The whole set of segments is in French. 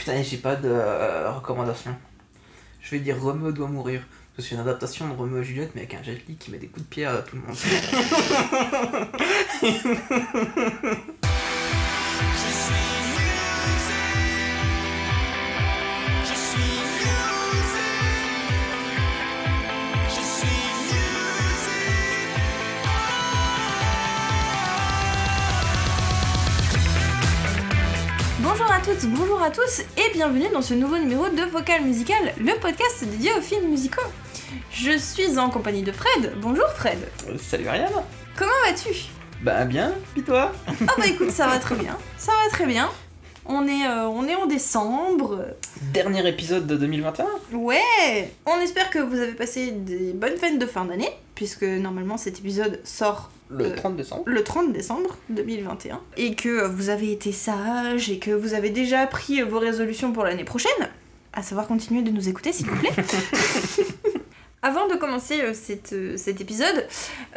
Putain, j'ai pas de euh, recommandation. Je vais dire Romeo doit mourir. Que c'est une adaptation de Romeo et Juliette, mais avec un Jet qui met des coups de pierre à tout le monde. à toutes, bonjour à tous et bienvenue dans ce nouveau numéro de Vocal Musical, le podcast dédié aux films musicaux. Je suis en compagnie de Fred. Bonjour Fred. Salut Ariane Comment vas-tu? Bah bien, puis toi? Ah bah écoute, ça va très bien. Ça va très bien. On est, euh, on est en décembre. Dernier épisode de 2021 Ouais On espère que vous avez passé des bonnes fêtes de fin d'année, puisque normalement cet épisode sort Le Euh, 30 décembre. le 30 décembre 2021 et que vous avez été sage et que vous avez déjà pris vos résolutions pour l'année prochaine, à savoir continuer de nous écouter s'il vous plaît. Avant de commencer euh, cette, euh, cet épisode,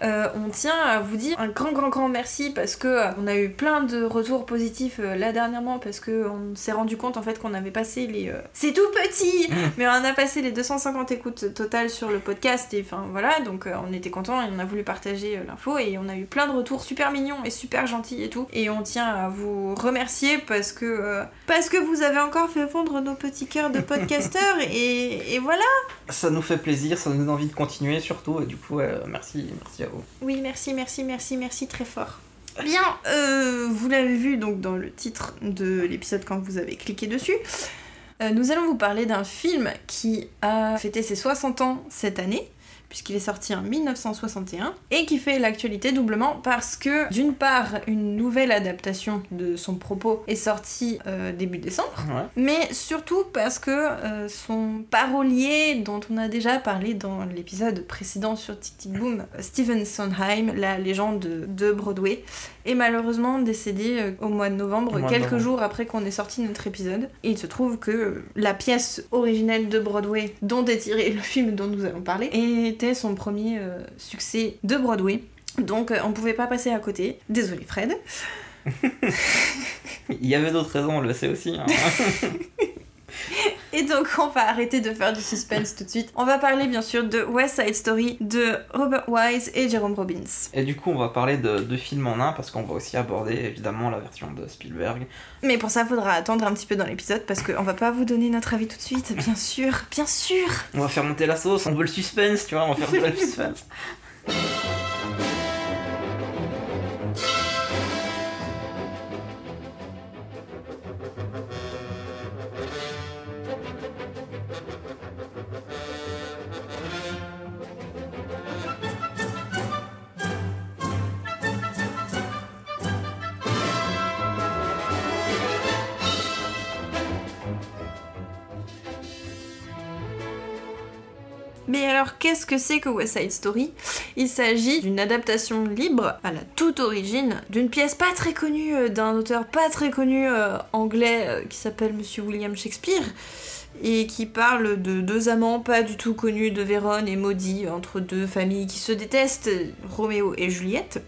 euh, on tient à vous dire un grand grand grand merci parce que on a eu plein de retours positifs là dernièrement parce que on s'est rendu compte en fait qu'on avait passé les c'est tout petit mais on a passé les 250 écoutes totales sur le podcast et enfin voilà donc on était content et on a voulu partager l'info et on a eu plein de retours super mignons et super gentils et tout. Et on tient à vous remercier parce que parce que vous avez encore fait fondre nos petits cœurs de podcasteurs et, et voilà. Ça nous fait plaisir, ça nous donne envie de continuer surtout, et du coup, euh, merci, merci à vous. oui merci merci merci merci très fort Bien, euh, vous l'avez vu donc dans le titre de l'épisode quand vous avez cliqué dessus. Euh, nous allons vous parler d'un film qui a fêté ses 60 ans cette année, puisqu'il est sorti en 1961, et qui fait l'actualité doublement parce que, d'une part, une nouvelle adaptation de son propos est sortie euh, début décembre, Ouais. mais surtout parce que euh, son parolier, dont on a déjà parlé dans l'épisode précédent sur Tic Tic Boom, Stephen Sondheim, la légende de, Broadway, est malheureusement décédé euh, au mois de novembre, de quelques novembre. jours après qu'on ait sorti notre épisode. Et il se trouve que la pièce originelle de Broadway, dont est tiré le film dont nous allons parler, son premier euh, succès de Broadway. Donc euh, on pouvait pas passer à côté. Désolé Fred. Il y avait d'autres raisons, on le sait aussi. hein. Et donc on va arrêter de faire du suspense tout de suite. On va parler bien sûr de West Side Story de Robert Wise et Jerome Robbins. et du coup, on va parler de deux films en un, parce qu'on va aussi aborder évidemment la version de Spielberg. Mais pour ça, faudra attendre un petit peu dans l'épisode parce qu'on va pas vous donner notre avis tout de suite, bien sûr, bien sûr. On va faire monter la sauce, on veut le suspense, tu vois, on va faire le suspense. Mais alors, qu'est-ce que c'est que West Side Story? Il s'agit d'une adaptation libre, à la toute origine, d'une pièce pas très connue, euh, d'un auteur pas très connu euh, anglais euh, qui s'appelle Monsieur William Shakespeare, et qui parle de deux amants pas du tout connus de Vérone et Maudit, entre deux familles qui se détestent, Roméo et Juliette.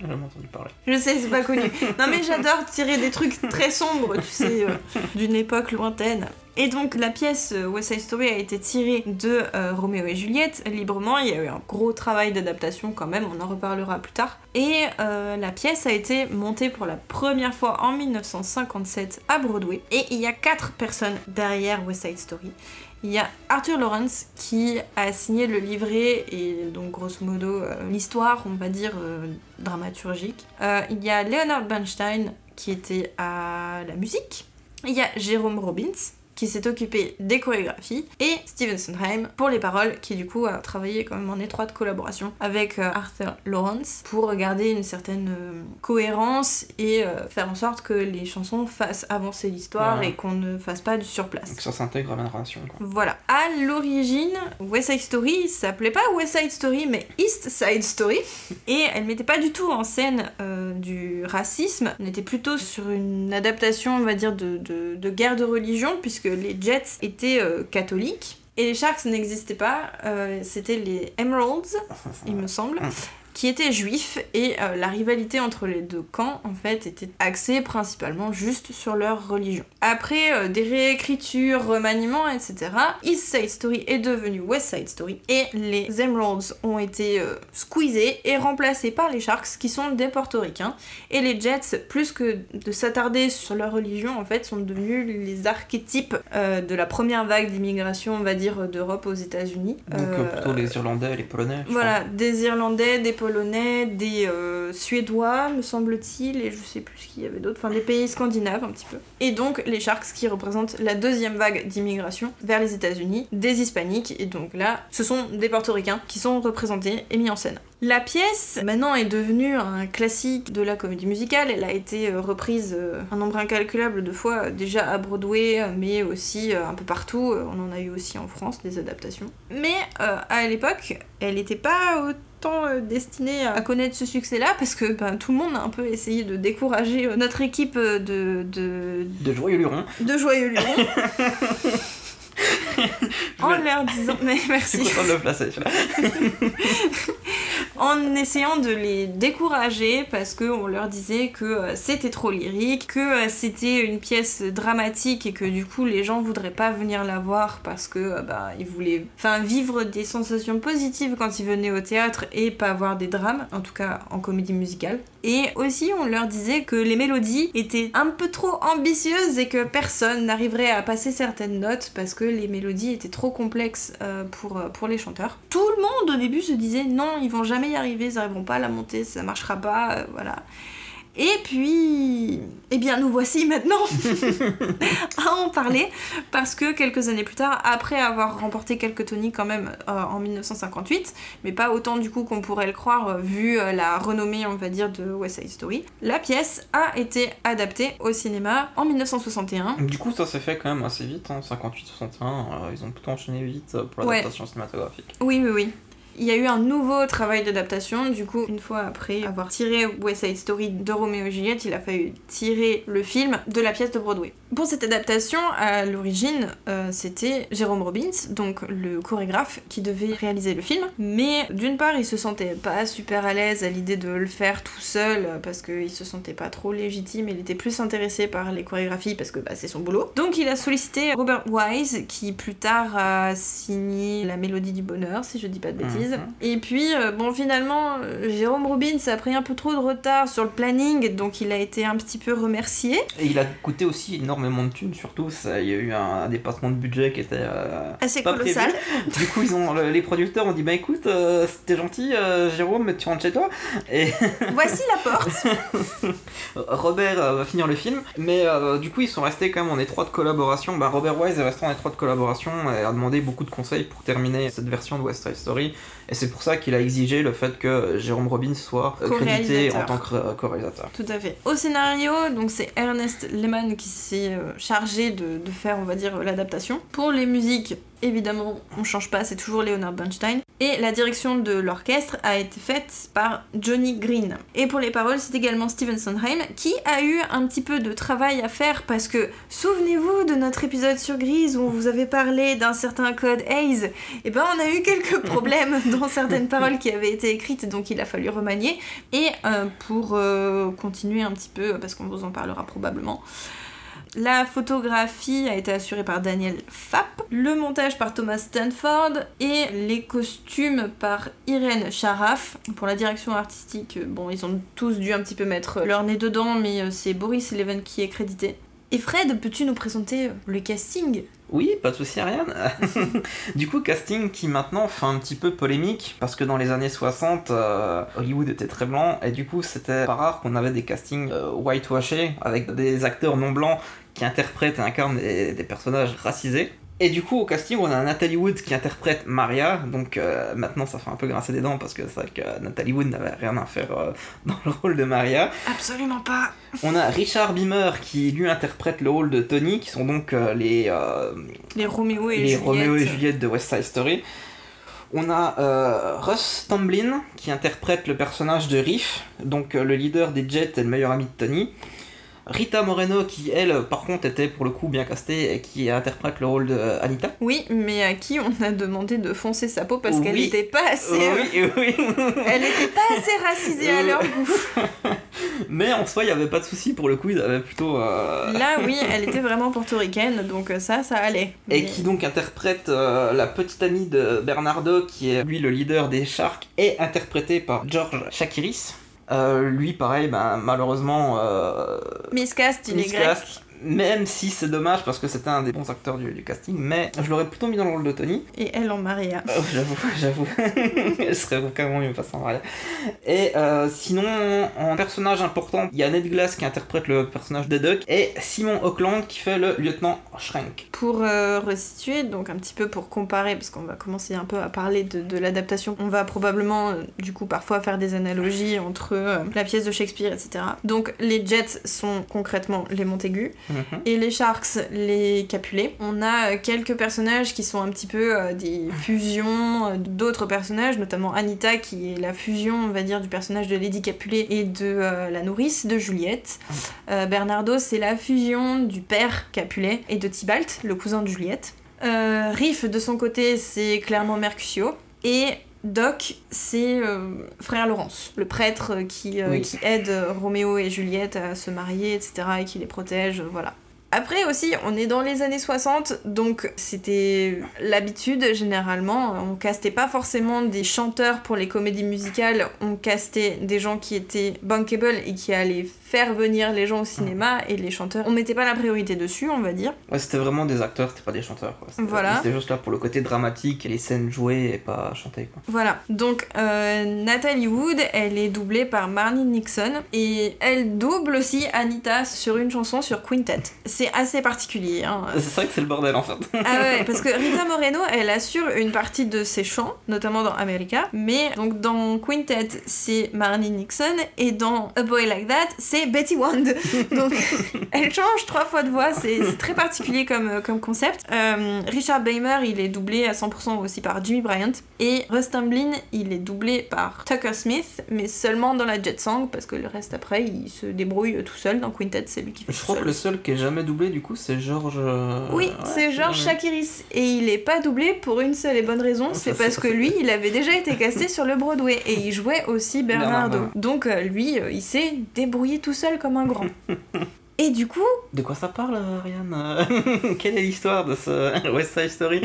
J'ai jamais entendu parler. Je sais, c'est pas connu. Non mais j'adore tirer des trucs très sombres, tu sais, euh, d'une époque lointaine. Et donc la pièce euh, West Side Story a été tirée de euh, Roméo et Juliette librement. Il y a eu un gros travail d'adaptation quand même, on en reparlera plus tard. Et euh, la pièce a été montée pour la première fois en 1957 à Broadway. Et il y a quatre personnes derrière West Side Story. Il y a Arthur Lawrence qui a signé le livret et donc grosso modo euh, l'histoire, on va dire, dramaturgique. Il y a Leonard Bernstein qui était à la musique. Il y a Jérôme Robbins qui s'est occupé des chorégraphies et Steven Sondheim pour les paroles qui du coup a travaillé quand même en étroite collaboration avec euh, Arthur Lawrence pour garder une certaine euh, cohérence et euh, faire en sorte que les chansons fassent avancer l'histoire et qu'on ne fasse pas du surplace. Donc ça s'intègre à la narration, quoi. Voilà. À l'origine, West Side Story s'appelait pas West Side Story, mais East Side Story. Et elle mettait pas du tout en scène euh, du racisme. On était plutôt sur une adaptation, on va dire, de, de, de guerre de religion, puisque les Jets étaient euh, catholiques. Et les Sharks n'existaient pas, euh, c'était les Emeralds, il me semble. qui était juif et euh, la rivalité entre les deux camps en fait était axée principalement juste sur leur religion. Après euh, des réécritures, remaniements, etc., East Side Story est devenu West Side Story et les Emeralds ont été euh, squeezés et remplacés par les Sharks qui sont des portoricains et les Jets plus que de s'attarder sur leur religion en fait sont devenus les archétypes de la première vague d'immigration on va dire d'Europe aux États-Unis. Donc plutôt les Irlandais, les Polonais. Voilà, des Irlandais, des Polonais, des euh, Suédois, me semble-t-il, et je sais plus ce qu'il y avait d'autre, enfin des pays scandinaves un petit peu. Et donc les Sharks qui représentent la deuxième vague d'immigration vers les États-Unis, des Hispaniques, et donc là, ce sont des portoricains qui sont représentés et mis en scène. La pièce, maintenant, est devenue un classique de la comédie musicale. Elle a été euh, reprise euh, un nombre incalculable de fois, déjà à Broadway, mais aussi un peu partout. On en a eu aussi en France des adaptations. Mais à l'époque, elle n'était pas euh, destinée à connaître ce succès-là parce que ben, tout le monde a un peu essayé de décourager euh, notre équipe euh, de. De, de Joyeux Luron. De Joyeux Luron. en leur disant. Mais merci. Je suis content de le placer, en essayant de les décourager parce qu'on leur disait que euh, c'était trop lyrique, que euh, c'était une pièce dramatique et que du coup les gens voudraient pas venir la voir parce que euh, bah, ils voulaient enfin vivre des sensations positives quand ils venaient au théâtre et pas avoir des drames, en tout cas en comédie musicale. Et aussi on leur disait que les mélodies étaient un peu trop ambitieuses et que personne n'arriverait à passer certaines notes parce que les mélodies étaient trop complexes pour, pour les chanteurs. Tout le monde au début se disait non, ils vont jamais y arriver, ils n'arriveront pas à la monter, ça marchera pas, euh, voilà. Et puis, eh bien, nous voici maintenant à en parler parce que quelques années plus tard, après avoir remporté quelques Tony quand même euh, en 1958, mais pas autant du coup qu'on pourrait le croire euh, vu la renommée, on va dire, de West Side Story, la pièce a été adaptée au cinéma en 1961. Du coup, ça s'est fait quand même assez vite, hein, 58-61, ils ont plutôt enchaîné vite pour l'adaptation cinématographique. Oui, oui, oui. Il y a eu un nouveau travail d'adaptation, du coup, une fois après avoir tiré West Side Story de Roméo et Juliette, il a fallu tirer le film de la pièce de Broadway. Pour cette adaptation, à l'origine, euh, c'était Jérôme Robbins, donc le chorégraphe, qui devait réaliser le film. Mais d'une part, il se sentait pas super à l'aise à l'idée de le faire tout seul, parce qu'il se sentait pas trop légitime, il était plus intéressé par les chorégraphies, parce que bah, c'est son boulot. Donc il a sollicité Robert Wise, qui plus tard a signé La Mélodie du Bonheur, si je dis pas de bêtises. Mhm. Et puis, euh, bon, finalement, euh, Jérôme Robbins a pris un peu trop de retard sur le planning, donc il a été un petit peu remercié. Et il a coûté aussi énormément de thunes, surtout. Ça, il y a eu un, dépassement de budget qui était euh, assez colossal. Du coup, ils ont, les producteurs ont dit Bah écoute, c'était gentil, Jérôme, mais tu rentres chez toi. Et Voici la porte. Robert va finir le film, mais du coup, ils sont restés quand même en étroite collaboration. Bah, Robert Wise est resté en étroite collaboration et a demandé beaucoup de conseils pour terminer cette version de West Side Story. Et c'est pour ça qu'il a exigé le fait que Jérôme Robbins soit crédité en tant que co-réalisateur. Tout à fait. Au scénario, donc c'est Ernest Lehman qui s'est euh, chargé de, de faire, on va dire, l'adaptation. Pour les musiques, évidemment, on change pas, c'est toujours Leonard Bernstein. Et la direction de l'orchestre a été faite par Johnny Green. Et pour les paroles, c'est également Steven Sondheim qui a eu un petit peu de travail à faire parce que souvenez-vous de notre épisode sur Grise où on vous avait parlé d'un certain code Hayes. Et eh ben on a eu quelques problèmes dans certaines paroles qui avaient été écrites, donc il a fallu remanier. Et euh, pour euh, continuer un petit peu, parce qu'on vous en parlera probablement. La photographie a été assurée par Daniel Fapp, le montage par Thomas Stanford et les costumes par Irène Charaf. Pour la direction artistique, bon, ils ont tous dû un petit peu mettre leur nez dedans, mais euh, c'est Boris Eleven qui est crédité. Et Fred, peux-tu nous présenter le casting? Oui, pas de souci, rien. du coup, casting qui maintenant fait un petit peu polémique parce que dans les années 60, euh, Hollywood était très blanc et du coup, c'était pas rare qu'on avait des castings euh, whitewashés avec des acteurs non blancs qui interprètent et incarnent des personnages racisés. Et du coup, au casting, on a Nathalie Wood qui interprète Maria. Donc euh, maintenant, ça fait un peu grincer des dents parce que c'est vrai que Nathalie Wood n'avait rien à faire euh, dans le rôle de Maria. Absolument pas. On a Richard Beamer qui lui interprète le rôle de Tony, qui sont donc euh, les les Roméo et les Juliette. Roméo et Juliette de West Side Story. On a Russ Tamblyn qui interprète le personnage de Riff, donc le leader des Jets et le meilleur ami de Tony. Rita Moreno, qui elle, par contre, était pour le coup bien castée et qui interprète le rôle de euh, Anita. Oui, mais à qui on a demandé de foncer sa peau parce qu'elle Oui. n'était pas assez. euh, Oui, oui. Elle n'était pas assez racisée à leur goût. Mais en soi, il n'y avait pas de souci pour le coup, ils avaient plutôt. euh, Là, oui, elle était vraiment portoricaine, donc ça, ça allait. Et qui donc interprète euh, la petite amie de Bernardo, qui est lui le leader des Sharks, et interprété par George Shakiris. Euh, lui, pareil, ben, malheureusement, euh, Miscast, il est grec. Même si c'est dommage parce que c'était un des bons acteurs du, du casting, mais je l'aurais plutôt mis dans le rôle de Tony. Et elle en Maria. Euh, j'avoue, j'avoue. Elle serait carrément mieux face en arrière. Et euh, sinon, en personnage important, il y a Ned Glass qui interprète le personnage de Duck et Simon Auckland qui fait le lieutenant Shrank. Pour euh, resituer, donc un petit peu pour comparer, parce qu'on va commencer un peu à parler de, de l'adaptation, on va probablement, euh, du coup, parfois faire des analogies entre euh, la pièce de Shakespeare, etc. Donc les Jets sont concrètement les Montaigu, Mhm. et les Sharks les Capulet. On a euh, quelques personnages qui sont un petit peu euh, des fusions euh, d'autres personnages, notamment Anita qui est la fusion, on va dire, du personnage de Lady Capulet et de euh, la nourrice de Juliette. Euh, Bernardo c'est la fusion du père Capulet et de Tybalt, le cousin de Juliette. Riff de son côté c'est clairement Mercutio. Et Doc, c'est euh, frère Laurence, le prêtre qui, euh, Oui. qui aide euh, Roméo et Juliette à se marier, etc., et qui les protège, euh, voilà. Après aussi, on est dans les années 60, donc c'était l'habitude généralement. On castait pas forcément des chanteurs pour les comédies musicales, on castait des gens qui étaient bankable et qui allaient faire venir les gens au cinéma, et les chanteurs, on mettait pas la priorité dessus, on va dire. Ouais, c'était vraiment des acteurs, c'était pas des chanteurs. Quoi. Voilà. C'était juste là pour le côté dramatique et les scènes jouées et pas chantées. Quoi. Voilà, donc euh, Natalie Wood, elle est doublée par Marnie Nixon et elle double aussi Anita sur une chanson sur Quintet. C'est assez particulier. Hein. C'est vrai que c'est le bordel en fait. Ah ouais, parce que Rita Moreno, elle assure une partie de ses chants, notamment dans America, mais donc dans Quintet, c'est Marnie Nixon et dans A Boy Like That, c'est Betty Wand. Donc elle change trois fois de voix, c'est très particulier comme, euh, comme concept. Euh, Richard Beymer, il est doublé à 100% aussi par Jimmy Bryant et Russ Tamblyn, il est doublé par Tucker Smith, mais seulement dans la Jet Song parce que le reste après, il se débrouille tout seul dans Quintet, c'est lui qui fait Je tout crois que le seul qui est jamais doublé du coup c'est George. euh, Oui, ouais, c'est Georges jamais. Shakiris. Et il est pas doublé pour une seule et bonne raison, Ah, c'est parce que lui, il avait déjà été casté sur le Broadway et il jouait aussi Bernardo. Bernardo. Donc euh, lui, euh, il s'est débrouillé tout seul comme un grand. Et du coup, De quoi ça parle, euh, Ariane? Quelle est l'histoire de ce West Side Story?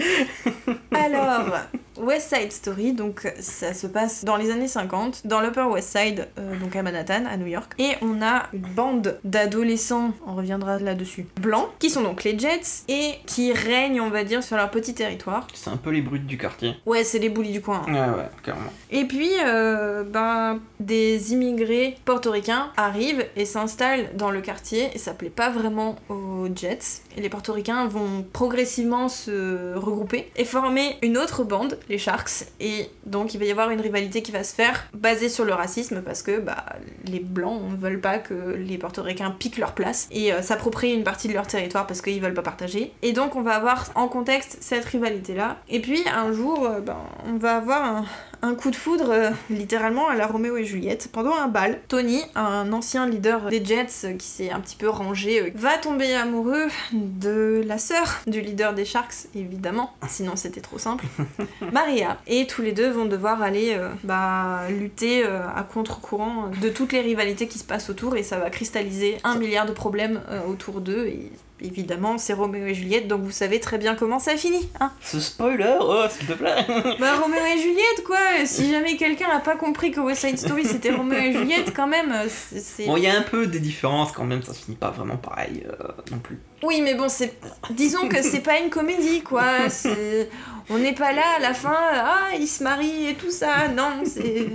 Alors, West Side Story, donc ça se passe dans les années 50, dans l'Upper West Side, euh, donc à Manhattan, à New York. Et on a une bande d'adolescents, on reviendra là-dessus, blancs, qui sont donc les Jets et qui règnent, on va dire, sur leur petit territoire. C'est un peu les brutes du quartier. Ouais, c'est les bullies du coin. hein. Ouais, ouais, carrément. Et puis, euh, ben, des immigrés portoricains arrivent et s'installent dans le quartier et ça plaît pas vraiment aux Jets. Et les portoricains vont progressivement se regrouper et former une autre bande, les Sharks. Et donc, il va y avoir une rivalité qui va se faire basée sur le racisme parce que bah, les blancs ne veulent pas que les portoricains piquent leur place et euh, s'approprient une partie de leur territoire parce qu'ils veulent pas partager. Et donc, on va avoir en contexte cette rivalité-là. Et puis, un jour, euh, ben, on va avoir un, un coup de foudre euh, littéralement à la Roméo et Juliette pendant un bal. Tony, un ancien leader des Jets euh, qui s'est un petit peu rangé, euh, va tomber amoureux de la sœur du leader des Sharks, évidemment, sinon c'était trop simple, Maria. Et tous les deux vont devoir aller bah, lutter à contre-courant de toutes les rivalités qui se passent autour et ça va cristalliser un milliard de problèmes autour d'eux et évidemment c'est Roméo et Juliette donc vous savez très bien comment ça finit hein. Ce spoiler, oh, s'il te plaît. Bah Roméo et Juliette quoi. Si jamais quelqu'un a pas compris que West Side Story c'était Roméo et Juliette quand même euh, c'est... Bon, il y a un peu des différences quand même, ça finit pas vraiment pareil euh, non plus. Oui mais bon c'est... Disons que c'est pas une comédie quoi. C'est... On n'est pas là à la fin, ah ils se marient et tout ça, non c'est...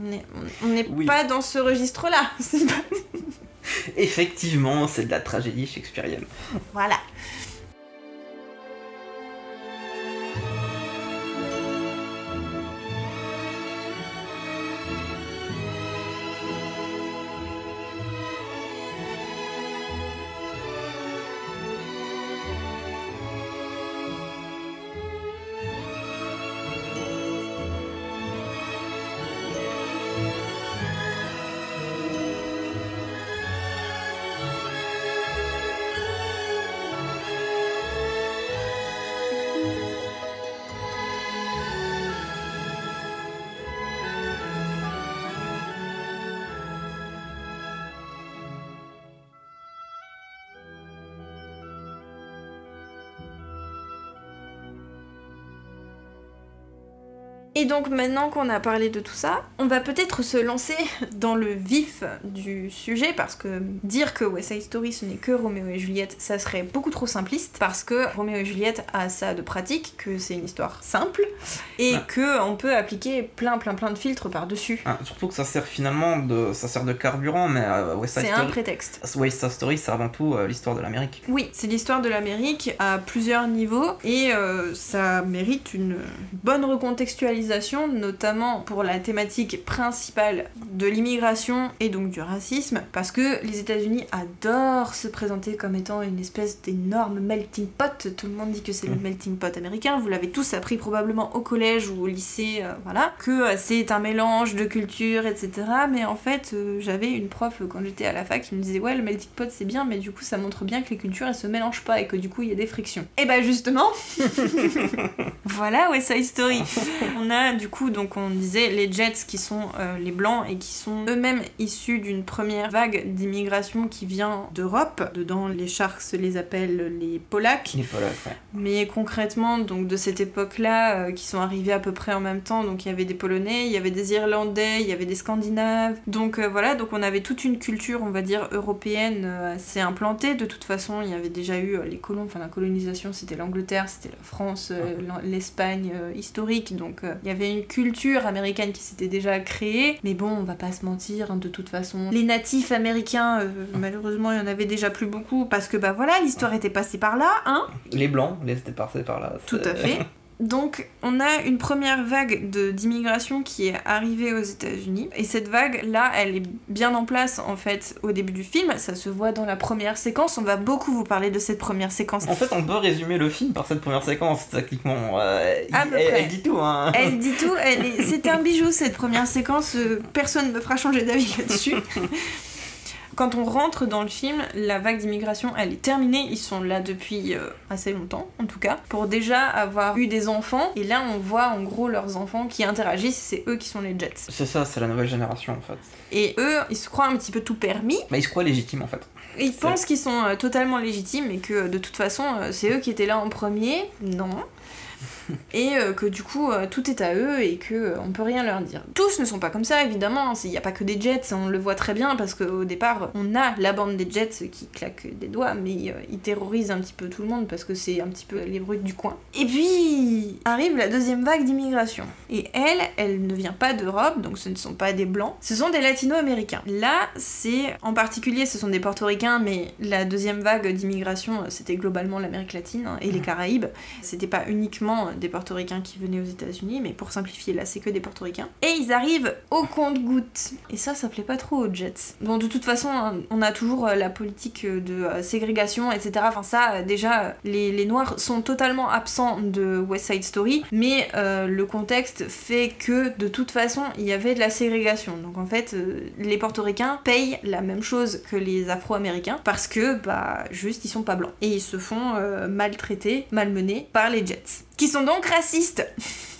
On n'est on n'est Oui. pas dans ce registre-là, c'est pas... Effectivement, c'est de la tragédie shakespearienne. Voilà. Et donc maintenant qu'on a parlé de tout ça, on va peut-être se lancer dans le vif du sujet parce que dire que West Side Story ce n'est que Roméo et Juliette, ça serait beaucoup trop simpliste parce que Roméo et Juliette a ça de pratique, que c'est une histoire simple et Ouais. que on peut appliquer plein plein plein de filtres par-dessus. Ah, surtout que ça sert finalement de, ça sert de carburant, mais euh, West Side C'est un prétexte. West Side Story, c'est avant tout euh, l'histoire de l'Amérique. Oui, c'est l'histoire de l'Amérique à plusieurs niveaux et euh, ça mérite une bonne recontextualisation, notamment pour la thématique principale de l'immigration et donc du racisme, parce que les États-Unis adorent se présenter comme étant une espèce d'énorme melting pot. Tout le monde dit que c'est le Mm. melting pot américain. Vous l'avez tous appris probablement au collège ou au lycée, euh, voilà, que euh, c'est un mélange de cultures, etc. Mais en fait, euh, j'avais une prof quand j'étais à la fac qui me disait ouais le melting pot c'est bien, mais du coup ça montre bien que les cultures elles se mélangent pas et que du coup il y a des frictions. Et bah justement, voilà West Side Story. On a du coup donc on disait les Jets qui sont euh, les blancs et qui sont eux-mêmes issus d'une première vague d'immigration qui vient d'Europe. Dedans les Sharks les appellent les Polacs. Les Polacks, ouais. Mais concrètement, donc de cette époque-là, euh, qui sont arrivés à peu près en même temps, donc il y avait des Polonais, il y avait des Irlandais, il y avait des Scandinaves. Donc euh, voilà, donc on avait toute une culture, on va dire, européenne assez implantée. De toute façon, il y avait déjà eu les colons, enfin la colonisation, c'était l'Angleterre, c'était la France, l'Espagne historique. Donc euh, il y avait une culture américaine qui s'était déjà créée. Mais bon, on va pas se mentir, hein, de toute façon. Les natifs américains, euh, malheureusement, il y en avait déjà plus beaucoup parce que bah voilà, l'histoire était passée par là, hein. Les blancs, les étaient passés par là. Tout à fait. Donc, on a une première vague d'immigration qui est arrivée aux États-Unis. Et cette vague-là, elle est bien en place en fait au début du film. Ça se voit dans la première séquence. On va beaucoup vous parler de cette première séquence. En fait, on peut résumer le film par cette première séquence, techniquement. Euh, peu elle, dit tout, hein. Elle dit tout, est... c'est un bijou cette première séquence, euh, personne ne me fera changer d'avis là-dessus. Quand on rentre dans le film, la vague d'immigration, elle est terminée. Ils sont là depuis euh, assez longtemps, en tout cas, pour déjà avoir eu des enfants. Et là, on voit en gros leurs enfants qui interagissent. C'est eux qui sont les Jets. C'est ça, c'est la nouvelle génération en fait. Et eux, ils se croient un petit peu tout permis. Mais ils se croient légitimes en fait. Et ils pensent qu'ils sont euh, totalement légitimes et que de toute façon, euh, c'est eux qui étaient là en premier. Non. et euh, que du coup, euh, tout est à eux et que euh, on peut rien leur dire. Tous ne sont pas comme ça, évidemment. Il n'y a pas que des Jets, on le voit très bien parce qu'au départ, on a la bande des Jets qui claque des doigts, mais ils terrorisent un petit peu tout le monde parce que c'est un petit peu les brutes du coin. Et puis arrive la deuxième vague d'immigration. Et elle, elle ne vient pas d'Europe, donc ce ne sont pas des blancs, ce sont des latino-américains. Là, c'est en particulier, ce sont des portoricains, mais la deuxième vague d'immigration, c'était globalement l'Amérique latine hein, et les Caraïbes. C'était pas uniquement des portoricains qui venaient aux États-Unis, mais pour simplifier, là, c'est que des portoricains. Et ils arrivent au compte-gouttes. Et ça, ça plaît pas trop aux Jets. Bon, de toute façon, on a toujours euh, la politique de euh, ségrégation, etc. Enfin, ça, euh, déjà, les, Noirs sont totalement absents de West Side Story, mais le contexte fait que, de toute façon, il y avait de la ségrégation. Donc, en fait, les portoricains payent la même chose que les afro-américains parce que, bah, juste, ils sont pas blancs. Et ils se font euh, maltraiter, malmenés par les Jets. Qui sont donc racistes.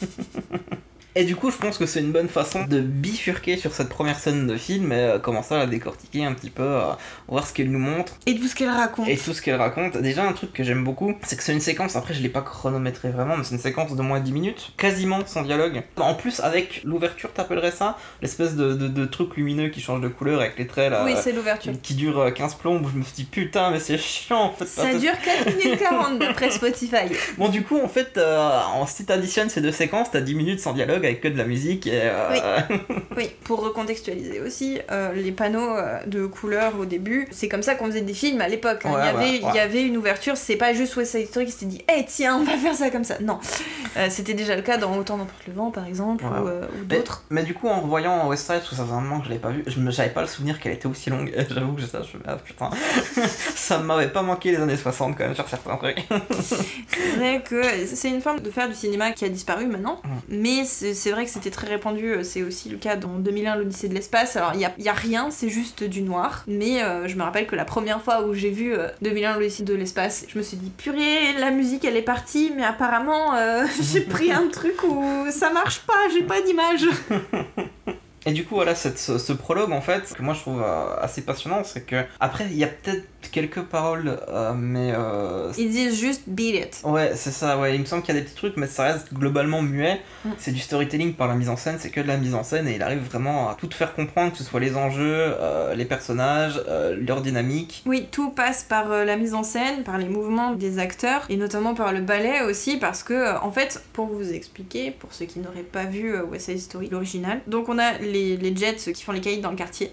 Et du coup, je pense que c'est une bonne façon de bifurquer sur cette première scène de film et euh, commencer à la décortiquer un petit peu, euh, voir ce qu'elle nous montre Et tout ce qu'elle raconte. et tout ce qu'elle raconte. Déjà, un truc que j'aime beaucoup, c'est que c'est une séquence, après je l'ai pas chronométré vraiment, mais c'est une séquence de moins de 10 minutes, quasiment sans dialogue. En plus, avec l'ouverture, t'appellerais ça L'espèce de, de, de truc lumineux qui change de couleur avec les traits là. Oui, euh, c'est l'ouverture. qui dure euh, 15 plombes, où je me suis dit putain, mais c'est chiant en fait. Ça dure 4 minutes 40 d'après Spotify. Bon, du coup, en fait, euh, en- si t'additionnes ces deux séquences, t'as 10 minutes sans dialogue avec que de la musique et. euh, Oui, pour recontextualiser aussi, euh, les panneaux euh, de couleurs au début, c'est comme ça qu'on faisait des films à l'époque. hein. Ouais, il, y avait, ouais, ouais. il y avait une ouverture, c'est pas juste West Side Story qui s'était dit Eh tiens, on va faire ça comme ça. Non. Euh, C'était déjà le cas dans Autant n'emporte le vent par exemple, Ouais, ou, d'autres. mais du coup, en revoyant West Side, parce que ça faisait un moment que je l'avais pas vu, j'avais pas le souvenir qu'elle était aussi longue. J'avoue que ça, je me ah, putain, ça m'avait pas manqué les années 60 quand même sur certains trucs. C'est vrai que c'est une forme de faire du cinéma qui a disparu maintenant, mais c'est c'est vrai que c'était très répandu. C'est aussi le cas dans 2001, l'Odyssée de l'espace. Alors il y a, a rien, c'est juste du noir, mais euh, je me rappelle que la première fois où j'ai vu euh, 2001, l'Odyssée de l'espace, je me suis dit purée, la musique elle est partie, mais apparemment euh, j'ai pris un truc où ça marche pas, j'ai pas d'image. Et du coup, voilà, cette, ce, ce prologue, en fait, que moi je trouve euh, assez passionnant, c'est que, après, il y a peut-être quelques paroles, euh, mais. euh, Ils disent juste beat it. Ouais, c'est ça, ouais. Il me semble qu'il y a des petits trucs, mais ça reste globalement muet. Mm. C'est du storytelling par la mise en scène, c'est que de la mise en scène, et il arrive vraiment à tout faire comprendre, que ce soit les enjeux, euh, les personnages, leur dynamique. Oui, tout passe par la mise en scène, par les mouvements des acteurs et notamment par le ballet aussi parce que en fait, pour vous expliquer, pour ceux qui n'auraient pas vu West Side Story l'original, donc on a les, les Jets qui font les caïds dans le quartier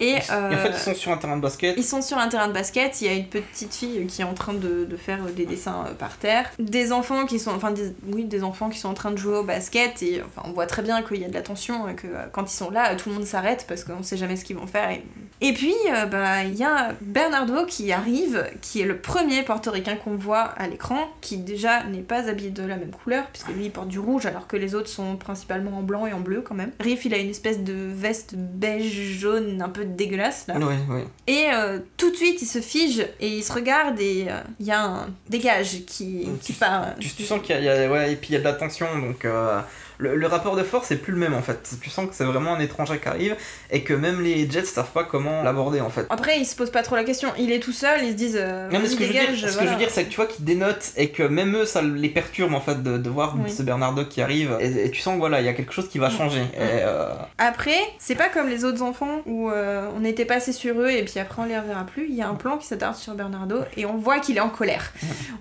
et, Et en fait, euh, ils sont sur un terrain de basket. ils sont sur un terrain de basket, il y a une petite fille qui est en train de, de faire des dessins euh, par terre, des enfants qui sont, enfin des, oui, des enfants qui sont en train de jouer au basket et enfin on voit très bien qu'il y a de la tension et que euh, quand ils sont là, tout le monde s'arrête parce qu'on sait jamais ce qu'ils vont faire. Et, et puis euh, bah il y a Bernardo qui arrive, qui est le premier portoricain qu'on voit à l'écran, qui déjà n'est pas habillé de la même couleur puisque lui il porte du rouge alors que les autres sont principalement en blanc et en bleu quand même. Riff il a une espèce de veste beige jaune un peu dégueulasse là. Ouais, ouais. Et euh, tout de suite, il se fige et il se regarde et euh, il y a un dégage qui, qui part. Tu, tu sens qu'il y a, il y a- ouais, et puis il y a de la tension, donc euh, le, le rapport de force est plus le même en fait. Tu sens que c'est vraiment un étranger qui arrive et que même les Jets savent pas comment l'aborder en fait. Après, il se pose pas trop la question. Il est tout seul, ils se disent euh, Non, mais ce que, je veux dire, dégage. ce que je veux dire, c'est que tu vois qu'ils dénotent et que même eux, ça les perturbe en fait de, de voir Oui. ce Bernardo qui arrive. Et, et tu sens que voilà, il y a quelque chose qui va changer. Et, euh, Après, c'est pas comme les autres enfants où euh, on était passé sur eux et puis après on les reverra plus. Il y a un plan qui s'attarde sur Bernardo et on voit qu'il est en colère.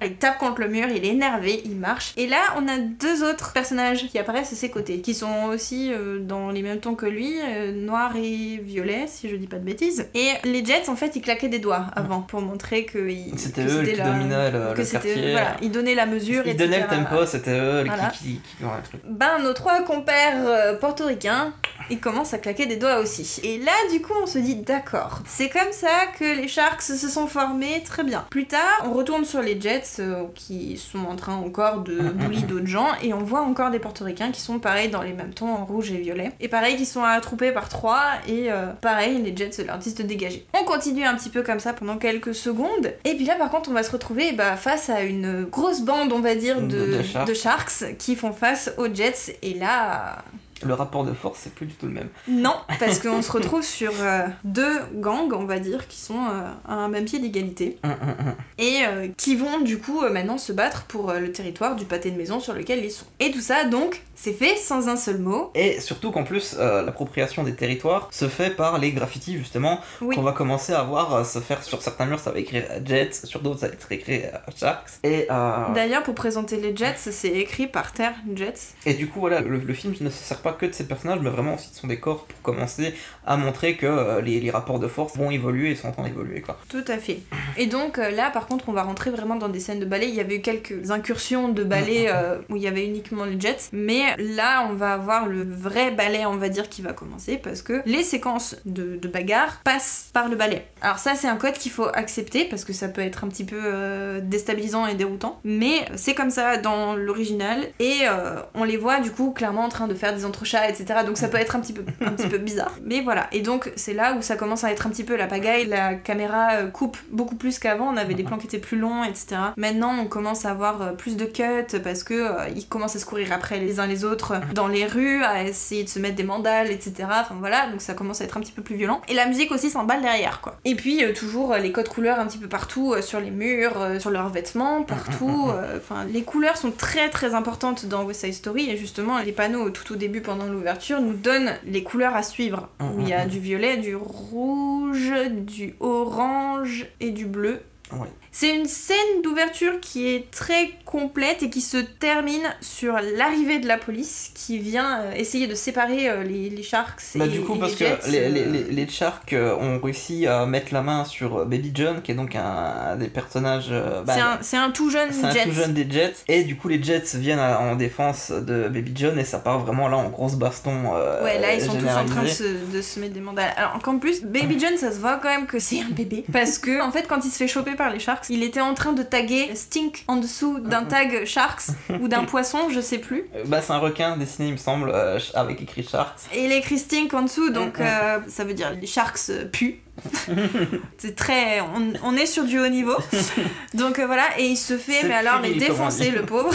Il tape contre le mur, il est énervé, il marche. Et là, on a deux autres personnages qui apparaissent à ses côtés, qui sont aussi euh, dans les mêmes tons que lui, euh, noir et violet, si je dis pas de bêtises. Et les Jets, en fait, ils claquaient des doigts avant pour montrer que ils- C'était eux qui la- dominaient le, que le c'était quartier. voilà, ils donnaient la mesure, Ils donnaient le tempo, c'était eux qui- Voilà. qui, qui, qui- ouais, truc. Ben, nos trois compères euh, portoricains, ils commencent à claquer des doigts aussi. Et là, du coup, on se dit d'accord. C'est comme ça que les Sharks se sont formés, très bien. Plus tard, on retourne sur les Jets euh, qui sont en train encore de bully d'autres gens et on voit encore des portoricains qui sont pareil dans les mêmes tons en rouge et violet. Et pareil, qui sont attroupés par trois et euh, pareil, les Jets leur disent de dégager. On continue un petit peu comme ça pendant quelques secondes. Et puis là, par contre, on va se retrouver bah, face à une grosse bande, on va dire, de, De- de Sharks. de Sharks qui font face aux Jets. Et là, Le rapport de force, c'est plus du tout le même. non, parce qu'on se retrouve sur euh, deux gangs, on va dire, qui sont euh, à un même pied d'égalité, Hum, hum, hum. et euh, qui vont du coup maintenant se battre pour le territoire du pâté de maison sur lequel ils sont. Et tout ça, donc, c'est fait sans un seul mot. Et surtout qu'en plus, euh, l'appropriation des territoires se fait par les graffitis, justement, Oui. qu'on va commencer à voir euh, se faire sur certains murs, ça va écrire Jets, sur d'autres, ça va être écrit euh, Sharks. Et, euh, D'ailleurs, pour présenter les Jets, c'est écrit par terre Jets. et du coup, voilà, le, le film ne se sert pas que de ces personnages, mais vraiment aussi de son décor pour commencer à montrer que les, les rapports de force vont évoluer et sont en train d'évoluer, quoi. Tout à fait. Et donc là, par contre, on va rentrer vraiment dans des scènes de ballet. Il y avait eu quelques incursions de ballet où il y avait uniquement les jets, mais là, on va avoir le vrai ballet, on va dire, qui va commencer parce que les séquences de, de bagarre passent par le ballet. Alors ça, c'est un code qu'il faut accepter parce que ça peut être un petit peu euh, déstabilisant et déroutant, mais c'est comme ça dans l'original et euh, on les voit du coup clairement en train de faire des entrechats, etc. Donc ça peut être un petit peu, un petit peu bizarre. Mais voilà. Et donc c'est là où ça commence à être un petit peu la pagaille. La caméra euh, coupe beaucoup plus qu'avant. On avait des plans qui étaient plus longs, etc. Maintenant, on commence à avoir plus de cuts parce que euh, ils commencent à se courir après les uns les autres dans les rues, à essayer de se mettre des mandales, etc. Enfin voilà. Donc ça commence à être un petit peu plus violent. Et la musique aussi s'emballe derrière, quoi. Et puis euh, toujours euh, les codes couleurs un petit peu partout euh, sur les murs, euh, sur leurs vêtements, partout. Enfin, les couleurs sont très très importantes dans West Side Story et justement les panneaux tout au début pendant l'ouverture nous donnent les couleurs à suivre. Où il y a du violet, du rouge, du orange et du bleu. Ouais. C'est une scène d'ouverture qui est très complète et qui se termine sur l'arrivée de la police qui vient euh, essayer de séparer euh, les, les Sharks et, Bah, du coup, et parce les Jets. que les, les, euh, les, les Sharks ont réussi à mettre la main sur Baby John, qui est donc un, des personnages. bah, c'est un, un tout jeune c'est un Jet. tout jeune des Jets. Et du coup, les Jets viennent à- en défense de Baby John et ça part vraiment là en grosse baston. euh, Ouais, là ils sont tous en train de généralisée. se, de se mettre des mandales. Alors qu'en plus, Baby John, ça se voit quand même que c'est un bébé. Parce que, en fait, quand il se fait choper par les Sharks, il était en train de taguer Stink en dessous d'un tag Sharks ou d'un poisson, je sais plus. Euh, Bah, c'est un requin dessiné, il me semble, euh, avec écrit Sharks. Et il écrit Stink en dessous, donc euh, ça veut dire les Sharks puent. c'est très. On, on est sur du haut niveau. Donc euh, voilà, et il se fait, mais alors, mais défoncer le pauvre.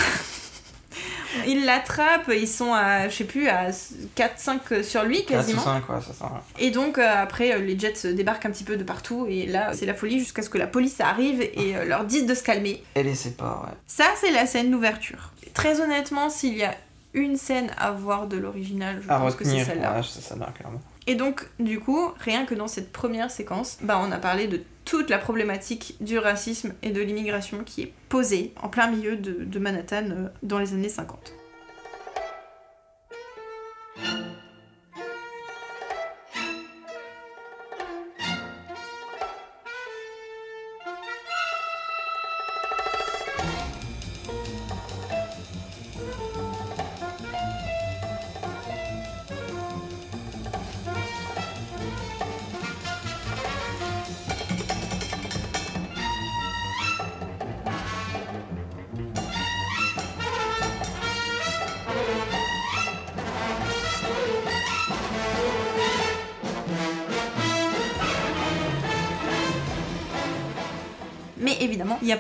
Ils l'attrapent, ils sont à, je sais plus, à 4-5 sur lui 4 ou quasiment. 5, ouais, c'est ça. ouais. Et donc euh, après, euh, les Jets débarquent un petit peu de partout et là, c'est la folie jusqu'à ce que la police arrive et euh, leur dise de se calmer. Et les sépare, ouais. Ça, c'est la scène d'ouverture. Très honnêtement, s'il y a une scène à voir de l'original, je À pense que c'est celle-là. ouais, c'est celle-là, clairement. Et donc, du coup, rien que dans cette première séquence, bah, on a parlé de toute la problématique du racisme et de l'immigration qui est posée en plein milieu de, de Manhattan euh, dans les années 50.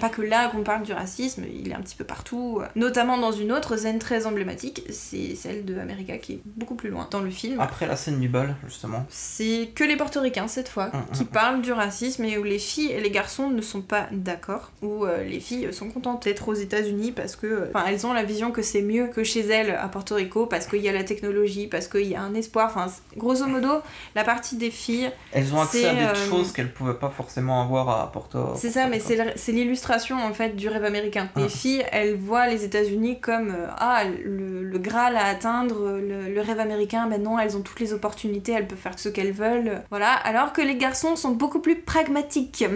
Pas que là qu'on parle du racisme, il est un petit peu partout, euh, notamment dans une autre scène très emblématique, c'est celle de America qui est beaucoup plus loin dans le film. Après la scène du bal, justement. C'est que les portoricains cette fois Mm, qui mm, parlent du racisme et où les filles et les garçons ne sont pas d'accord, où euh, les filles sont contentes d'être aux États-Unis parce que euh, enfin elles ont la vision que c'est mieux que chez elles à Porto Rico parce qu'il y a la technologie, parce qu'il y a un espoir. Enfin, grosso modo, la partie des filles, Elles ont accès à des euh, choses qu'elles pouvaient pas forcément avoir à Porto. c'est ça, mais c'est le- en fait du rêve américain. Les Ah. filles, elles voient les États-Unis comme euh, ah le, le graal à atteindre, le, le rêve américain. Ben non, elles ont toutes les opportunités, elles peuvent faire ce qu'elles veulent, voilà. Alors que les garçons sont beaucoup plus pragmatiques.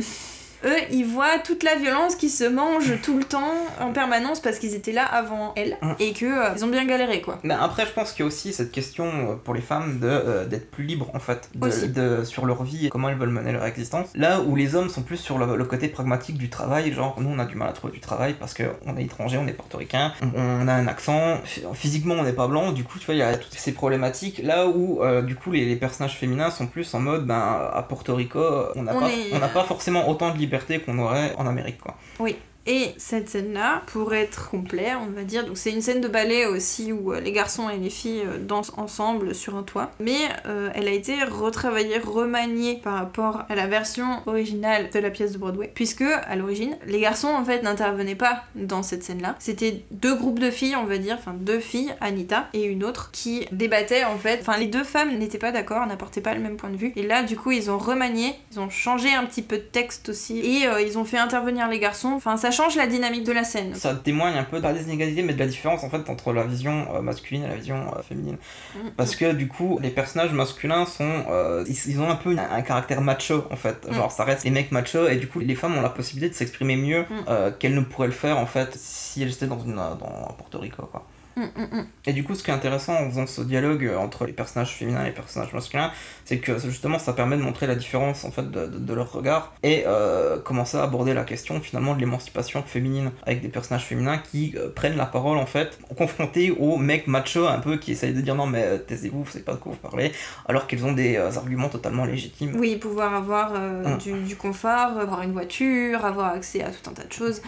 Eux, ils voient toute la violence qui se mange tout le temps, en permanence, parce qu'ils étaient là avant elles, Mm. et que euh, ils ont bien galéré, quoi. Mais après, je pense qu'il y a aussi cette question euh, pour les femmes de euh, d'être plus libres en fait, de, Aussi. de- sur leur vie et comment elles veulent mener leur existence. Là où les hommes sont plus sur le, le côté pragmatique du travail, genre nous on a du mal à trouver du travail parce qu'on est étranger, on est portoricain, on, on a un accent, phy- physiquement on n'est pas blanc, du coup tu vois il y a toutes ces problématiques. Là où euh, du coup les, les personnages féminins sont plus en mode ben à Porto Rico on n'a On pas, est- on n'a pas forcément autant de liberté qu'on aurait en Amérique quoi. Et cette scène-là, pour être complet, on va dire, donc c'est une scène de ballet aussi où euh, les garçons et les filles euh, dansent ensemble sur un toit, mais euh, elle a été retravaillée, remaniée par rapport à la version originale de la pièce de Broadway, puisque à l'origine, les garçons en fait n'intervenaient pas dans cette scène-là. C'était deux groupes de filles, on va dire, enfin deux filles, Anita et une autre, qui débattaient en fait. Enfin, les deux femmes n'étaient pas d'accord, n'apportaient pas le même point de vue. Et là, du coup, ils ont remanié, ils ont changé un petit peu de texte aussi, et ils ont fait intervenir les garçons. Enfin, ça change la dynamique de la scène. Ça témoigne un peu pas des inégalités mais de la différence en fait entre la vision euh, masculine et la vision euh, féminine. Mm. Parce que du coup, les personnages masculins sont. euh, ils, ils ont un peu une- un caractère macho en fait. Mm. Genre, ça reste les mecs machos et du coup, les femmes ont la possibilité de s'exprimer mieux Mm. euh, qu'elles ne pourraient le faire en fait si elles étaient dans, une, dans Porto Rico quoi. Et du coup, ce qui est intéressant en faisant ce dialogue entre les personnages féminins et les personnages masculins, c'est que justement ça permet de montrer la différence en fait de, de- de leur regard et euh, commencer à aborder la question finalement de l'émancipation féminine avec des personnages féminins qui euh, prennent la parole en fait, confrontés aux mecs machos un peu qui essayent de dire non mais euh, taisez-vous, vous savez pas de quoi vous parlez, alors qu'ils ont des euh, arguments totalement légitimes. Oui, pouvoir avoir Mm. du, du confort, avoir une voiture, avoir accès à tout un tas de choses.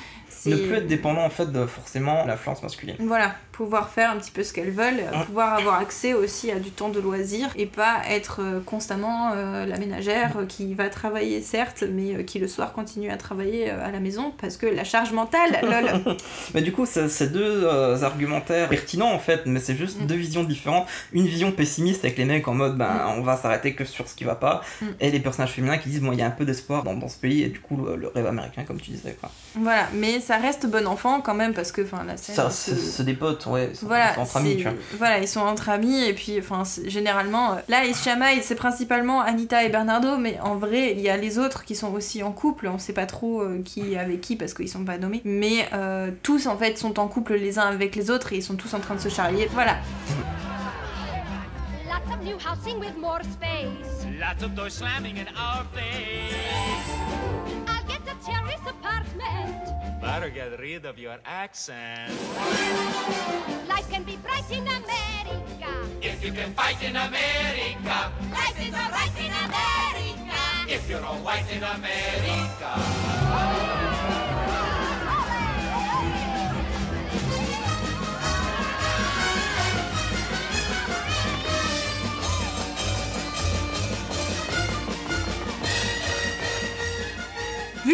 Ne plus être dépendant en fait de forcément l'influence masculine. Voilà, pouvoir faire un petit peu ce qu'elles veulent, Mm. pouvoir avoir accès aussi à du temps de loisir et pas être constamment euh, la ménagère euh, qui va travailler certes, mais euh, qui le soir continue à travailler à la maison parce que la charge mentale, lol. Mais du coup, c'est deux argumentaires pertinents en fait, mais c'est juste Mm. deux visions différentes. Une vision pessimiste avec les mecs en mode ben on va s'arrêter que sur ce qui va pas, Mm. et les personnages féminins qui disent bon il y a un peu d'espoir dans, dans ce pays et du coup le, le rêve américain comme tu disais quoi. voilà, mais ça reste bon enfant quand même parce que enfin la scène. Ça, se- c'est c'est des potes, ouais, ils sont, Voilà, ils sont entre amis, tu vois. voilà, ils sont entre amis et puis enfin généralement là ils se chamaillent, c'est principalement Anita et Bernardo, mais en vrai il y a les autres qui sont aussi en couple, on sait pas trop euh, qui est avec qui parce qu'ils sont pas nommés, mais euh, tous en fait sont en couple les uns avec les autres et ils sont tous en train de se charrier, voilà. Lots of new housing with more space. Lots of doors slamming in our face. I'll get a terrace apartment. Better get rid of your accent. Life can be bright in America. If you can fight in America, Life is alright in America. if you're all white in America.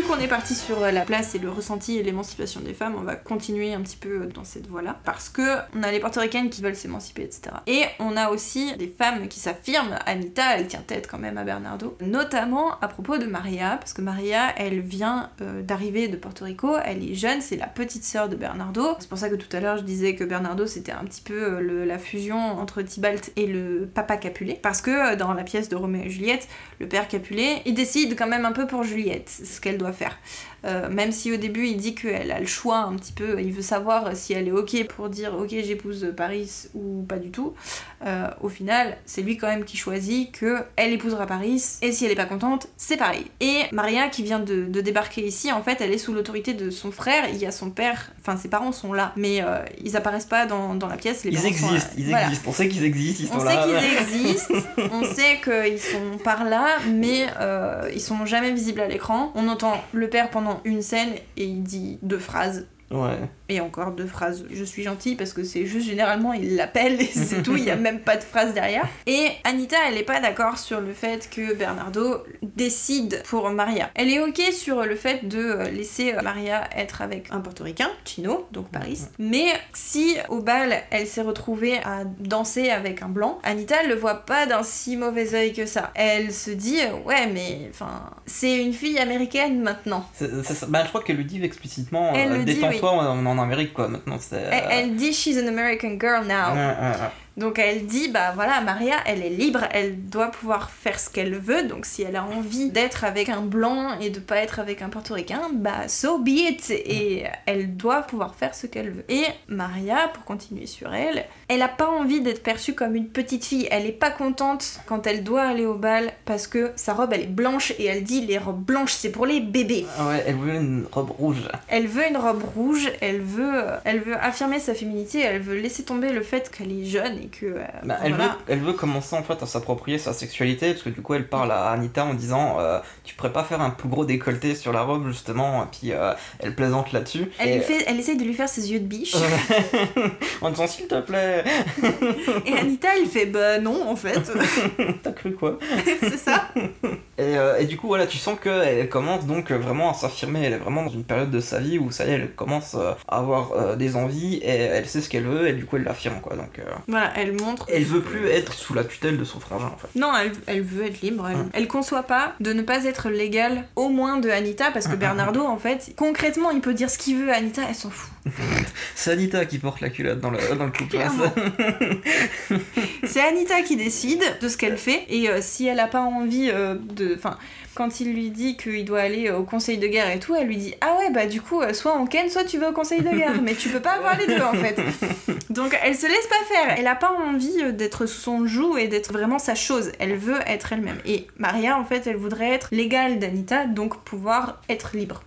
Qu'on est parti sur euh, la place et le ressenti et l'émancipation des femmes, on va continuer un petit peu dans cette voie-là. Parce que on a les portoricaines qui veulent s'émanciper, etc. Et on a aussi des femmes qui s'affirment. Anita, elle tient tête quand même à Bernardo. Notamment à propos de Maria, parce que Maria, elle vient euh, d'arriver de Porto Rico, elle est jeune, c'est la petite sœur de Bernardo. C'est pour ça que tout à l'heure je disais que Bernardo c'était un petit peu euh, la fusion entre Tybalt et le papa Capulet. Parce que euh, dans la pièce de Roméo et Juliette, le père Capulet, il décide quand même un peu pour Juliette ce qu'elle doit faire. Euh, même si au début il dit qu'elle a le choix un petit peu, il veut savoir si elle est ok pour dire ok j'épouse Paris ou pas du tout. Euh, au final, c'est lui quand même qui choisit que elle épousera Paris et si elle est pas contente, c'est pareil. Et Maria qui vient de, de débarquer ici, en fait, elle est sous l'autorité de son frère. Il y a son père, enfin ses parents sont là, mais euh, ils apparaissent pas dans, dans la pièce. Les Ils parents sont, existent, euh, ils voilà. existent. On sait qu'ils existent, ils On sont sait là. qu'ils existent, on sait qu'ils sont par là, mais ils sont jamais visibles à l'écran. On entend le père pendant une scène et il dit deux phrases. Ouais. Et encore deux phrases, je suis gentille parce que c'est juste généralement il l'appelle et c'est tout, il y a même pas de phrase derrière. Et Anita, elle est pas d'accord sur le fait que Bernardo décide pour Maria. Elle est ok sur le fait de euh, laisser euh, Maria être avec un portoricain, Chino, donc Paris. Mais si au bal elle s'est retrouvée à danser avec un blanc, Anita elle le voit pas d'un si mauvais œil que ça. Elle se dit euh, ouais mais enfin c'est une fille américaine maintenant. Ça. Bah, je crois qu'elle le dit explicitement. Elle euh, le dit, Détends-toi, on est en Amérique, quoi. Maintenant, c'est. Elle, euh, elle dit she's an American girl now. Donc elle dit, bah voilà, Maria, elle est libre, elle doit pouvoir faire ce qu'elle veut, donc si elle a envie d'être avec un blanc et de pas être avec un portoricain, bah so be it, et elle doit pouvoir faire ce qu'elle veut. Et Maria, pour continuer sur elle, elle a pas envie d'être perçue comme une petite fille, elle est pas contente quand elle doit aller au bal parce que sa robe elle est blanche et elle dit les robes blanches c'est pour les bébés. Ah ouais, elle voulait une robe rouge. Elle veut une robe rouge, elle veut, elle veut affirmer sa féminité, elle veut laisser tomber le fait qu'elle est jeune et que. euh, Bah, elle, voilà. veut, elle veut commencer en fait à s'approprier sa sexualité parce que du coup elle parle à Anita en disant euh, tu pourrais pas faire un plus gros décolleté sur la robe justement et puis euh, elle plaisante là-dessus Elle, et lui fait, elle essaye de lui faire ses yeux de biche. en disant s'il te plaît et Anita, elle fait bah non, en fait. t'as cru quoi c'est ça. et, euh, et du coup voilà tu sens qu'elle commence donc vraiment à s'affirmer elle est vraiment dans une période de sa vie où ça y est elle commence à avoir des envies et elle sait ce qu'elle veut et du coup elle l'affirme quoi donc Voilà, elle montre. elle veut plus être sous la tutelle de son frangin en fait Non, elle, elle veut être libre. Elle, elle conçoit pas de ne pas être légale, au moins de Anita, parce que Bernardo, en fait, concrètement, il peut dire ce qu'il veut à Anita, elle s'en fout. c'est Anita qui porte la culotte dans le, dans le couple hein. C'est Anita qui décide de ce qu'elle fait, et euh, si elle a pas envie euh, de. Enfin, quand il lui dit qu'il doit aller au conseil de guerre et tout, elle lui dit Ah ouais, bah du coup, euh, soit on ken, soit tu vas au conseil de guerre, mais tu peux pas avoir les deux en fait. Donc elle se laisse pas faire, elle a pas envie euh, d'être sous son joug et d'être vraiment sa chose, elle veut être elle-même. Et Maria, en fait, elle voudrait être l'égale d'Anita, donc pouvoir être libre.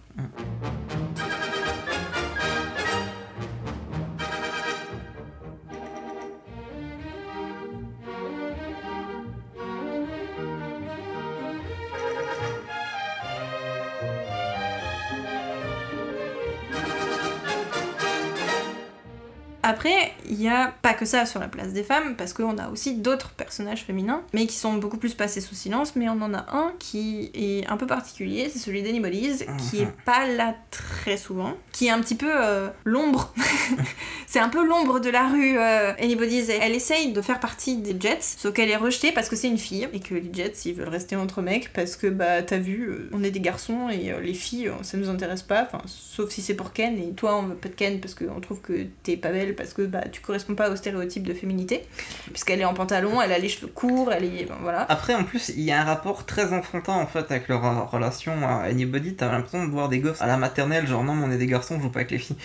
Après, il y a pas que ça sur la place des femmes, parce qu'on a aussi d'autres personnages féminins, mais qui sont beaucoup plus passés sous silence, mais on en a un qui est un peu particulier, c'est celui d'Anybodies, qui est pas là très souvent, qui est un petit peu euh, l'ombre. c'est un peu l'ombre de la rue euh, Anybody's. Elle essaye de faire partie des Jets, sauf qu'elle est rejetée parce que c'est une fille, et que les Jets, ils veulent rester entre mecs, parce que, bah, t'as vu, euh, on est des garçons, et euh, les filles, ça nous intéresse pas, enfin, sauf si c'est pour Ken, et toi, on veut pas de Ken parce qu'on trouve que t'es pas belle, parce que, bah, tu corresponds pas au stéréotype de féminité, puisqu'elle est en pantalon, elle a les cheveux courts, elle est... ben, voilà. Après, en plus, il y a un rapport très enfantin en fait avec leur euh, relation à Anybody. T'as l'impression de voir des gosses à la maternelle, genre non, mais on est des garçons, on joue pas avec les filles.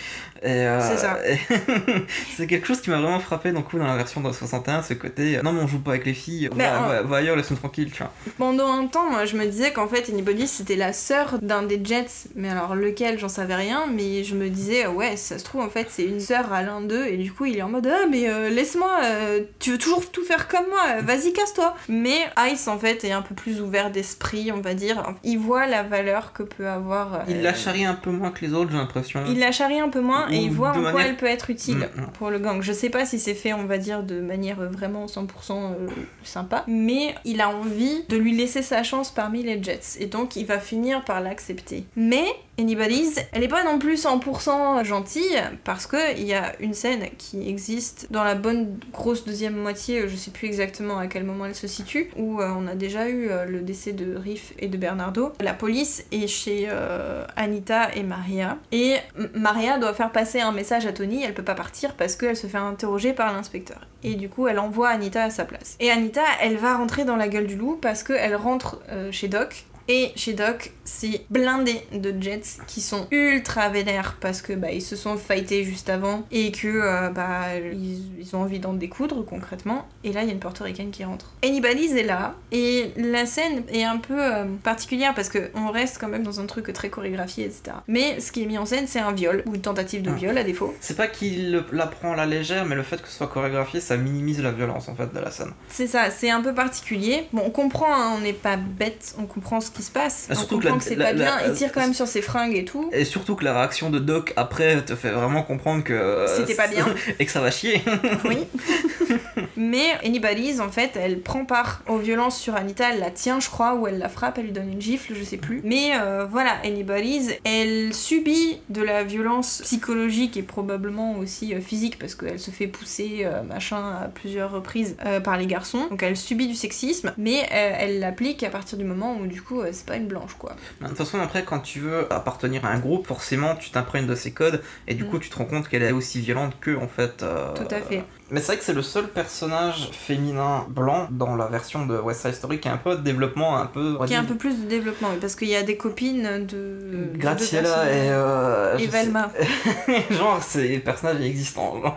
Euh, C'est ça. c'est quelque chose qui m'a vraiment frappé donc, dans la version de 61, ce côté euh, non, mais on joue pas avec les filles, Mais va, en- va- va ailleurs, laisse-nous tranquille, tu vois. Pendant un temps, moi, je me disais qu'en fait, Anybody, c'était la sœur d'un des Jets, mais alors lequel, j'en savais rien, mais je me disais, ouais, ça se trouve, en fait, c'est une sœur à l'un d'eux, eux et du coup il est en mode ah mais euh, laisse-moi, euh, tu veux toujours tout faire comme moi, vas-y casse-toi. Mais Ice en fait est un peu plus ouvert d'esprit, on va dire. Il voit la valeur que peut avoir. euh, Il la charrie un peu moins que les autres, j'ai l'impression. il la charrie un peu moins et il voit en quoi elle peut être utile Mm, mm. pour le gang. Je sais pas si c'est fait, on va dire, de manière vraiment 100% euh, sympa, mais il a envie de lui laisser sa chance parmi les Jets et donc il va finir par l'accepter. Mais Anybody's, elle est pas non plus 100% gentille parce que il y a une scène qui existe dans la bonne grosse deuxième moitié, je sais plus exactement à quel moment elle se situe, où euh, on a déjà eu euh, le décès de Riff et de Bernardo. La police est chez euh, Anita et Maria et Maria doit faire passer un message à Tony, elle peut pas partir parce qu'elle se fait interroger par l'inspecteur. Et du coup, elle envoie Anita à sa place. Et Anita, elle va rentrer dans la gueule du loup parce qu'elle rentre euh, chez Doc. Et chez Doc, c'est blindé de Jets qui sont ultra vénères parce que bah, ils se sont fightés juste avant et que euh, bah, ils, ils ont envie d'en découdre concrètement. Et là, il y a une portoricaine qui rentre. Anybody's est là et la scène est un peu euh, particulière parce qu'on reste quand même dans un truc très chorégraphié, etc. Mais ce qui est mis en scène, c'est un viol ou une tentative de Ah. viol à défaut. C'est pas qu'il la prend à la légère, mais le fait que ce soit chorégraphié, ça minimise la violence en fait de la scène. C'est ça, c'est un peu particulier. Bon, on comprend, hein, on n'est pas bête, on comprend ce qui se passe. Ah, on surtout que la- c'est la- pas la- bien. Il tire quand même sur ses fringues et tout. Et surtout que la réaction de Doc après te fait vraiment comprendre que. euh, C'était pas bien. et que ça va chier. Oui. Mais Anybody's, en fait, elle prend part aux violences sur Anita, elle la tient, je crois, ou elle la frappe, elle lui donne une gifle, je sais plus. Mais euh, voilà, Anybody's, elle subit de la violence psychologique et probablement aussi euh, physique, parce qu'elle se fait pousser, euh, machin, à plusieurs reprises euh, par les garçons. Donc elle subit du sexisme, mais euh, elle l'applique à partir du moment où, du coup, euh, c'est pas une blanche, quoi. De toute façon, après, quand tu veux appartenir à un groupe, forcément, tu t'imprègnes de ses codes, et du Mm. coup, tu te rends compte qu'elle est aussi violente que, en fait. euh, Tout à fait. Mais c'est vrai que c'est le seul personnage féminin blanc dans la version de West Side Story qui a un peu de développement, un peu. Qui a un peu plus de développement, oui, parce qu'il y a des copines de. Graciela et. euh, Et Velma. genre, c'est personnages existants.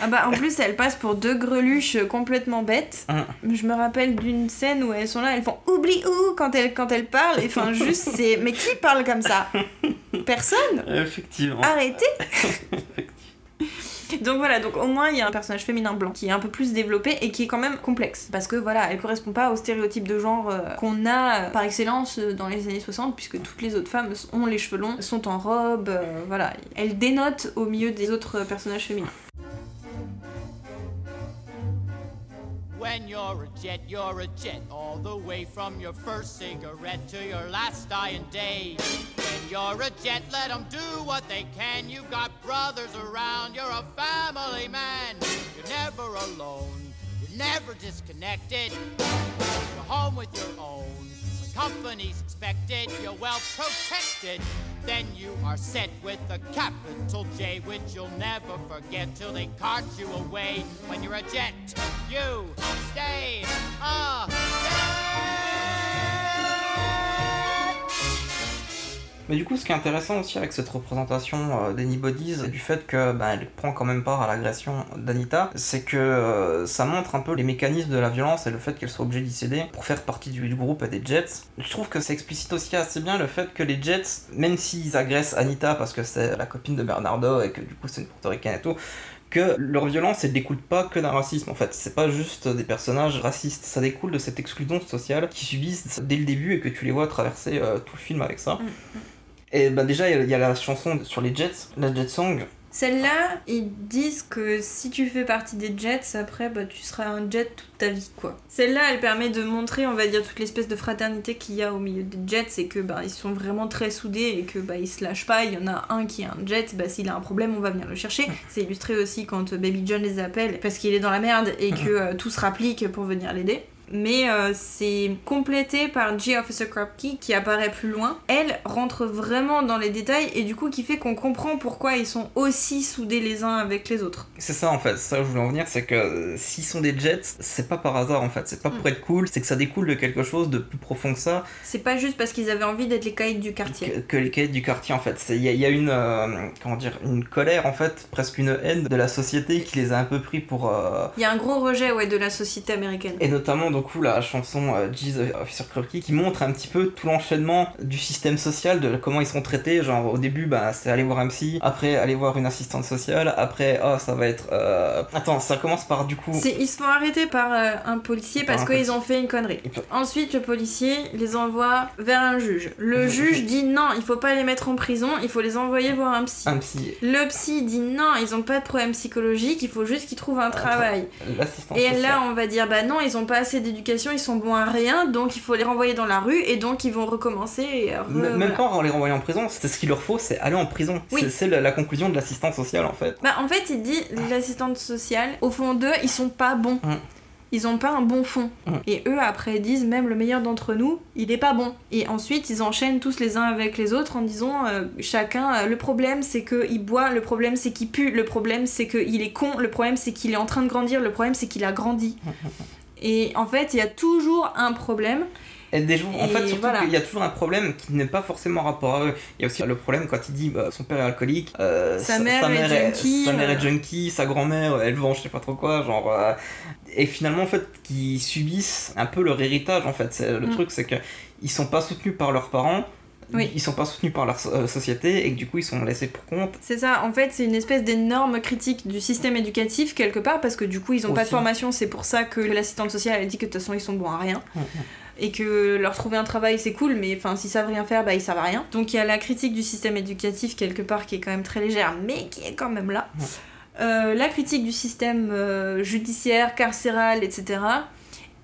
Ah bah en plus elles passent pour deux greluches complètement bêtes. Je me rappelle d'une scène où elles sont là, elles font oublie où quand elles, quand elles parlent. Et enfin juste c'est... Mais qui parle comme ça? Personne? Effectivement. Arrêtez Donc voilà, donc au moins il y a un personnage féminin blanc qui est un peu plus développé et qui est quand même complexe. Parce que voilà, elle correspond pas au stéréotype de genre euh, qu'on a euh, par excellence euh, dans les années 60, puisque toutes les autres femmes ont les cheveux longs, sont en robe, voilà. Elle dénote au milieu des autres personnages féminins. When you're a jet, you're a jet, all the way from your first cigarette to your last dying day. When you're a jet, let 'em do what they can. You've got brothers around, you're a family man. You're never alone, you're never disconnected. You're home with your own. Company's expected, you're well protected. Then you are set with a capital J, which you'll never forget till they cart you away. When you're a jet, you stay a Mais du coup, ce qui est intéressant aussi avec cette représentation euh, d'Anybody's, et du fait que elle prend quand même part à l'agression d'Anita, c'est que euh, ça montre un peu les mécanismes de la violence et le fait qu'elle soit obligée d'y céder pour faire partie du, groupe des Jets. Je trouve que ça explicite aussi assez bien le fait que les Jets, même s'ils agressent Anita parce que c'est la copine de Bernardo et que du coup c'est une portoricaine et tout, que leur violence elle découle pas que d'un racisme en fait, c'est pas juste des personnages racistes, ça découle de cette exclusion sociale qu'ils subissent dès le début et que tu les vois traverser euh, tout le film avec ça. Et bah déjà, il y, a- il y a la chanson sur les Jets, la Jet Song. Celle-là, ils disent que si tu fais partie des Jets, après, bah, tu seras un Jet toute ta vie, quoi. Celle-là, elle permet de montrer, on va dire, toute l'espèce de fraternité qu'il y a au milieu des Jets, et que bah, ils sont vraiment très soudés et que bah, ils se lâchent pas. Il y en a un qui est un Jet, bah, s'il a un problème, on va venir le chercher. C'est illustré aussi quand Baby John les appelle parce qu'il est dans la merde et que euh, tout se rapplique pour venir l'aider. Mais euh, c'est complété par G. Officer Krupke qui apparaît plus loin. Elle rentre vraiment dans les détails et du coup qui fait qu'on comprend pourquoi ils sont aussi soudés les uns avec les autres. C'est ça en fait, ça je voulais en venir, c'est que euh, s'ils sont des Jets, c'est pas par hasard en fait, c'est pas pour être cool, c'est que ça découle de quelque chose de plus profond que ça, C'est pas juste parce qu'ils avaient envie d'être les caïds du quartier. que, que les cahiers du quartier en fait. Il y, a- il y a une, euh, comment dire, une colère en fait, presque une haine de la société qui les a un peu pris pour... Il y a un gros rejet ouais, de la société américaine. Et notamment beaucoup la chanson euh, Jeez Officer Crocky qui montre un petit peu tout l'enchaînement du système social, de comment ils sont traités. Genre au début, bah, c'est aller voir un psy, après aller voir une assistante sociale, après, oh, ça va être. euh, Attends, ça commence par du coup. Ils se font arrêter par euh, un policier Par parce qu'ils ont fait une connerie. Ensuite, le policier les envoie vers un juge. Le juge dit non, il faut pas les mettre en prison, il faut les envoyer voir un psy. Un psy, Le psy dit non, ils ont pas de problème psychologique, il faut juste qu'ils trouvent un travail. l'assistante Et sociale. là, on va dire, bah non, ils ont pas assez d'éducation, ils sont bons à rien, donc il faut les renvoyer dans la rue, et donc ils vont recommencer. Et re- M- Même voilà. pas en les renvoyant en prison, c'est ce qu'il leur faut, c'est aller en prison. Oui. C'est- la, la conclusion de l'assistante sociale en fait. Bah en fait, il dit, l'assistante sociale, au fond d'eux, ils sont pas bons. Mm. Ils ont pas un bon fond. Mm. Et eux, après, disent, même le meilleur d'entre nous, il est pas bon. Et ensuite, ils enchaînent tous les uns avec les autres en disant, euh, chacun, euh, le problème c'est qu'il boit, le problème c'est qu'il pue, le problème c'est qu'il est con, le problème c'est qu'il est en train de grandir, le problème c'est qu'il a grandi. Et en fait, il y a toujours un problème. Et des jours, en fait, surtout voilà. qu'il y a toujours un problème qui n'est pas forcément rapport à eux. Il y a aussi le problème quand il dit bah, son père est alcoolique, euh, Sa mère est junkie, sa mère est junkie, sa grand-mère elle vend je sais pas trop quoi, genre. euh, et finalement, en fait, qu'ils subissent un peu leur héritage en fait. Le Mm. truc, c'est que ils sont pas soutenus par leurs parents. Oui. Ils sont pas soutenus par leur euh, société et que du coup ils sont laissés pour compte. C'est ça, en fait, c'est une espèce d'énorme critique du système éducatif quelque part parce que du coup, ils ont pas de formation, c'est pour ça que l'assistante sociale a dit que de toute façon, ils sont bons à rien. Mhm. Et que leur trouver un travail c'est cool, mais enfin s'ils savent rien faire, bah ils savent à rien. Donc il y a la critique du système éducatif quelque part qui est quand même très légère, mais qui est quand même là. Ouais. Euh, la critique du système euh, judiciaire, carcéral, etc.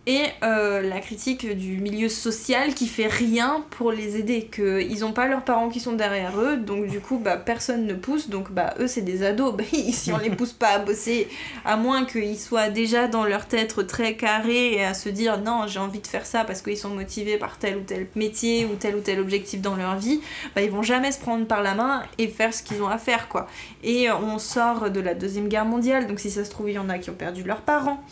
Et euh, la critique du milieu social qui fait rien pour les aider, qu'ils ont pas leurs parents qui sont derrière eux, donc du coup bah personne ne pousse, donc bah eux c'est des ados, bah, si on les pousse pas à bosser, à moins qu'ils soient déjà dans leur tête très carrés et à se dire non j'ai envie de faire ça parce qu'ils sont motivés par tel ou tel métier ou tel ou tel objectif dans leur vie, bah ils vont jamais se prendre par la main et faire ce qu'ils ont à faire quoi. Et on sort de la deuxième guerre mondiale, donc si ça se trouve il y en a qui ont perdu leurs parents.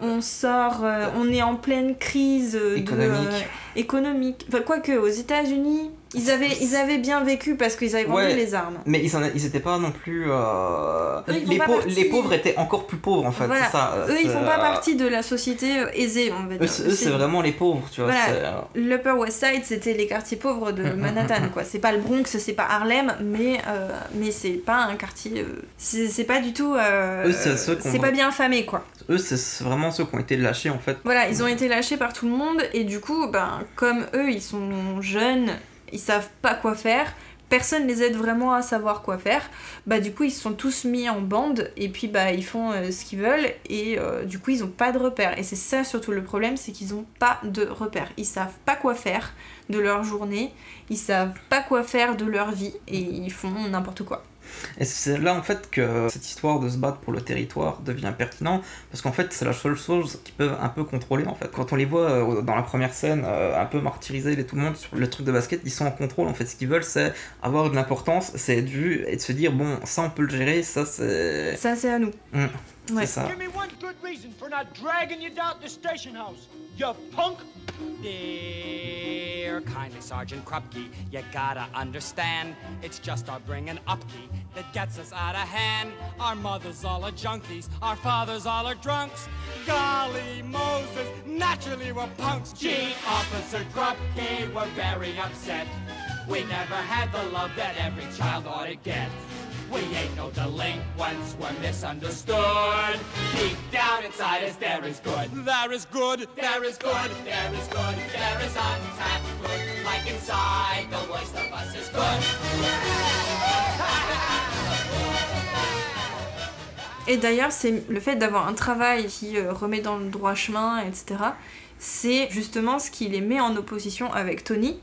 On sort, euh, on est en pleine crise euh, de, Économique. euh, économique. Enfin, quoique, aux États-Unis, ils avaient, ils avaient bien vécu parce qu'ils avaient vendu Ouais. les armes. Mais ils, en, ils étaient pas non plus. euh, Eux, les, pas pauvres étaient encore plus pauvres en fait, Voilà. ça. Eux, ils font pas euh, partie de la société euh, aisée, on va dire. Eux, c'est vraiment les pauvres, tu vois. Voilà. L'Upper West Side, c'était les quartiers pauvres de Manhattan, quoi. C'est pas le Bronx, c'est pas Harlem, mais, euh, mais c'est pas un quartier. c'est pas du tout. euh, Eux, c'est ceux qu'on- c'est pas bien famé, quoi. Eux, c'est c'est vraiment ceux qui ont été lâchés en fait. Voilà, ils ont été lâchés par tout le monde, et du coup, ben, comme eux, ils sont jeunes, ils savent pas quoi faire. Personne les aide vraiment à savoir quoi faire. Bah du coup ils se sont tous mis en bande et puis bah ils font euh, ce qu'ils veulent et euh, du coup ils ont pas de repères. Et c'est ça surtout le problème, c'est qu'ils ont pas de repères. Ils savent pas quoi faire de leur journée, ils savent pas quoi faire de leur vie et ils font n'importe quoi. Et c'est là en fait que cette histoire de se battre pour le territoire devient pertinent parce qu'en fait c'est la seule chose qu'ils peuvent un peu contrôler en fait. Quand on les voit euh, dans la première scène euh, un peu martyriser les tout le monde sur le truc de basket, ils sont en contrôle en fait. Ce qu'ils veulent c'est avoir de l'importance, c'est être vu et de se dire bon ça on peut le gérer, ça c'est Ça c'est à nous. Mm. Ouais. c'est ça. Give me one good reason for not dragging you down to the station house, you punk. Dear kindly Sergeant Krupke, you gotta understand, it's just our bringing up key that gets us out of hand. Our mothers all are junkies, our fathers all are drunks. Golly Moses, naturally we're punks. Gee, Officer Krupke, we're very upset. We never had the love that every child ought to get. We ain't no delinquents, we're misunderstood. Deep down inside us, there is good. There is good, there is good, there is good, there is untapped good. Like inside, the worst of us is good. Et d'ailleurs, c'est le fait d'avoir un travail qui euh, remet dans le droit chemin, etc. C'est justement ce qui les met en opposition avec Tony,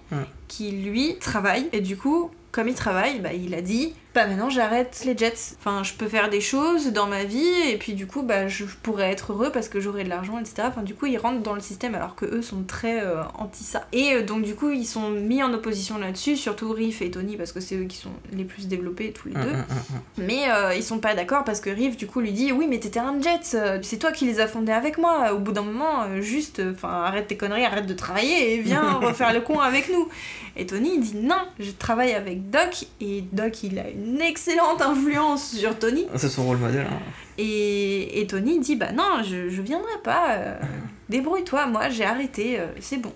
qui lui travaille. Et du coup, comme il travaille, bah, il a dit Bah maintenant j'arrête les jets. Enfin, je peux faire des choses dans ma vie, et puis du coup, bah, je pourrais être heureux parce que j'aurai de l'argent, etc. Enfin, du coup, ils rentrent dans le système alors que eux sont très euh, anti ça. Et euh, donc, du coup, ils sont mis en opposition là-dessus, surtout Riff et Tony, parce que c'est eux qui sont les plus développés tous les Mm, deux. mm, mm. Mais euh, ils sont pas d'accord parce que Riff du coup lui dit oui mais t'étais un jet, c'est toi qui les as fondés avec moi. Au bout d'un moment, juste, enfin arrête tes conneries, arrête de travailler et viens refaire le con avec nous. Et Tony il dit non, je travaille avec Doc et Doc il a une une excellente influence sur Tony. C'est son rôle modèle. hein. Et, et Tony dit Bah non, je, je viendrai pas. euh, Débrouille-toi, moi j'ai arrêté, euh, c'est bon.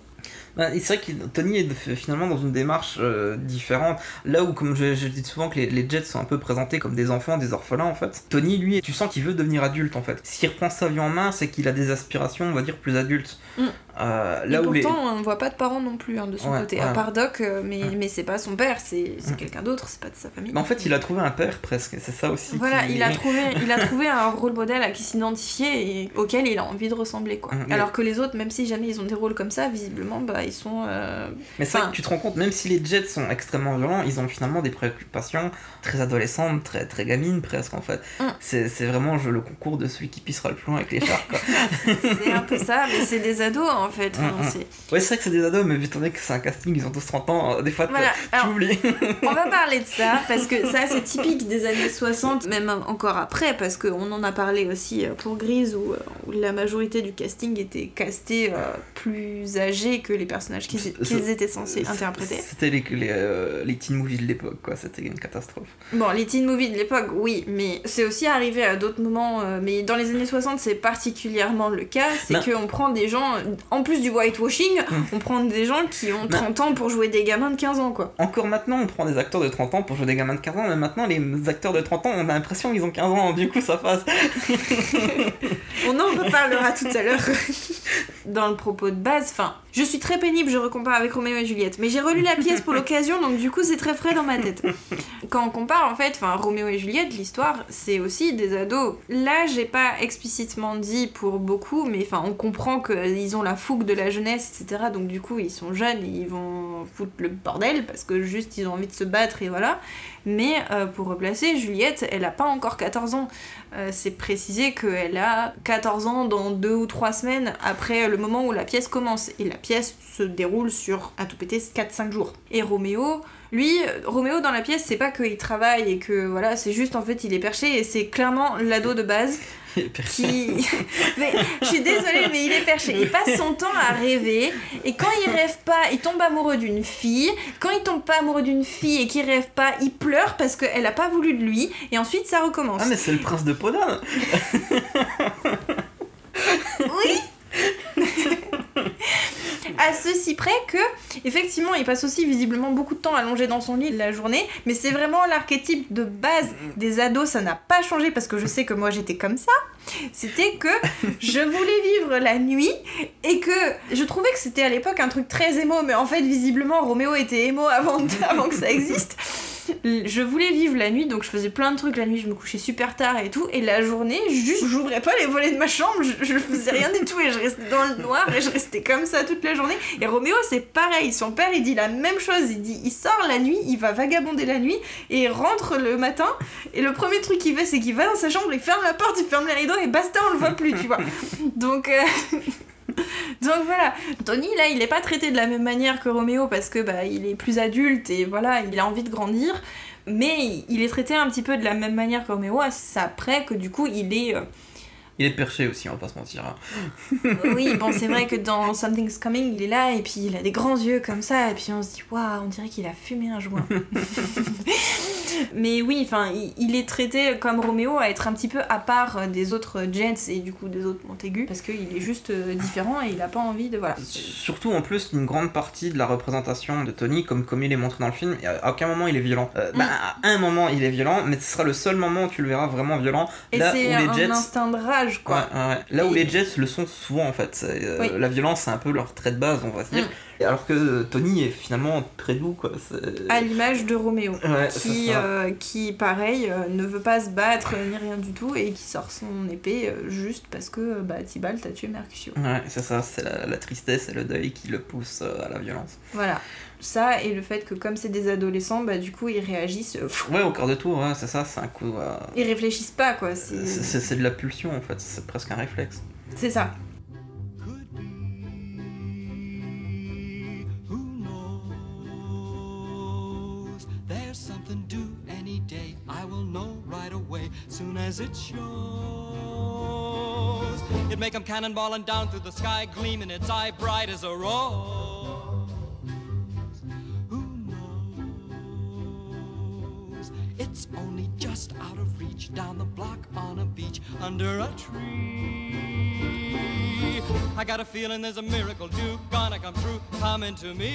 Bah, c'est vrai que Tony est finalement dans une démarche euh, différente. Là où, comme je, je dis souvent, que les, les Jets sont un peu présentés comme des enfants, des orphelins en fait. Tony, lui, tu sens qu'il veut devenir adulte en fait. S'il reprend sa vie en main, c'est qu'il a des aspirations, on va dire, plus adultes. Mm. Euh, Et les. pourtant, on ne voit pas de parents non plus hein, de son Ouais, côté. ouais. À part Doc, euh, mais, Ouais. mais c'est pas son père, c'est Ouais. quelqu'un d'autre, c'est pas de sa famille. Bah, en fait, il a trouvé un père presque, c'est ça aussi. Voilà, il a, trouvé, il a trouvé un rôle modèle à qui s'identifier et auquel il a envie de ressembler. quoi. Mm, Alors que les autres, même si jamais ils ont des rôles comme ça, visiblement, bah, ils sont. euh, Mais c'est vrai Enfin- que tu te rends compte, même si les Jets sont extrêmement violents, ils ont finalement des préoccupations très adolescentes, très, très gamines presque en fait. Mm. C'est vraiment je- le concours de celui qui pissera le plus loin avec les chars c'est un peu ça, mais c'est des ados en fait. Enfin, Mm, mm. c'est- ouais, c'est vrai que c'est des ados, mais étant donné que c'est un casting, ils ont tous 30 ans, euh, des fois Voilà, tu alors- oublies. On va parler de ça parce que ça c'est typique des années 60, même encore après, parce qu'on en a parlé aussi euh, pour Grise où, où la majorité du casting était casté euh, plus âgé que les personnages qu'ils étaient censés interpréter. C'était les, les, euh, les teen movies de l'époque, quoi, c'était une catastrophe. Bon, les teen movies de l'époque, oui, mais c'est aussi arrivé à d'autres moments. euh, mais dans les années 60, c'est particulièrement le cas. C'est Ben- qu'on prend des gens, en plus du whitewashing, Hmm. on prend des gens qui ont Ben- 30 ans pour jouer des gamins de 15 ans, quoi. Encore maintenant, on prend des acteurs de 30 ans pour jouer des gamins de 15 ans, mais maintenant, les acteurs de 30 ans, on a l'impression qu'ils ont 15 ans, du coup, ça passe. On en reparlera tout à l'heure dans le propos de base. Enfin, je suis très pénible, je recompare avec Roméo et Juliette. Mais j'ai relu la pièce pour l'occasion, donc du coup, c'est très frais dans ma tête. Quand on compare, en fait, enfin, Roméo et Juliette, l'histoire, c'est aussi des ados. Là, j'ai pas explicitement dit pour beaucoup, mais enfin, on comprend qu'ils ont la fougue de la jeunesse, etc. Donc du coup, ils sont jeunes, ils vont foutre le bordel parce que juste ils ont envie de se battre et voilà. Mais euh, pour replacer, Juliette, elle a pas encore 14 ans. Euh, c'est précisé qu'elle a 14 ans dans deux ou trois semaines après le moment où la pièce commence. Et la pièce se déroule sur, à tout péter, 4-5 jours. Et Roméo, lui, Roméo dans la pièce, c'est pas qu'il travaille et que voilà, c'est juste en fait il est perché et c'est clairement l'ado de base qui. mais je suis désolée, mais il est perché. Il passe son temps à rêver. Et quand il rêve pas, il tombe amoureux d'une fille. Quand il tombe pas amoureux d'une fille et qu'il rêve pas, il pleure parce qu'elle a pas voulu de lui. Et ensuite, ça recommence. Ah, mais c'est le prince de Podane Oui À ceci près que, effectivement, il passe aussi visiblement beaucoup de temps allongé dans son lit la journée, mais c'est vraiment l'archétype de base des ados, ça n'a pas changé parce que je sais que moi j'étais comme ça. C'était que je voulais vivre la nuit et que je trouvais que c'était à l'époque un truc très émo, mais en fait, visiblement, Roméo était émo avant, avant que ça existe. Je voulais vivre la nuit, donc je faisais plein de trucs la nuit, je me couchais super tard et tout, et la journée, juste, j'ouvrais pas les volets de ma chambre, je, je faisais rien du tout, et je restais dans le noir, et je restais comme ça toute la journée. Et Roméo, c'est pareil, son père, il dit la même chose, il dit, il sort la nuit, il va vagabonder la nuit, et rentre le matin, et le premier truc qu'il fait, c'est qu'il va dans sa chambre, il ferme la porte, il ferme les rideaux, et basta, on le voit plus, tu vois. Donc... euh, Donc voilà, Tony là il est pas traité de la même manière que Roméo parce que bah il est plus adulte et voilà il a envie de grandir, mais il est traité un petit peu de la même manière que Roméo, c'est après que du coup il est... euh, Il est perché aussi, on va pas se mentir. hein. Oui bon c'est vrai que dans Something's Coming il est là et puis il a des grands yeux comme ça et puis on se dit waouh on dirait qu'il a fumé un joint. mais oui enfin il, est traité comme Roméo à être un petit peu à part des autres Jets et du coup des autres Montaigu parce qu'il est juste euh, différent et il a pas envie de voilà. Surtout en plus, une grande partie de la représentation de Tony, comme, comme il est montré dans le film, à aucun moment il est violent. Euh, bah, à un moment il est violent, mais ce sera le seul moment où tu le verras vraiment violent. Et Là où c'est les un Jets. instinct de rage, quoi. Ouais, ouais, ouais. Là où Et- les Jets le sont souvent en fait. Euh, Oui. La violence c'est un peu leur trait de base, on va se dire. Mm. Alors que Tony est finalement très doux quoi. À l'image de Roméo. Ouais, Qui, euh, qui, pareil, euh, ne veut pas se battre ni rien du tout et qui sort son épée juste parce que bah, Tybalt a tué Mercutio. Ouais, c'est ça, c'est la, la tristesse et le deuil qui le poussent à la violence. Voilà. Ça et le fait que, comme c'est des adolescents, bah, du coup, ils réagissent. euh, pff, Ouais, au quart de tour, ouais, c'est ça, c'est un coup. euh, ils réfléchissent pas, quoi. c'est, de la pulsion en fait, c'est presque un réflexe. c'est ça. Could be. Who knows? There's something due any day. I will know right away, soon as it shows. It make 'em cannonballing down through the sky, gleaming its eye bright as a rose. It's only just out of reach, down the block on a beach under a tree. I got a feeling there's a miracle due, gonna come true, coming to me.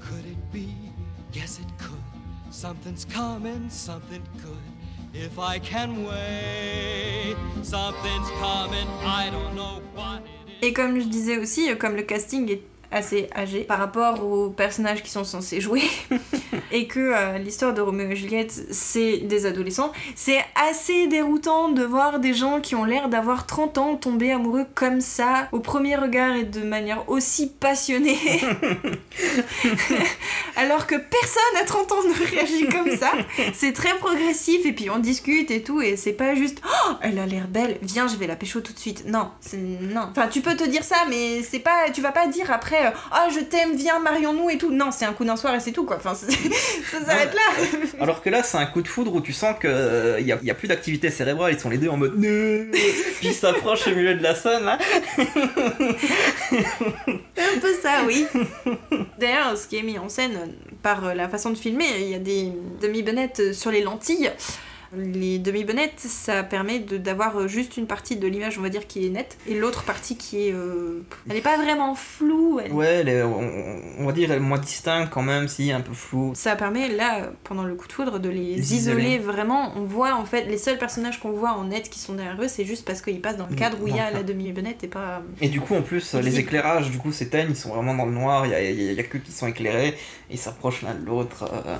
Could it be? Yes, it could. Something's coming, something good. If I can wait, something's coming, I don't know what it is. Et comme je disais aussi, euh, comme le casting est assez âgé par rapport aux personnages qui sont censés jouer et que euh, l'histoire de Roméo et Juliette c'est des adolescents, c'est assez déroutant de voir des gens qui ont l'air d'avoir 30 ans tomber amoureux comme ça au premier regard et de manière aussi passionnée alors que personne à 30 ans ne réagit comme ça. C'est très progressif et puis on discute et tout et c'est pas juste oh, elle a l'air belle, viens je vais la pécho tout de suite. Non, non. Enfin tu peux te dire ça mais c'est pas tu vas pas dire après euh, ah je t'aime, viens marions-nous et tout. Non, c'est un coup d'un soir et c'est tout quoi. Enfin ça s'arrête là. Alors que là, c'est un coup de foudre où tu sens qu'il n'y a, y a plus d'activité cérébrale, ils sont les deux en mode Puis s'approchent au milieu de la scène là. Un peu ça, oui. D'ailleurs, ce qui est mis en scène par euh, la façon de filmer, il y a des demi-bonnettes sur les lentilles. Les demi-bonnettes, ça permet d'avoir euh, juste une partie de l'image, on va dire, qui est nette, et l'autre partie qui est... euh, Elle n'est pas vraiment floue. elle- Ouais, elle est- on, on va dire elle est moins distincte quand même, si, un peu flou. Ça permet, là, pendant le coup de foudre, de les Les isoler. isoler. vraiment. On voit, en fait, les seuls personnages qu'on voit en net qui sont derrière eux, c'est juste parce qu'ils passent dans le cadre où il y a la demi-bonnette et pas... Et du coup, en plus, les éclairages du coup s'éteignent, ils sont vraiment dans le noir, il y a, que qui sont éclairés, et ils s'approchent l'un de l'autre. euh.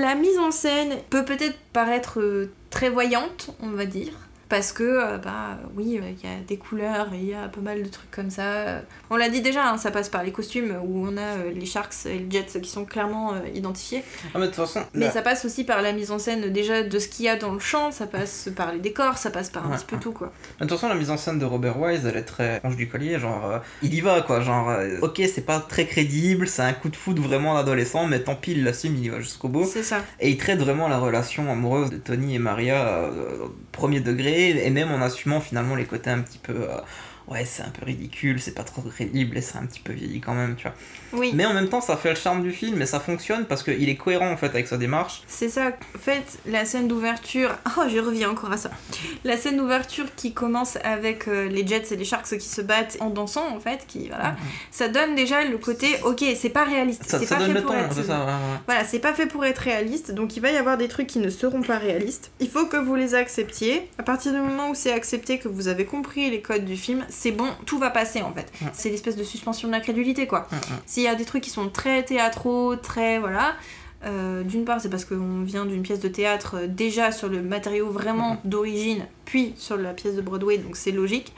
La mise en scène peut peut-être paraître euh, très voyante, on va dire. Parce que, euh, bah oui, euh, il y a des couleurs il y a pas mal de trucs comme ça. On l'a dit déjà, hein, ça passe par les costumes où on a euh, les Sharks et les Jets qui sont clairement identifiés. Ah, mais de toute façon, Mais là- ça passe aussi par la mise en scène déjà de ce qu'il y a dans le champ, ça passe par les décors, ça passe par un Ouais, petit peu ouais. tout quoi. De toute façon, la mise en scène de Robert Wise, elle est très franche du collier. Genre, euh, il y va quoi. Genre, euh, ok, c'est pas très crédible, c'est un coup de foudre vraiment d'adolescent, mais tant pis, il l'assume, il y va jusqu'au bout. C'est ça. Et il traite vraiment la relation amoureuse de Tony et Maria euh, premier degré, et même en assumant finalement les côtés un petit peu. euh, ouais, c'est un peu ridicule, c'est pas trop crédible, et c'est un petit peu vieilli quand même, tu vois. Oui. Mais en même temps, ça fait le charme du film, et ça fonctionne parce qu'il est cohérent en fait avec sa démarche. C'est ça, en fait, la scène d'ouverture. Oh, je reviens encore à ça. La scène d'ouverture qui commence avec euh, les Jets et les Sharks qui se battent en dansant, en fait, qui voilà, ça donne déjà le côté. Ok, c'est pas réaliste. Ça, c'est ça pas donne fait le pour ton, être. c'est ça, ouais, ouais. Voilà, c'est pas fait pour être réaliste, donc il va y avoir des trucs qui ne seront pas réalistes. Il faut que vous les acceptiez. À partir du moment où c'est accepté, que vous avez compris les codes du film, c'est bon, tout va passer en fait. Ouais. C'est l'espèce de suspension de l'incrédulité quoi. Ouais. S'il y a des trucs qui sont très théâtraux, très voilà. euh, D'une part, c'est parce qu'on vient d'une pièce de théâtre euh, déjà sur le matériau vraiment d'origine, puis sur la pièce de Broadway, donc c'est logique.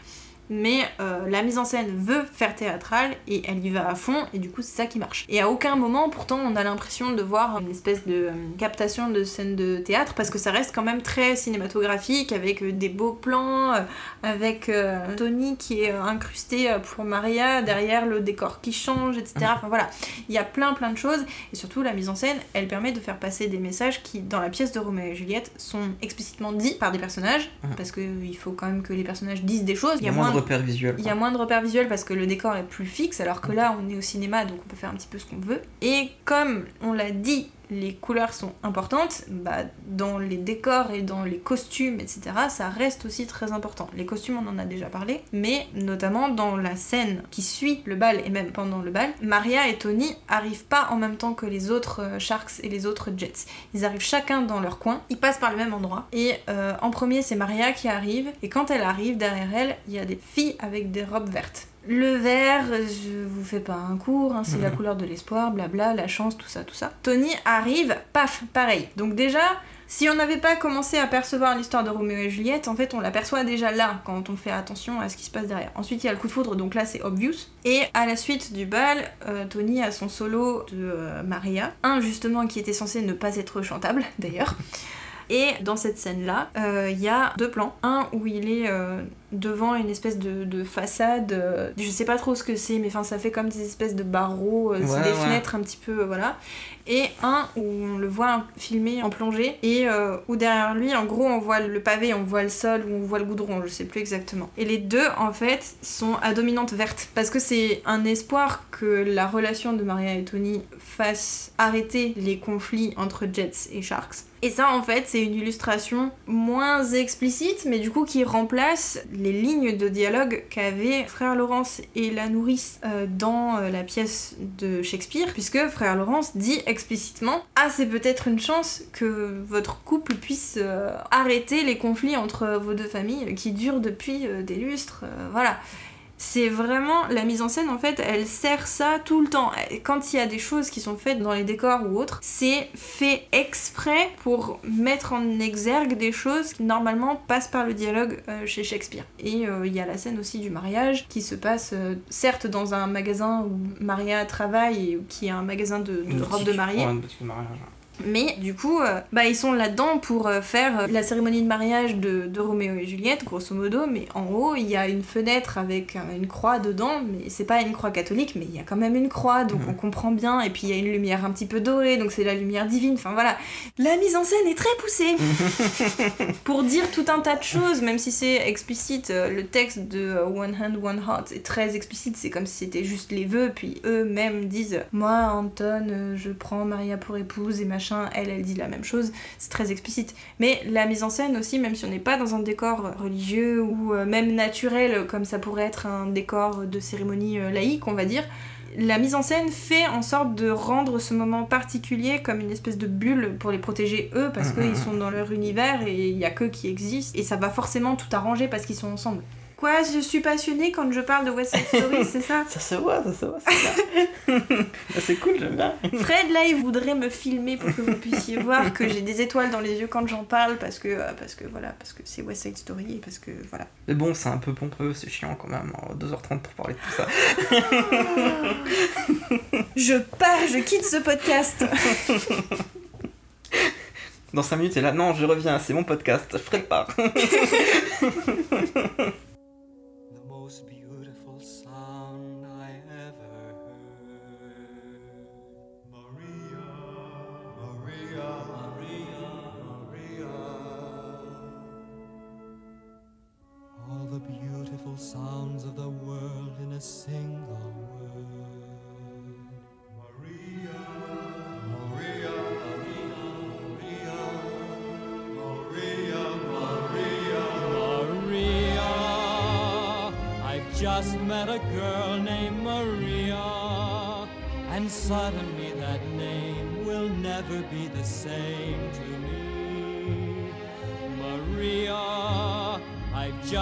Mais euh, la mise en scène veut faire théâtral et elle y va à fond, et du coup, c'est ça qui marche. Et à aucun moment, pourtant, on a l'impression de voir une espèce de euh, captation de scène de théâtre parce que ça reste quand même très cinématographique avec euh, des beaux plans, avec euh, Tony qui est incrusté pour Maria, derrière le décor qui change, etc. Enfin voilà, il y a plein plein de choses et surtout la mise en scène, elle permet de faire passer des messages qui, dans la pièce de Roméo et Juliette, sont explicitement dits par des personnages Mhm. parce qu'il faut quand même que les personnages disent des choses. Il y a moins de repères visuels. Il y a moins de repères visuels parce que le décor est plus fixe, alors Mm. que là, on est au cinéma, donc on peut faire un petit peu ce qu'on veut. Et comme on l'a dit, les couleurs sont importantes, bah, dans les décors et dans les costumes, etc., ça reste aussi très important. Les costumes, on en a déjà parlé, mais notamment dans la scène qui suit le bal et même pendant le bal, Maria et Tony arrivent pas en même temps que les autres euh, Sharks et les autres Jets. Ils arrivent chacun dans leur coin, ils passent par le même endroit. Et euh, en premier, c'est Maria qui arrive, et quand elle arrive, derrière elle, il y a des filles avec des robes vertes. Le vert, je vous fais pas un cours, hein, c'est la Mhm. couleur de l'espoir, blabla, la chance, tout ça, tout ça. Tony arrive, paf, pareil. Donc déjà, si on n'avait pas commencé à percevoir l'histoire de Roméo et Juliette, en fait, on l'aperçoit déjà là, quand on fait attention à ce qui se passe derrière. Ensuite, il y a le coup de foudre, donc là, c'est obvious. Et à la suite du bal, euh, Tony a son solo de euh, Maria. Un, justement, qui était censé ne pas être chantable, d'ailleurs. Et dans cette scène-là, euh, il y a deux plans. Un où il est euh, devant une espèce de, de façade, euh, je sais pas trop ce que c'est, mais enfin ça fait comme des espèces de barreaux, euh, Ouais, des ouais. fenêtres un petit peu, voilà. Et un où on le voit filmé en plongée, et où derrière lui, en gros, on voit le pavé, on voit le sol, ou on voit le goudron, je sais plus exactement. Et les deux, en fait, sont à dominante verte, parce que c'est un espoir que la relation de Maria et Tony fasse arrêter les conflits entre Jets et Sharks. Et ça, en fait, c'est une illustration moins explicite, mais du coup qui remplace les lignes de dialogue qu'avaient Frère Laurence et la nourrice euh, dans euh, la pièce de Shakespeare, puisque Frère Laurence dit explicitement Ah, c'est peut-être une chance que votre couple puisse euh, arrêter les conflits entre vos deux familles qui durent depuis des lustres. voilà c'est vraiment la mise en scène en fait elle sert ça tout le temps. Quand il y a des choses qui sont faites dans les décors ou autres c'est fait exprès pour mettre en exergue des choses qui normalement passent par le dialogue euh, chez Shakespeare. Et euh, il y a la scène aussi du mariage qui se passe euh, certes dans un magasin où Maria travaille et qui est un magasin de, robes de mariée. Ouais, mais du coup, euh, bah, ils sont là-dedans pour euh, faire euh, la cérémonie de mariage de, de Roméo et Juliette, grosso modo. Mais en haut, il y a une fenêtre avec une croix dedans. Mais c'est pas une croix catholique, mais il y a quand même une croix, donc Mhm. on comprend bien. Et puis il y a une lumière un petit peu dorée, donc c'est la lumière divine. Enfin voilà, la mise en scène est très poussée pour dire tout un tas de choses, même si c'est explicite. Le texte de One Hand, One Heart est très explicite. C'est comme si c'était juste les vœux, puis eux-mêmes disent Moi, Anton, je prends Maria pour épouse et machin. Elle, elle dit la même chose. C'est très explicite. Mais la mise en scène aussi, même si on n'est pas dans un décor religieux ou euh, même naturel, comme ça pourrait être un décor de cérémonie euh, laïque, on va dire. La mise en scène fait en sorte de rendre ce moment particulier comme une espèce de bulle pour les protéger eux parce Mhm. qu'ils sont dans leur univers et il y a qu'eux qui existent et ça va forcément tout arranger parce qu'ils sont ensemble. Quoi, je suis passionnée quand je parle de West Side Story, c'est ça Ça se voit, ça se voit, c'est c'est cool, j'aime bien. Fred là il voudrait me filmer pour que vous puissiez voir que j'ai des étoiles dans les yeux quand j'en parle parce que euh, parce que voilà parce que c'est West Side Story et parce que voilà. Mais bon, c'est un peu pompeux, c'est chiant quand même. hein, 2h30 pour parler de tout ça. Je pars, je quitte ce podcast. Dans 5 minutes, et là, non, je reviens, c'est mon podcast. Fred part.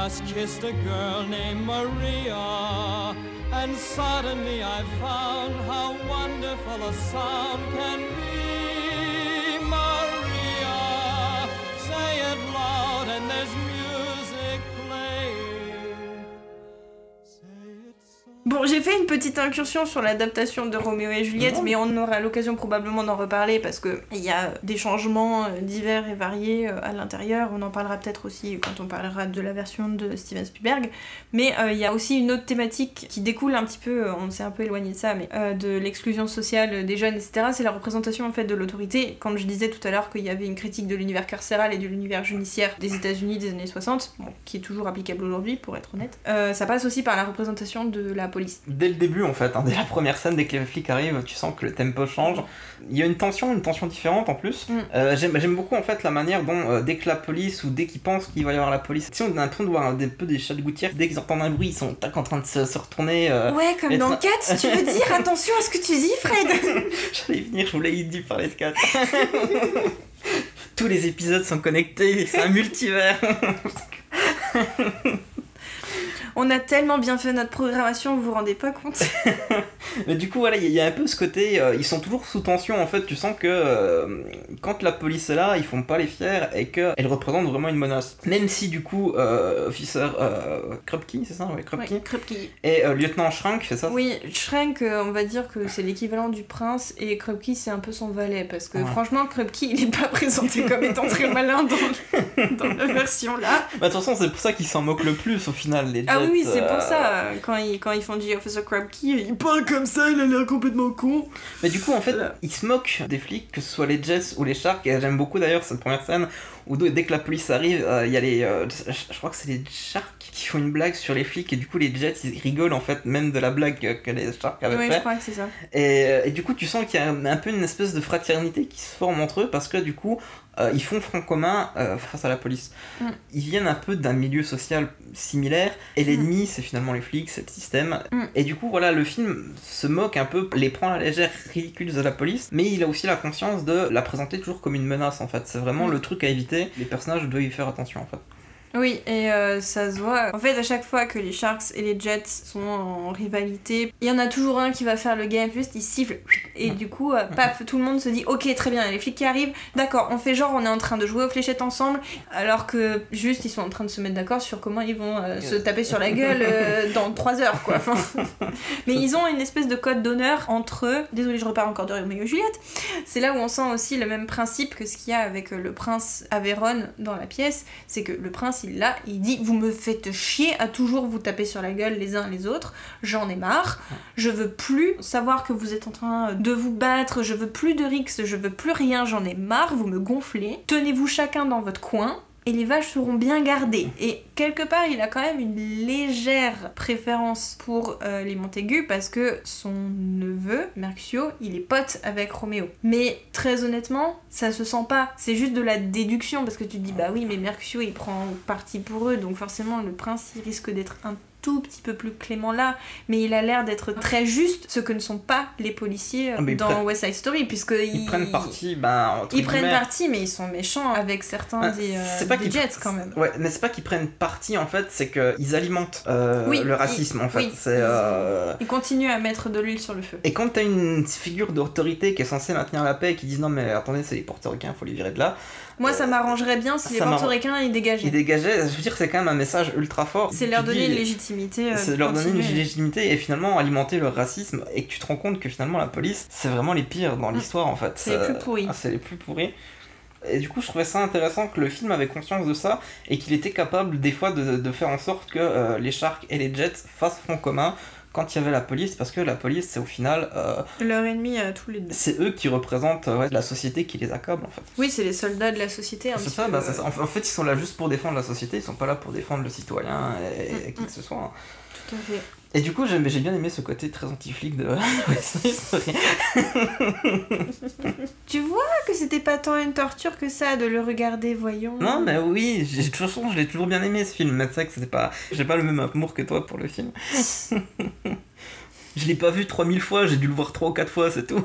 Just kissed a girl named Maria, and suddenly I found how wonderful a sound can Bon, j'ai fait une petite incursion sur l'adaptation de Roméo et Juliette, mais on aura l'occasion probablement d'en reparler parce que il y a des changements euh, divers et variés euh, à l'intérieur. On en parlera peut-être aussi quand on parlera de la version de Steven Spielberg. Mais euh, il y a aussi une autre thématique qui découle un petit peu, on s'est un peu éloigné de ça, mais euh, de l'exclusion sociale des jeunes, etc. C'est la représentation en fait de l'autorité. Quand je disais tout à l'heure qu'il y avait une critique de l'univers carcéral et de l'univers judiciaire des États-Unis des années 60, bon, qui est toujours applicable aujourd'hui pour être honnête, euh, ça passe aussi par la représentation de la police. Dès le début, en fait, hein, dès la première scène, dès que les flics arrivent, tu sens que le tempo change. Il y a une tension, une tension différente en plus. Mm. Euh, J'aime beaucoup en fait la manière dont, euh, dès que la police ou dès qu'ils pensent qu'il va y avoir la police, si on a l'impression de voir un des- peu des chats de gouttière, dès qu'ils entendent un bruit, ils sont tac, en train de se, se retourner. euh, Ouais, comme dans 4, tu veux dire attention à ce que tu dis, Fred J'allais venir, je voulais y dire par les 4. Tous les épisodes sont connectés, c'est un multivers. On a tellement bien fait notre programmation, vous vous rendez pas compte Mais du coup, voilà, il y, a- il y a un peu ce côté, euh, ils sont toujours sous tension en fait. Tu sens que euh, quand la police est là, ils font pas les fiers et qu'elle représente vraiment une menace. Même si du coup, euh, officer euh, Krupke, c'est ça? Ouais, Krupke. Ouais, Krupke. Et lieutenant Schrank, c'est ça? Oui, Schrenk, euh, on va dire que c'est l'équivalent du prince et Krupke c'est un peu son valet parce que Ouais. franchement Krupke il est pas présenté comme étant très malin dans, dans la version là. Bah, de toute façon, c'est pour ça qu'ils s'en moquent le plus au final, les Ah oui, Jets, oui, c'est euh, pour ça, euh, quand ils, quand ils font du Officer Krupke, il parle comme ça, il a l'air complètement con. Mais du coup, en fait, Voilà. ils se moquent des flics, que ce soit les Jets ou les Sharks. Et j'aime beaucoup d'ailleurs cette première scène où dès que la police arrive, euh, il y a les. euh, je, je crois que c'est les Sharks qui font une blague sur les flics et du coup les Jets ils rigolent en fait même de la blague que, les Sharks avaient Oui, je fait. crois que c'est ça. Et, euh, et du coup, tu sens qu'il y a un, un peu une espèce de fraternité qui se forme entre eux parce que du coup, euh, ils font front commun euh, face à la police. Mm. Ils viennent un peu d'un milieu social similaire et l'ennemi, c'est finalement les flics, c'est le système. Mm. Et du coup, voilà, le film se moque un peu, les prend à la légère, ridicule de la police, mais il a aussi la conscience de la présenter toujours comme une menace en fait. C'est vraiment Mm. le truc à éviter. Les personnages doivent y faire attention en fait. Oui, et euh, ça se voit. En fait, à chaque fois que les Sharks et les Jets sont en rivalité, il y en a toujours un qui va faire le game, juste il siffle. Et du coup, euh, paf, tout le monde se dit Ok, très bien, les flics qui arrivent, d'accord, on fait genre on est en train de jouer aux fléchettes ensemble, alors que juste ils sont en train de se mettre d'accord sur comment ils vont euh, se taper sur la gueule dans 3 heures, quoi. Enfin, Mais ils ont une espèce de code d'honneur entre eux. Désolée, je repars encore de Roméo et Juliette. C'est là où on sent aussi le même principe que ce qu'il y a avec le prince Aveyron dans la pièce. C'est que le prince, il dit Vous me faites chier à toujours vous taper sur la gueule les uns les autres. J'en ai marre. Je veux plus savoir que vous êtes en train de vous battre. Je veux plus de rix. Je veux plus rien. J'en ai marre. Vous me gonflez. Tenez-vous chacun dans votre coin. Et les vaches seront bien gardées. Et quelque part, il a quand même une légère préférence pour euh, les Montaigu parce que son neveu, Mercutio, il est pote avec Roméo. Mais très honnêtement, ça se sent pas. C'est juste de la déduction parce que tu te dis, bah oui, mais Mercutio il prend parti pour eux, donc forcément le prince il risque d'être un tout petit peu plus clément là, mais il a l'air d'être très juste, ce que ne sont pas les policiers Ah, mais ils dans prennent- West Side Story, puisque Ils prennent parti, ben. Ils prennent parti, mais ils sont méchants avec certains Ah, des, euh, c'est pas des qu'ils- Jets quand même. Ouais, mais c'est pas qu'ils prennent parti en fait, c'est qu'ils alimentent euh, Oui, le ils- racisme en fait. oui, ils- euh, Ils continuent à mettre de l'huile sur le feu. Et quand t'as une figure d'autorité qui est censée maintenir la paix et qui disent non mais attendez c'est les portoricains, faut les virer de là, Moi, ça m'arrangerait bien si les portoricains ils dégageaient. ils dégageaient, je veux dire c'est quand même un message ultra fort. C'est leur donner une légitimité. euh, C'est leur donner une légitimité et finalement alimenter leur racisme et que tu te rends compte que finalement la police c'est vraiment les pires dans l'histoire en fait. C'est les plus pourris. Ah, c'est les plus pourris. Et du coup je trouvais ça intéressant que le film avait conscience de ça et qu'il était capable des fois de, de faire en sorte que euh, les Sharks et les Jets fassent front commun quand il y avait la police parce que la police c'est au final euh, Leur ennemi à tous les deux. c'est eux qui représentent euh, ouais, la société qui les accable en fait. Oui, c'est les soldats de la société. un C'est petit ça, peu, bah, c'est euh, ça. En en fait, ils sont là juste pour défendre la société, ils sont pas là pour défendre le citoyen et, et Mm, qui mm. que ce soit. hein. Tout à fait. Et du coup, j'ai bien aimé ce côté très anti-flic de. Tu vois que c'était pas tant une torture que ça de le regarder, voyons. Non, mais oui, de toute façon, je l'ai toujours bien aimé ce film, mais c'est vrai que c'était pas. J'ai pas le même amour que toi pour le film. je l'ai pas vu 3000 fois, j'ai dû le voir 3 ou 4 fois, c'est tout.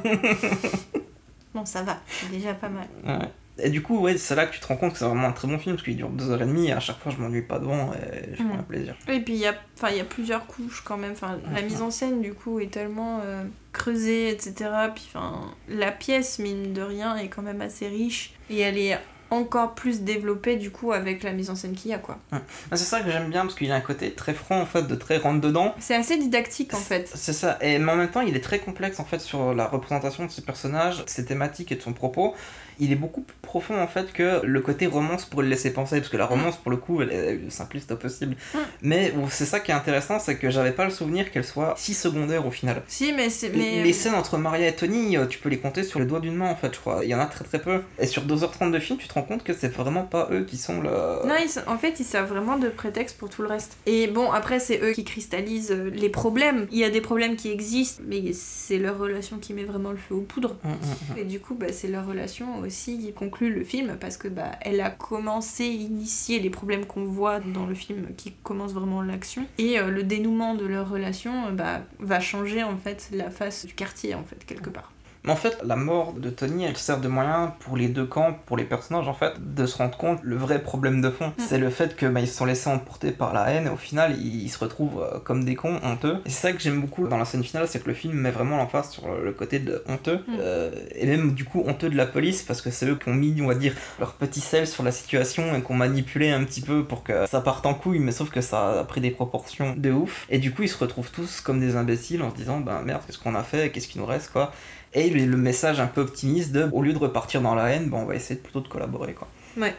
Bon, ça va, c'est déjà pas mal. Ouais. Et du coup, ouais, c'est là que tu te rends compte que c'est vraiment un très bon film parce qu'il dure 2h30 et à chaque fois je m'ennuie pas devant et je prends un plaisir. Et puis il y a, y plusieurs couches quand même. Enfin, la mise en scène du coup est tellement euh, creusée, etc. Puis enfin, la pièce mine de rien est quand même assez riche et elle est encore plus développée du coup avec la mise en scène qu'il y a quoi. Ah, c'est ça que j'aime bien parce qu'il a un côté très franc en fait, de très rentre dedans. C'est assez didactique en fait. C'est ça, et mais en même temps, il est très complexe en fait sur la représentation de ses personnages, ses thématiques et de son propos. Il est beaucoup plus profond en fait que le côté romance pour le laisser penser, parce que la romance pour le coup, elle est le simpliste au possible. Mm. Mais c'est ça qui est intéressant, c'est que j'avais pas le souvenir qu'elle soit si secondaire au final. Si, mais c'est. Mais... Les scènes entre Maria et Tony, euh, tu peux les compter sur le doigt d'une main en fait, je crois. Il y en a très très peu. Et sur 2h30 de film, tu te rends compte que c'est vraiment pas eux qui sont le. Non, ils sont- en fait, ils servent vraiment de prétexte pour tout le reste. Et bon, après, c'est eux qui cristallisent euh, les problèmes. Il y a des problèmes qui existent, mais c'est leur relation qui met vraiment le feu aux poudres. Mm, mm. Et du coup, bah, c'est leur relation aussi qui conclut le film parce que bah, elle a commencé, initié les problèmes qu'on voit dans le film qui commence vraiment l'action. Et euh, le dénouement de leur relation euh, bah, va changer en fait la face du quartier en fait quelque part. Mais en fait, la mort de Tony, elle sert de moyen pour les deux camps, pour les personnages en fait, de se rendre compte le vrai problème de fond. Mm. C'est le fait que bah, ils se sont laissés emporter par la haine et au final ils, se retrouvent euh, comme des cons, honteux. Et c'est ça que j'aime beaucoup dans la scène finale, c'est que le film met vraiment l'emphase sur le, côté de honteux Mm. euh, et même du coup honteux de la police parce que c'est eux qui ont mis, on va dire, leur petit sel sur la situation et qui ont manipulé un petit peu pour que ça parte en couille, mais sauf que ça a pris des proportions de ouf. Et du coup ils se retrouvent tous comme des imbéciles en se disant, ben merde, qu'est-ce qu'on a fait, qu'est-ce qui nous reste quoi. Et le message un peu optimiste de, au lieu de repartir dans la haine, ben, on va essayer plutôt de collaborer quoi. Ouais.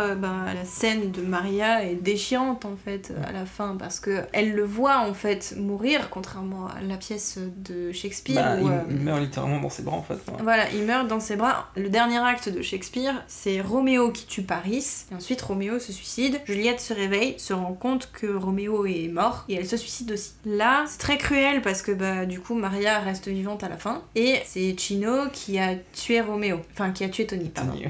Euh, ben, la scène de Maria est déchirante en fait à la fin parce que elle le voit en fait mourir, contrairement à la pièce de Shakespeare. Bah, où, il, euh, meurt littéralement dans ses bras en fait. Voilà, il meurt dans ses bras. Le dernier acte de Shakespeare, c'est Roméo qui tue Paris. Et ensuite, Roméo se suicide. Juliette se réveille, se rend compte que Roméo est mort et elle se suicide aussi. Là, c'est très cruel parce que bah, du coup, Maria reste vivante à la fin. Et c'est Chino qui a tué Roméo. Enfin, qui a tué Tony, pardon.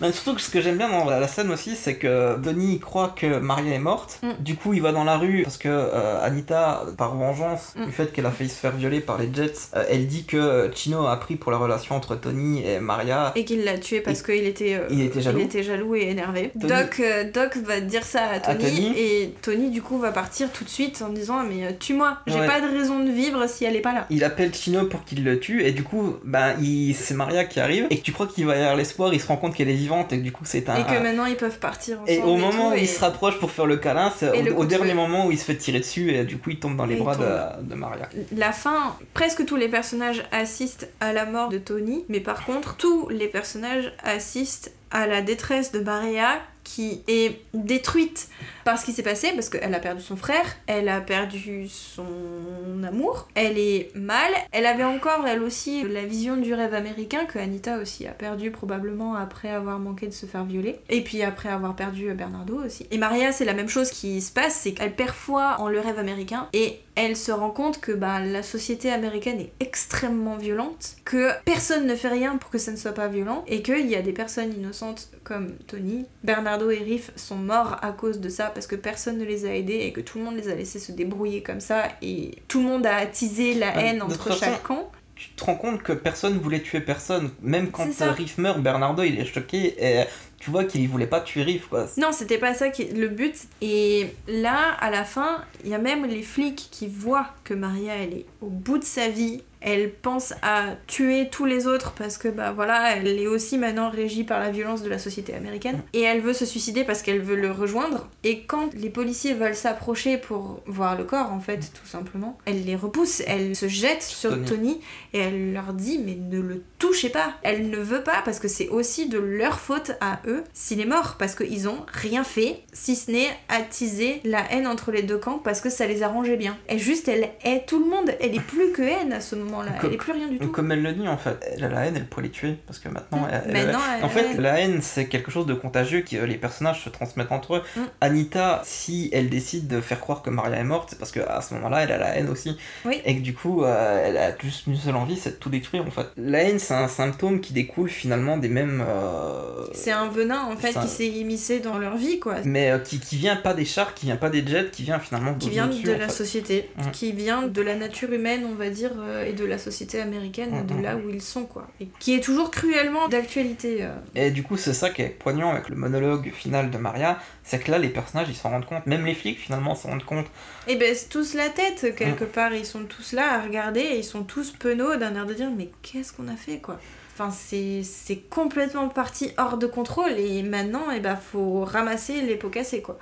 Mais surtout que ce que j'aime bien dans la scène aussi, c'est que Donnie croit que Maria est morte. Mm. Du coup, il va dans la rue parce que euh, Anita, par vengeance Mm. du fait qu'elle a failli se faire violer par les Jets, euh, elle dit que Chino a pris pour la relation entre Tony et Maria. Et qu'il l'a tué parce qu'il était, euh, Il était jaloux. il était jaloux et énervé. Tony- Doc, Doc va dire ça à Tony, Tony. et Tony du coup va partir tout de suite en disant mais euh, tue-moi, j'ai Ouais. pas de raison de vivre si elle est pas là. Il appelle Chino pour qu'il le tue et du coup, ben, il... c'est Maria qui arrive et tu crois qu'il va y avoir l'espoir, il se rend compte qu'elle est vivante et que du coup c'est un... Et que maintenant ils peuvent partir ensemble. Et au moment où et- il se rapproche pour faire le câlin, c'est au, dernier moment où il se fait tirer dessus et du coup il tombe dans les Et bras de, de Maria. La fin, presque tous les personnages assistent à la mort de Tony, mais par contre, tous les personnages assistent à la détresse de Maria qui est détruite par ce qui s'est passé, parce qu'elle a perdu son frère, elle a perdu son amour, elle est mal, elle avait encore elle aussi la vision du rêve américain que Anita aussi a perdu probablement après avoir manqué de se faire violer, et puis après avoir perdu Bernardo aussi. Et Maria, c'est la même chose qui se passe, c'est qu'elle perd en le rêve américain, et elle se rend compte que bah, la société américaine est extrêmement violente, que personne ne fait rien pour que ça ne soit pas violent, et qu'il y a des personnes innocentes comme Tony. Bernardo et Riff sont morts à cause de ça parce que personne ne les a aidés et que tout le monde les a laissés se débrouiller comme ça, et tout le monde a attisé la Ouais, haine entre façon, chaque camp. Tu te rends compte que personne voulait tuer personne. Même quand euh, Riff meurt, Bernardo il est choqué et tu vois qu'il voulait pas tuer Riff quoi. Non, c'était pas ça qui le but. Et là, à la fin, il y a même les flics qui voient que Maria, elle est au bout de sa vie. Elle pense à tuer tous les autres parce que, bah voilà, elle est aussi maintenant régie par la violence de la société américaine. Et elle veut se suicider parce qu'elle veut le rejoindre. Et quand les policiers veulent s'approcher pour voir le corps, en fait, tout simplement, elle les repousse. Elle se jette sur Tony. Tony et elle leur dit, mais ne le touchez pas. Elle ne veut pas parce que c'est aussi de leur faute à eux s'il est mort parce qu'ils ont rien fait si ce n'est attiser la haine entre les deux camps parce que ça les arrangeait bien. Et juste, elle hait tout le monde. Elle est plus que haine à ce moment-là. Elle est plus rien du tout. Comme elle le dit en fait, elle a la haine, elle pourrait les tuer parce que maintenant. Mm. elle- elle- Maintenant, elle- en fait, la haine c'est quelque chose de contagieux que les personnages se transmettent entre eux. Mm. Anita, si elle décide de faire croire que Maria est morte, c'est parce qu'à ce moment-là, elle a la haine aussi. Oui. Et que du coup, euh, elle a juste une seule envie, c'est de tout détruire en fait. La haine, c'est un symptôme qui découle finalement des mêmes. euh, C'est un venin en fait qui s'est immiscé dans leur vie quoi. Mais euh, qui, qui vient pas des chars, qui vient pas des jets, qui vient finalement Qui de dessus, la fait. société, Mm. qui vient de la nature humaine, on va dire, et de la société américaine, Mm, de mm, là où ils sont, quoi. Et qui est toujours cruellement d'actualité. euh. Et du coup, c'est ça qui est poignant avec le monologue final de Maria, c'est que là, les personnages, ils s'en rendent compte. Même les flics, finalement, s'en rendent compte. Et ben, c'est tous la tête, quelque Mm. part. Ils sont tous là à regarder, et ils sont tous penauds d'un air de dire, mais qu'est-ce qu'on a fait, quoi? Enfin, c'est c'est complètement parti hors de contrôle, et maintenant, et ben, faut ramasser les pots cassés, quoi.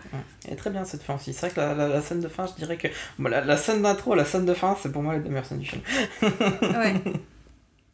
Est très bien cette fin aussi. C'est vrai que la, la- la scène de fin, je dirais que. bon, la, la scène d'intro, la scène de fin, c'est pour moi les deux meilleures scènes du film. Ouais.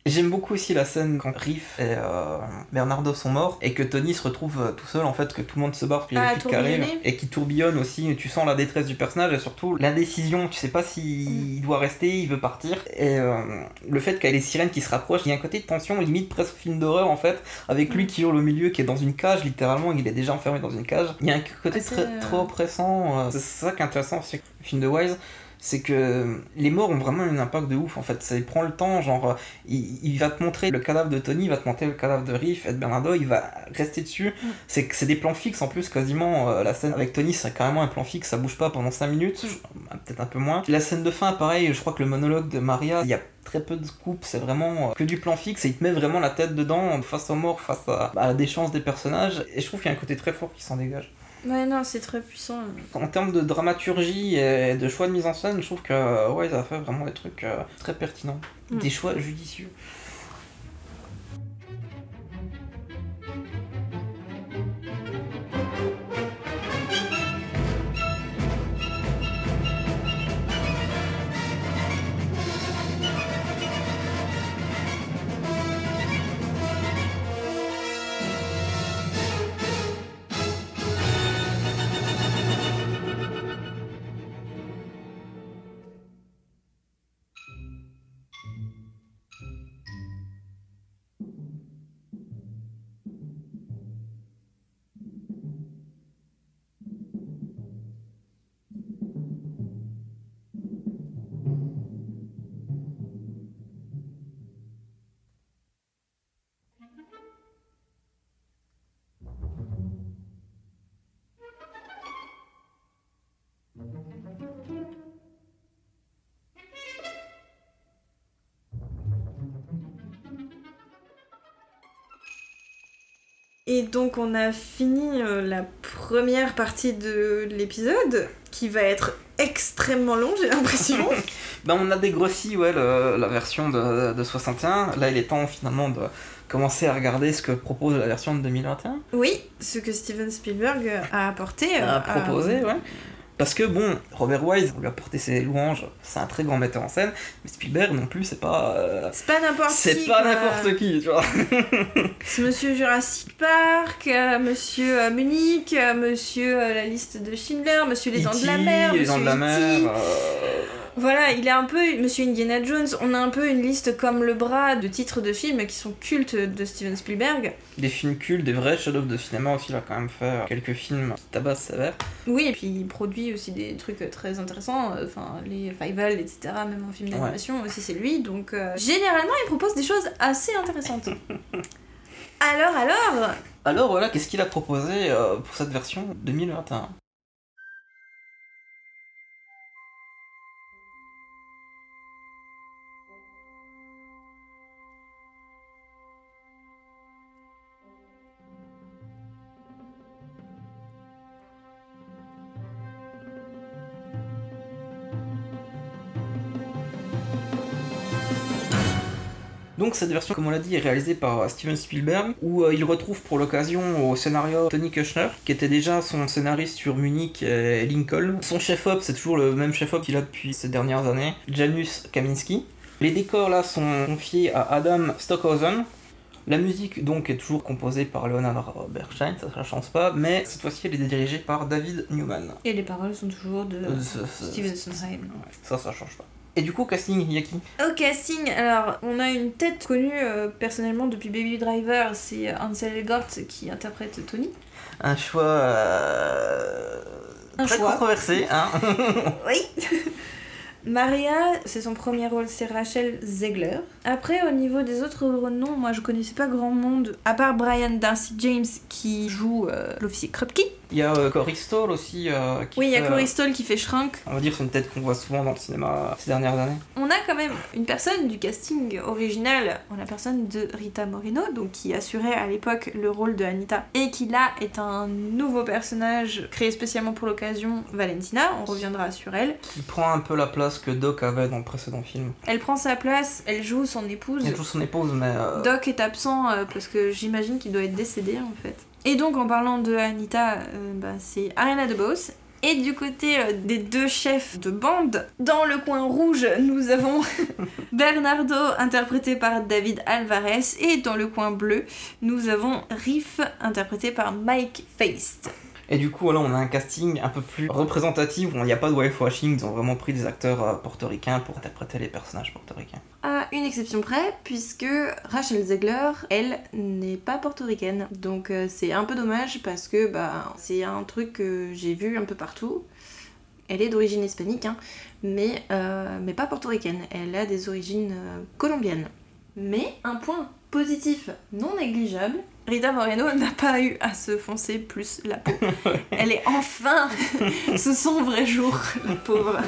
J'aime beaucoup aussi la scène quand Riff et euh, Bernardo sont morts et que Tony se retrouve euh, tout seul en fait, que tout le monde se barre puis il y a Ah, arrivent tourbillonner. et qui tourbillonne aussi. Tu sens la détresse du personnage et surtout l'indécision. Tu sais pas s'il doit rester, il veut partir. Et euh, le fait qu'il y ait les sirènes qui se rapprochent, il y a un côté de tension limite presque film d'horreur en fait, avec lui qui hurle au milieu, qui est dans une cage littéralement, il est déjà enfermé dans une cage. Il y a un côté Ah, très, euh, très oppressant. C'est ça qui est intéressant aussi le film de Wise c'est que les morts ont vraiment un impact de ouf en fait. Ça il prend le temps, genre, il, il va te montrer le cadavre de Tony, il va te montrer le cadavre de Riff et de Bernardo, il va rester dessus. Mm. C'est c'est des plans fixes en plus, quasiment. euh, la scène avec Tony, c'est carrément un plan fixe, ça bouge pas pendant 5 minutes, je- peut-être un peu moins. La scène de fin, pareil, je crois que le monologue de Maria, il y a très peu de coupe, c'est vraiment euh, que du plan fixe et il te met vraiment la tête dedans, face aux morts, face à, à la déchéance des personnages. Et je trouve qu'il y a un côté très fort qui s'en dégage. Ouais, non, c'est très puissant. En termes de dramaturgie et de choix de mise en scène, je trouve que ouais, ça a fait vraiment des trucs euh, très pertinents. Mm. Des choix judicieux. Et donc on a fini euh, la première partie de l'épisode, qui va être extrêmement long, j'ai l'impression. Ben, on a dégrossi ouais, le- la version de, de 61. Là, il est temps finalement de commencer à regarder ce que propose la version de 2021. oui, ce que Steven Spielberg a apporté. euh, à proposer, ouais. Parce que bon, Robert Wise, on lui a porté ses louanges, c'est un très grand metteur en scène, mais Spielberg non plus, c'est pas. euh, C'est pas n'importe qui. c'est pas n'importe qui, tu vois. C'est Monsieur Jurassic Park, euh, Monsieur euh, Munich, Monsieur la liste de Schindler, Monsieur les dents de la mer, Les dents de la Monsieur mer. Voilà, il est un peu Monsieur Indiana Jones. On a un peu une liste comme le bras de titres de films qui sont cultes de Steven Spielberg. des films cultes, des vrais chefs-d'œuvre de cinéma aussi, il a quand même fait quelques films qui tabassent sévère. Oui, et puis il produit aussi des trucs très intéressants, euh, enfin les Fivel, etc. Même en film Ouais. d'animation aussi, c'est lui. Donc euh, généralement, il propose des choses assez intéressantes. alors, alors, Alors voilà, qu'est-ce qu'il a proposé euh, pour cette version 2021 Donc cette version, comme on l'a dit, est réalisée par Steven Spielberg, où euh, il retrouve pour l'occasion au scénario Tony Kushner, qui était déjà son scénariste sur Munich et Lincoln. Son chef-op, c'est toujours le même chef-op qu'il a depuis ces dernières années, Janusz Kaminski. Les décors là sont confiés à Adam Stockhausen. La musique donc est toujours composée par Leonard Bernstein, ça ne change pas, mais cette fois-ci elle est dirigée par David Newman. Et les paroles sont toujours de Euh, Steven Sondheim. Ouais, ça, ça change pas. Et du coup, casting, Yaki Au casting, alors on a une tête connue euh, personnellement depuis Baby Driver, c'est Ansel Elgort qui interprète Tony. Un choix euh, Un très choix. controversé, hein Oui Maria, c'est son premier rôle, c'est Rachel Zegler. Après, au niveau des autres noms, moi je connaissais pas grand monde, à part Brian Darcy James qui joue euh, l'officier Krupke. Il y a euh, Stoll aussi. euh, qui Oui, il y a Corey euh, Stoll qui fait Shrunk. On va dire c'est une tête qu'on voit souvent dans le cinéma ces dernières années. On a quand même une personne du casting original, on a la personne de Rita Moreno, donc qui assurait à l'époque le rôle de Anita, et qui là est un nouveau personnage créé spécialement pour l'occasion, Valentina, on reviendra sur elle. Qui prend un peu la place que Doc avait dans le précédent film. Elle prend sa place, elle joue son épouse. Il y a toujours son épouse, mais. euh, Doc est absent euh, parce que j'imagine qu'il doit être décédé en fait. Et donc en parlant de Anita, euh, bah, c'est Ariana DeBose. Et du côté des deux chefs de bande, dans le coin rouge, nous avons Bernardo interprété par David Alvarez et dans le coin bleu, nous avons Riff interprété par Mike Feist. Et du coup, on a un casting un peu plus représentatif où il n'y a pas de whitewashing. Ils ont vraiment pris des acteurs euh, portoricains pour interpréter les personnages portoricains. À une exception près, puisque Rachel Zegler, elle, n'est pas portoricaine. Donc euh, c'est un peu dommage parce que bah, c'est un truc que j'ai vu un peu partout. Elle est d'origine hispanique, hein, mais, euh, mais pas portoricaine. Elle a des origines colombiennes. Mais un point positif non négligeable, Rita Moreno n'a pas eu à se foncer plus la peau. Elle est enfin sous son vrai jour, la pauvre.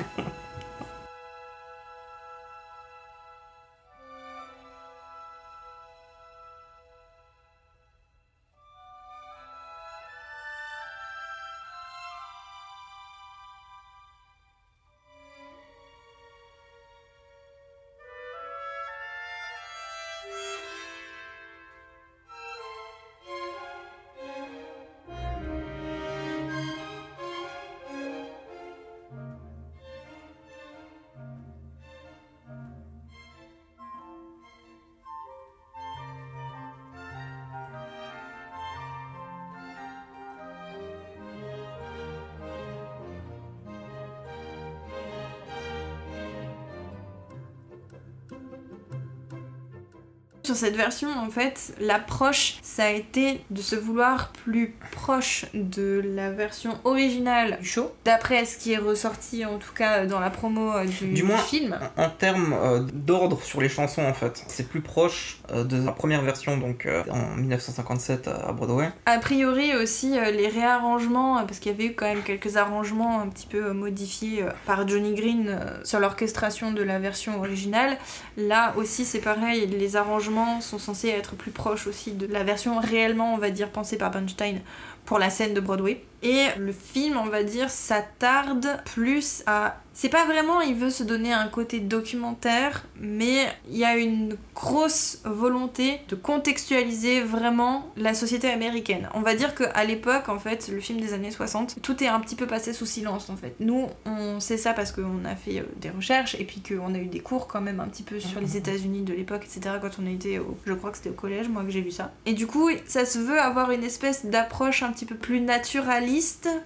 Sur cette version, en fait, l'approche, ça a été de se vouloir plus proche de la version originale du show, d'après ce qui est ressorti en tout cas dans la promo euh, du, Du moins, film. En, en termes euh, d'ordre sur les chansons, en fait, c'est plus proche euh, de la première version, donc euh, en 1957 à Broadway. A priori aussi, les réarrangements, parce qu'il y avait eu quand même quelques arrangements un petit peu modifiés par Johnny Green sur l'orchestration de la version originale. Là aussi, c'est pareil, les arrangements sont censés être plus proches aussi de la version réellement, on va dire, pensée par Bernstein pour la scène de Broadway. Et le film, on va dire, s'attarde plus à... C'est pas vraiment, il veut se donner un côté documentaire, mais il y a une grosse volonté de contextualiser vraiment la société américaine. On va dire qu'à l'époque, en fait, le film des années 60, tout est un petit peu passé sous silence, en fait. Nous, on sait ça parce qu'on a fait euh, des recherches, et puis qu'on a eu des cours quand même un petit peu sur les États-Unis de l'époque, etc., quand on a été au... Je crois que c'était au collège, moi, que j'ai vu ça. Et du coup, ça se veut avoir une espèce d'approche un petit peu plus naturaliste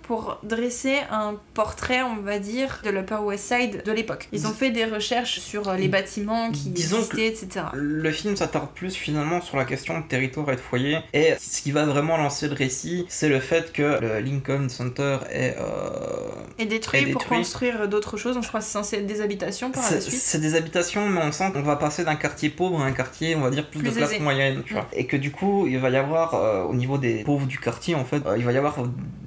pour dresser un portrait, on va dire, de l'Upper West Side de l'époque. Ils ont fait des recherches sur euh, les bâtiments qui Disons existaient, etc. Le film s'attarde plus finalement sur la question de territoire et de foyer. Et ce qui va vraiment lancer le récit, c'est le fait que le Lincoln Center est. euh, détruit, pour construire d'autres choses. Donc je crois que c'est censé être des habitations par la suite. c'est des habitations, mais on sent qu'on va passer d'un quartier pauvre à un quartier, on va dire, plus, Plus de classe aisé. moyenne, tu vois. Et que du coup, il va y avoir, euh, au niveau des pauvres du quartier, en fait, euh, il va y avoir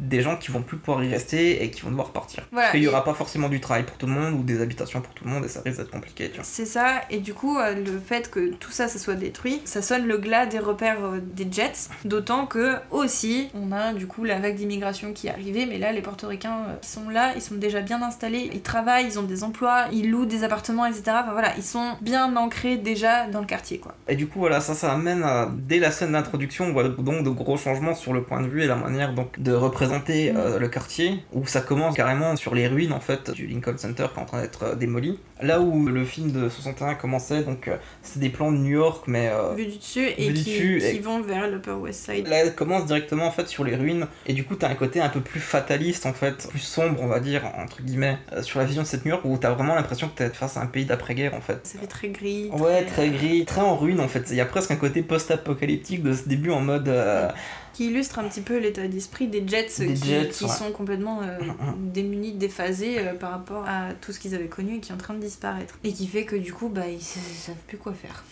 des gens qui vont plus pouvoir y rester et qui vont devoir partir. Voilà, Parce qu'il y et- aura pas forcément du travail pour tout le monde ou des habitations pour tout le monde et ça risque d'être compliqué. C'est ça, et du coup, euh, le fait que tout ça, ça soit détruit, ça sonne le glas des repères euh, des Jets, d'autant que aussi, on a du coup la vague d'immigration qui est arrivée, mais là, les portoricains euh, sont là, ils sont déjà bien installés, ils travaillent, ils ont des emplois, ils louent des appartements, etc. Enfin voilà, ils sont bien ancrés déjà dans le quartier, quoi. Et du coup, voilà, ça, ça amène à, dès la scène d'introduction, on voit donc de gros changements sur le point de vue et la manière donc de représenter euh, le quartier, où ça commence carrément sur les ruines en fait du Lincoln Center qui est en train d'être euh, démoli. Là où le film de 61 commençait, donc euh, c'est des plans de New York, mais Vu du dessus, et du qui, dessus, qui et- vont vers l'Upper West Side. Là, elle commence directement en fait sur les ruines et du coup t'as un côté un peu plus fataliste en fait, plus sombre on va dire entre guillemets sur la vision de cette New York où t'as vraiment l'impression que t'es face à un pays d'après-guerre en fait. Ça fait très gris. Ouais, très gris, très en ruine en fait. Il y a presque un côté post-apocalyptique de ce début en mode. Qui illustre un petit peu l'état d'esprit des Jets Des qui, Jets, qui ouais. sont complètement euh, Mhm. démunis, déphasés euh, par rapport à tout ce qu'ils avaient connu et qui est en train de disparaître. Et qui fait que du coup, bah, ils, ils savent plus quoi faire.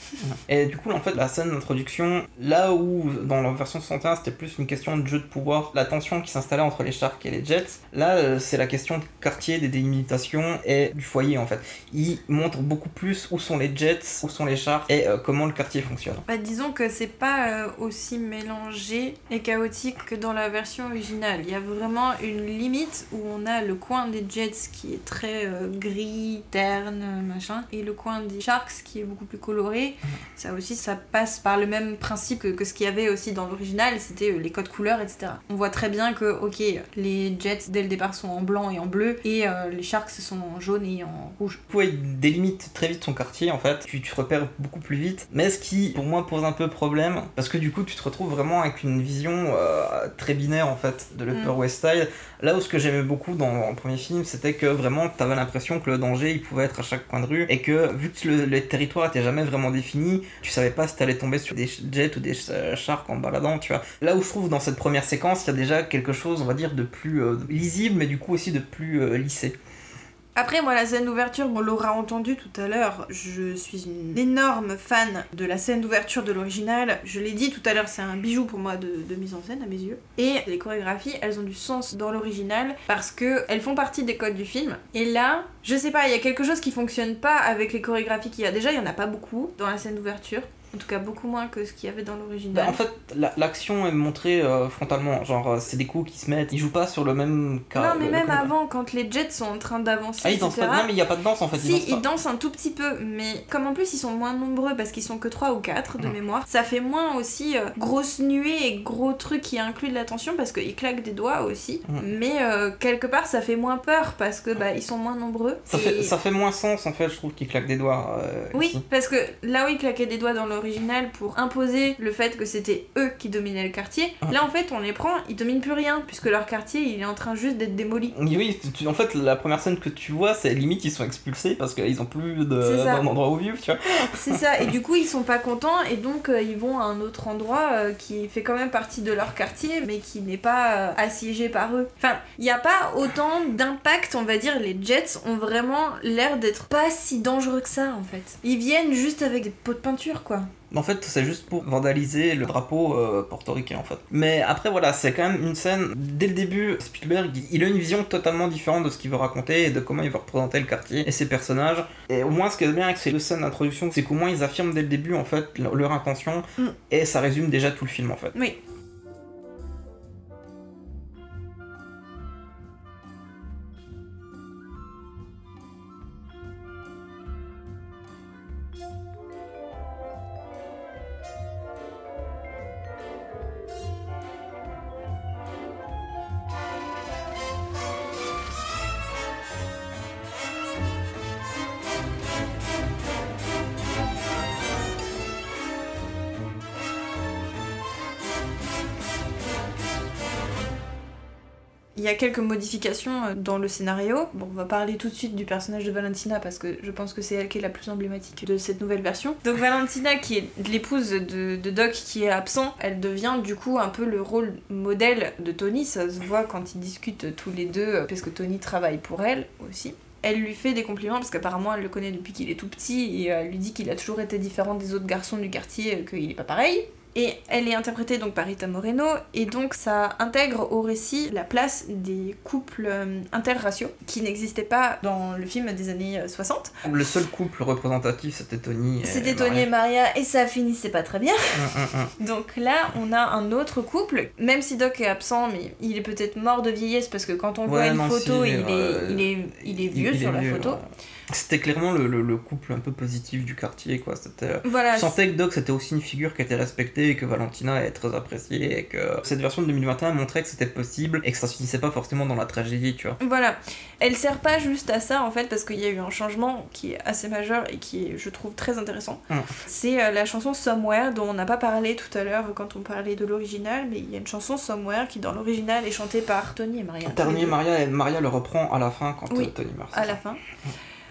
Et du coup, en fait, la scène d'introduction, là où dans la version 61 c'était plus une question de jeu de pouvoir, la tension qui s'installait entre les Sharks et les Jets, là euh, c'est la question de quartier, des délimitations et du foyer en fait. Il montre beaucoup plus où sont les Jets, où sont les Sharks et euh, comment le quartier fonctionne. Bah, disons que c'est pas aussi mélangé et chaotique que dans la version originale. Il y a vraiment une limite où on a le coin des Jets qui est très euh, gris, terne, machin, et le coin des Sharks qui est beaucoup plus coloré. Ça aussi, ça passe par le même principe que, ce qu'il y avait aussi dans l'original, c'était euh, les codes couleurs, etc. On voit très bien que, ok, les Jets dès le départ sont en blanc et en bleu, et euh, les Sharks sont en jaune et en rouge. Coup, il délimite très vite son quartier en fait, tu, tu repères beaucoup plus vite, mais ce qui pour moi pose un peu problème, parce que du coup tu te retrouves vraiment avec une vision euh, très binaire en fait de l'Upper Mm. West Side. Là où ce que j'aimais beaucoup dans le premier film, c'était que vraiment t'avais l'impression que le danger il pouvait être à chaque coin de rue, et que vu que le, territoire était jamais vraiment défini, tu savais pas si t'allais tomber sur des jets ou des sharks en baladant, tu vois. Là où je trouve dans cette première séquence, il y a déjà quelque chose, on va dire, de plus euh, lisible, mais du coup aussi de plus euh, lissé. Après, moi, la scène d'ouverture, on l'aura entendu tout à l'heure, je suis une énorme fan de la scène d'ouverture de l'original. Je l'ai dit tout à l'heure, c'est un bijou pour moi de, mise en scène à mes yeux. Et les chorégraphies, elles ont du sens dans l'original parce que elles font partie des codes du film. Et là, je sais pas, il y a quelque chose qui fonctionne pas avec les chorégraphies qu'il y a. Déjà, il y en a pas beaucoup dans la scène d'ouverture. En tout cas, beaucoup moins que ce qu'il y avait dans l'original. Bah, en fait, la- l'action est montrée euh, frontalement. Genre, euh, c'est des coups qui se mettent. Ils jouent pas sur le même cas. non, mais le- même avant, quand les Jets sont en train d'avancer, Ah, ils dansent pas. Non, mais il y a pas de danse en fait. Si, ils dansent ils pas. dansent un tout petit peu, mais comme en plus ils sont moins nombreux parce qu'ils sont que 3 ou 4 de Mhm. mémoire, ça fait moins aussi euh, grosse nuée et gros trucs qui incluent de l'attention parce qu'ils claquent des doigts aussi. Mhm. Mais euh, quelque part ça fait moins peur parce que bah, ils sont moins nombreux. Ça Et- fait, ça fait moins sens en fait, je trouve, qu'ils claquent des doigts. Oui, ici. parce que là où ils claquaient des doigts dans l'original pour imposer le fait que c'était eux qui dominaient le quartier, Mhm. là en fait on les prend, ils dominent plus rien puisque leur quartier il est en train juste d'être démoli. Oui, oui, tu- en fait, la première scène que tu vois, c'est limite ils sont expulsés parce qu'ils ont plus d'un endroit où vivre, tu vois. C'est ça, et du coup ils sont pas contents et donc euh, ils vont à un autre endroit euh, qui fait quand même partie de leur quartier mais qui n'est pas euh, assiégé par eux. Enfin, il n'y a pas autant d'impact, on va dire, les Jets ont vraiment l'air d'être pas si dangereux que ça en fait. Ils viennent juste avec des pots de peinture quoi. En fait, c'est juste pour vandaliser le drapeau euh, portoricain en fait. Mais après voilà, c'est quand même une scène. Dès le début, Spielberg, il- a une vision totalement différente de ce qu'il veut raconter et de comment il veut représenter le quartier et ses personnages. Et au moins, ce qui est bien avec ces deux scènes d'introduction, c'est qu'au moins ils affirment dès le début en fait leur, leur intention Mm. et ça résume déjà tout le film en fait. Oui. Quelques modifications euh, dans le scénario. Bon, on va parler tout de suite du personnage de Valentina parce que je pense que c'est elle qui est la plus emblématique de cette nouvelle version. Donc Valentina, qui est l'épouse de, Doc qui est absent, elle devient du coup un peu le rôle modèle de Tony. Ça se voit quand ils discutent tous les deux euh, parce que Tony travaille pour elle aussi. Elle lui fait des compliments parce qu'apparemment elle le connaît depuis qu'il est tout petit et elle lui dit qu'il a toujours été différent des autres garçons du quartier, euh, qu'il est pas pareil. Et elle est interprétée donc par Rita Moreno, et donc ça intègre au récit la place des couples euh, interraciaux qui n'existaient pas dans le film des années euh, 60. Le seul couple représentatif, c'était Tony. et C'était Tony et Maria. Et ça finissait pas très bien. Hum, hum, hum. Donc là, on a un autre couple, même si Doc est absent, mais il est peut-être mort de vieillesse parce que quand on voit une non, photo, si, il, euh, est, il, est, il est vieux il sur la vieux, photo. ouais. C'était clairement le, le- le couple un peu positif du quartier, quoi. C'était. Voilà, Je sentais que Doc c'était aussi une figure qui était respectée et que Valentina est très appréciée et que cette version de 2021 montrait que c'était possible et que ça se finissait pas forcément dans la tragédie, tu vois. Voilà. Elle sert pas juste à ça en fait parce qu'il y a eu un changement qui est assez majeur et qui est je trouve très intéressant. Mm. C'est euh, la chanson Somewhere dont on n'a pas parlé tout à l'heure quand on parlait de l'original mais il y a une chanson Somewhere qui dans l'original est chantée par Tony et Maria. Dernier deux, Maria, et Maria le reprend à la fin quand Oui, euh, Tony meurt. à ça. la fin.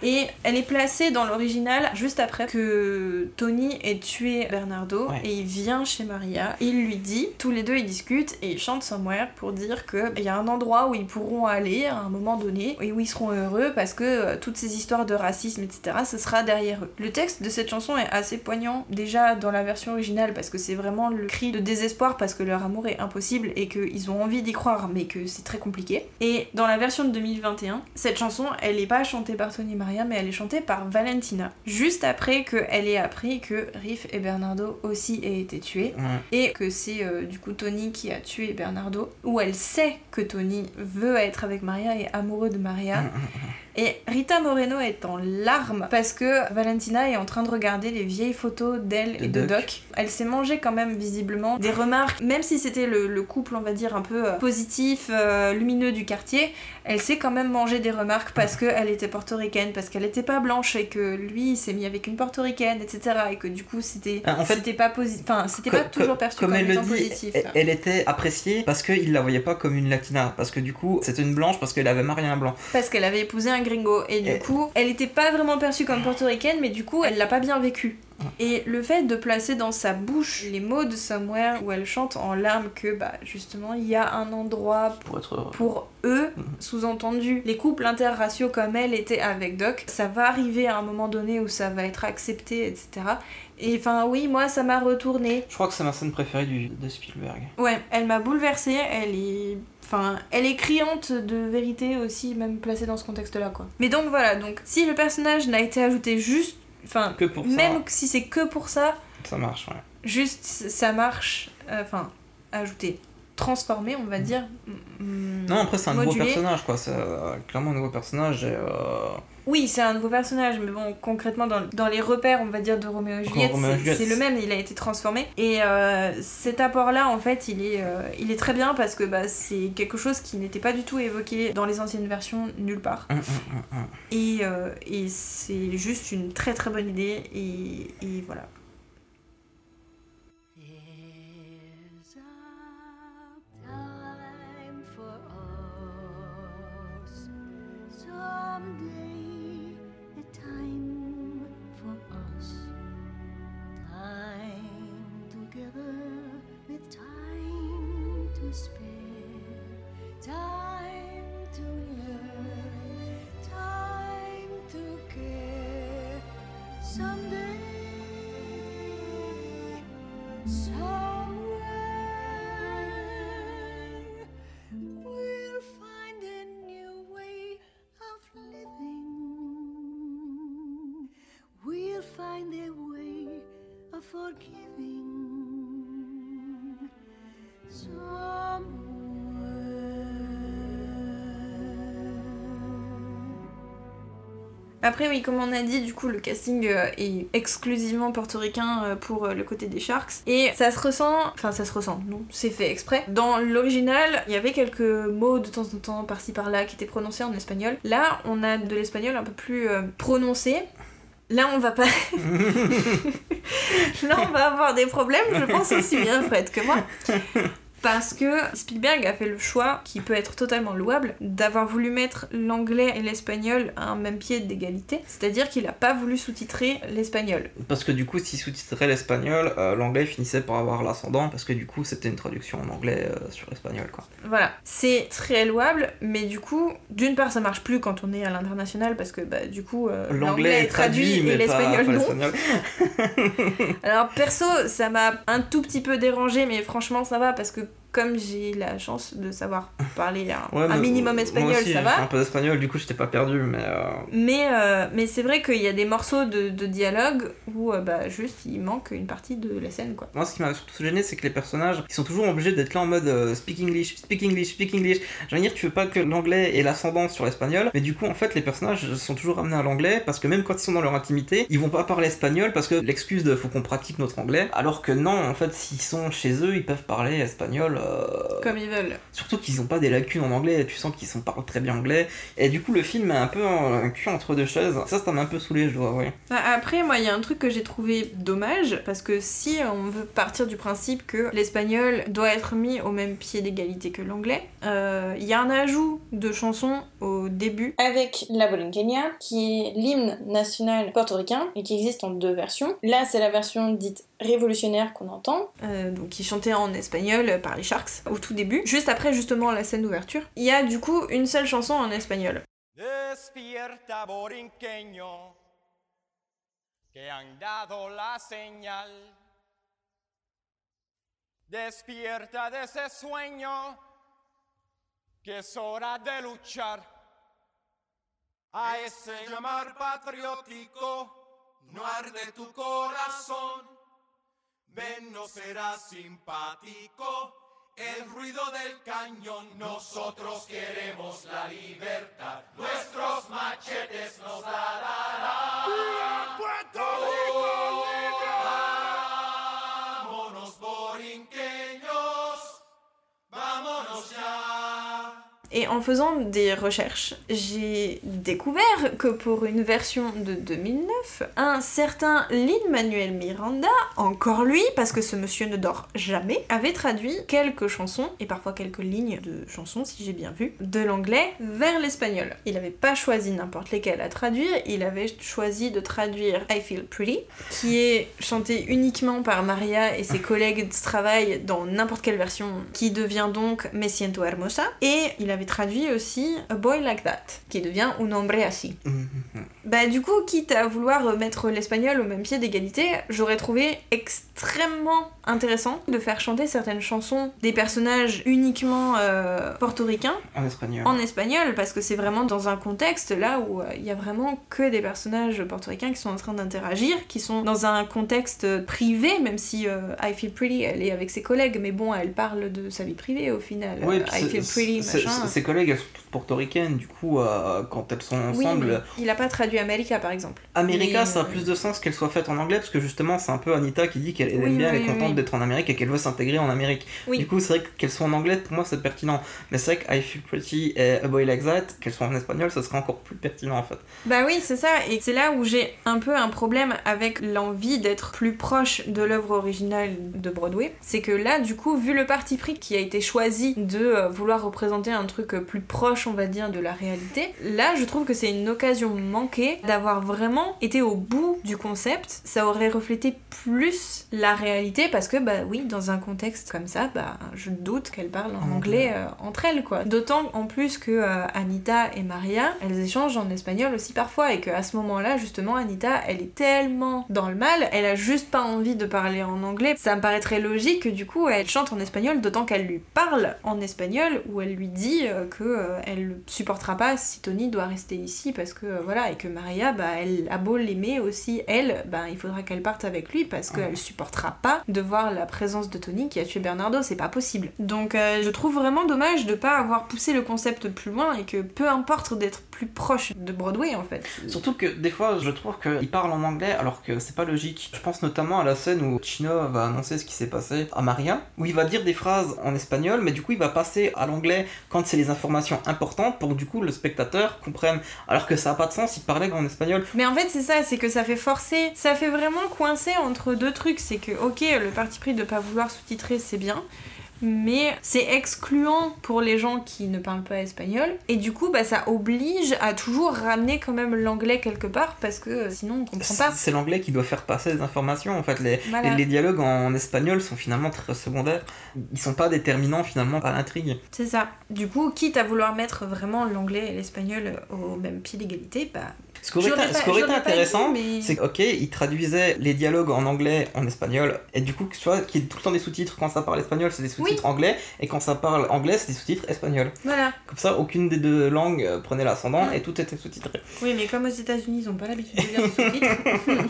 Et elle est placée dans l'original juste après que Tony ait tué Bernardo Ouais. et il vient chez Maria et il lui dit, tous les deux ils discutent et ils chantent Somewhere pour dire que il y a un endroit où ils pourront aller à un moment donné et où ils seront heureux parce que euh, toutes ces histoires de racisme etc ce sera derrière eux. Le texte de cette chanson est assez poignant déjà dans la version originale parce que c'est vraiment le cri de désespoir parce que leur amour est impossible et qu'ils ont envie d'y croire mais que c'est très compliqué. Et dans la version de 2021, cette chanson elle est pas chantée par Tony Maria mais elle est chantée par Valentina juste après qu'elle ait appris que Riff et Bernardo aussi aient été tués Ouais. et que c'est euh, du coup Tony qui a tué Bernardo, où elle sait que Tony veut être avec Maria et amoureux de Maria. Et Rita Moreno est en larmes parce que Valentina est en train de regarder les vieilles photos d'elle De et de Doc. Doc. Elle s'est mangée quand même visiblement des remarques, même si c'était le, le couple, on va dire, un peu euh, positif, euh, lumineux du quartier, elle s'est quand même mangé des remarques parce qu'elle était portoricaine, parce qu'elle était pas blanche et que lui il s'est mis avec une portoricaine, etc. Et que du coup c'était Ah, en fait, c'était pas enfin c'était pas toujours perçu comme comme, elle le dit, positif. elle, elle était appréciée parce qu'il la voyait pas comme une latina. Parce que du coup, c'était une blanche parce qu'elle avait marié un blanc. Parce qu'elle avait épousé un gringo et du Et- coup, elle était pas vraiment perçue comme portoricaine, mais du coup, elle l'a pas bien vécu. Et le fait de placer dans sa bouche les mots de Somewhere où elle chante en larmes que bah justement il y a un endroit Pour être pour eux, Mhm. sous-entendu, les couples interraciaux comme elle était avec Doc, ça va arriver à un moment donné où ça va être accepté, etc. Et enfin oui, moi ça m'a retourné. Je crois que c'est ma scène préférée du, de Spielberg. Ouais, elle m'a bouleversée, elle est... Enfin, elle est criante de vérité aussi, même placée dans ce contexte-là, quoi. Mais donc voilà, donc si le personnage n'a été ajouté juste... Enfin, Que pour même si c'est que pour ça, ça, marche, ouais. juste ça marche... euh, Enfin, ajouté, transformé, on va dire. mm, Non, après, c'est un nouveau personnage, quoi. C'est euh, clairement un nouveau personnage. Et, euh, Oui, c'est un nouveau personnage, mais bon, concrètement, dans, dans les repères, on va dire, de Roméo et Juliette, c'est- le même, il a été transformé. Et euh, cet apport-là, en fait, il est, euh, il est très bien parce que bah, c'est quelque chose qui n'était pas du tout évoqué dans les anciennes versions nulle part. hum, hum, hum. Et, euh, et c'est juste une très très bonne idée, et, et voilà. Après, oui, comme on a dit, du coup, le casting euh, est exclusivement portoricain euh, pour euh, le côté des Sharks. Et ça se ressent, enfin, ça se ressent, non, c'est fait exprès. Dans l'original, il y avait quelques mots de temps en temps, par-ci par-là, qui étaient prononcés en espagnol. Là, on a de l'espagnol un peu plus prononcé. Là, on va pas. Là, on va avoir des problèmes, je pense aussi bien, Fred, que moi. Parce que Spielberg a fait le choix, qui peut être totalement louable, d'avoir voulu mettre l'anglais et l'espagnol à un même pied d'égalité. C'est-à-dire qu'il a pas voulu sous-titrer l'espagnol. Parce que du coup, s'il sous-titrait l'espagnol, euh, l'anglais finissait par avoir l'ascendant, parce que du coup, c'était une traduction en anglais euh, sur l'espagnol, quoi. Voilà, c'est très louable, mais du coup, d'une part, ça marche plus quand on est à l'international, parce que bah, du coup, euh, L'anglais est traduit, mais et l'espagnol non. l'espagnol. Alors perso, ça m'a un tout petit peu dérangé, mais franchement ça va parce que comme j'ai la chance de savoir parler un, Ouais, un mais minimum moi espagnol, aussi, ça j'ai fait un va. peu d'espagnol, du coup, j'étais pas perdu, mais. euh, Mais, euh, mais c'est vrai qu'il y a des morceaux de, de dialogue où euh, bah, juste il manque une partie de la scène quoi. Moi, ce qui m'a surtout gêné, c'est que les personnages, ils sont toujours obligés d'être là en mode speak English, speak English, speak English. Je veux dire, tu veux pas que l'anglais ait l'ascendant sur l'espagnol, mais du coup, en fait, les personnages sont toujours ramenés à l'anglais parce que même quand ils sont dans leur intimité, ils vont pas parler espagnol parce que l'excuse de faut qu'on pratique notre anglais. Alors que non, en fait, s'ils sont chez eux, ils peuvent parler espagnol. Euh, Comme ils veulent. Surtout qu'ils ont pas des lacunes en anglais, tu sens qu'ils sont parlent très bien anglais. Et du coup, le film est un peu un cul entre deux chaises. Ça, ça m'a un peu saoulé, je dois avouer. Bah, Après, moi, il y a un truc que j'ai trouvé dommage, parce que si on veut partir du principe que l'espagnol doit être mis au même pied d'égalité que l'anglais, euh, il y a un ajout de chansons au début avec la Borinqueña, qui est l'hymne national portoricain et qui existe en deux versions. Là, c'est la version dite révolutionnaire qu'on entend, euh, donc qui est chantée en espagnol par les Sharks au tout début. Juste après, justement, la scène d'ouverture, il y a du coup une seule chanson en espagnol. Despierta, borinqueño, que han dado la señal. Despierta de ese sueño, que es hora de luchar. A ese llamar patriótico, no arde tu corazón. Ven, no será simpático el ruido del cañón. Nosotros queremos la libertad. Nuestros machetes nos la darán. ¡Puerto Rico Vámonos, Et en faisant des recherches, j'ai découvert que pour une version de 2009, un certain Lin-Manuel Miranda, encore lui, parce que ce monsieur ne dort jamais, avait traduit quelques chansons, et parfois quelques lignes de chansons, si j'ai bien vu, de l'anglais vers l'espagnol. Il n'avait pas choisi n'importe lesquelles à traduire, il avait choisi de traduire I Feel Pretty, qui est chanté uniquement par Maria et ses collègues de travail dans n'importe quelle version, qui devient donc Me Siento Hermosa, et il avait traduit aussi A Boy Like That, qui devient Un Hombre Así. Bah du coup, quitte à vouloir mettre l'espagnol au même pied d'égalité, j'aurais trouvé extrêmement intéressant de faire chanter certaines chansons des personnages uniquement euh, portoricains En espagnol. en espagnol, parce que c'est vraiment dans un contexte là où euh, il y a vraiment que des personnages portoricains qui sont en train d'interagir, qui sont dans un contexte privé, même si euh, I Feel Pretty, elle est avec ses collègues, mais bon, elle parle de sa vie privée au final. Oui, Euh, I Feel Pretty, machin. Ses collègues, elles sont portoricaines, du coup, euh, quand elles sont ensemble. il a pas traduit America par exemple. America, Mais, ça a plus de sens qu'elle soit faite en anglais, parce que justement, c'est un peu Anita qui dit qu'elle elle Oui, aime bien, oui, elle est contente d'être en Amérique et qu'elle veut s'intégrer en Amérique. Du coup, c'est vrai que qu'elles soient en anglais, pour moi, c'est pertinent. Mais c'est vrai que I Feel Pretty et A Boy Like That, qu'elles soient en espagnol, ça serait encore plus pertinent en fait. Bah oui, c'est ça, et c'est là où j'ai un peu un problème avec l'envie d'être plus proche de l'œuvre originale de Broadway. C'est que là, du coup, vu le parti pris qui a été choisi de euh, vouloir représenter un truc euh, plus proche, on va dire, de la réalité, là, je trouve que c'est une occasion manquée d'avoir vraiment été au bout du concept, ça aurait reflété plus la réalité parce que bah oui, dans un contexte comme ça, bah je doute qu'elles parlent en, anglais euh, entre elles quoi. D'autant en plus que euh, Anita et Maria, elles échangent en espagnol aussi parfois et qu'à ce moment-là justement Anita, elle est tellement dans le mal, elle a juste pas envie de parler en anglais. Ça me paraît très logique que du coup elle chante en espagnol, d'autant qu'elle lui parle en espagnol où elle lui dit euh, que elle supportera pas si Tony doit rester ici parce que euh, voilà et que Maria bah elle a beau l'aimer aussi elle bah il faudra qu'elle parte avec lui parce qu'elle supportera pas de voir la présence de Tony qui a tué Bernardo, c'est pas possible. Donc euh, je trouve vraiment dommage de pas avoir poussé le concept plus loin et que peu importe d'être plus proche de Broadway en fait. Surtout que des fois, je trouve qu'il parle en anglais alors que c'est pas logique. Je pense notamment à la scène où Chino va annoncer ce qui s'est passé à Maria, où il va dire des phrases en espagnol, mais du coup il va passer à l'anglais quand c'est les informations importantes pour que du coup le spectateur comprenne. Alors que ça a pas de sens, il parlait en espagnol. Mais en fait, c'est ça, c'est que ça fait forcer, ça fait vraiment coincer entre deux trucs. C'est que, ok, le parti pris de pas vouloir sous-titrer, c'est bien. Mais c'est excluant pour les gens qui ne parlent pas espagnol. Et du coup, bah, ça oblige à toujours ramener quand même l'anglais quelque part parce que euh, sinon on comprend C'est pas. c'est l'anglais qui doit faire passer les informations en fait. Les, Voilà. les, les dialogues en espagnol sont finalement très secondaires. Ils sont pas déterminants finalement à l'intrigue. C'est ça. Du coup, quitte à vouloir mettre vraiment l'anglais et l'espagnol au même pied d'égalité, bah. Ce qui aurait été, pas- ce qui aurait été j'aurais pas intéressant, mais- c'est ok, il traduisait les dialogues en anglais, en espagnol, et du coup, tu vois, qu'il y ait tout le temps des sous-titres. Quand ça parle espagnol, c'est des sous-titres anglais, et quand ça parle anglais, c'est des sous-titres espagnols. Voilà. Comme ça, aucune des deux langues euh, prenait l'ascendant, et tout était sous-titré. Oui, mais comme aux États-Unis, ils ont pas l'habitude de lire des sous-titres,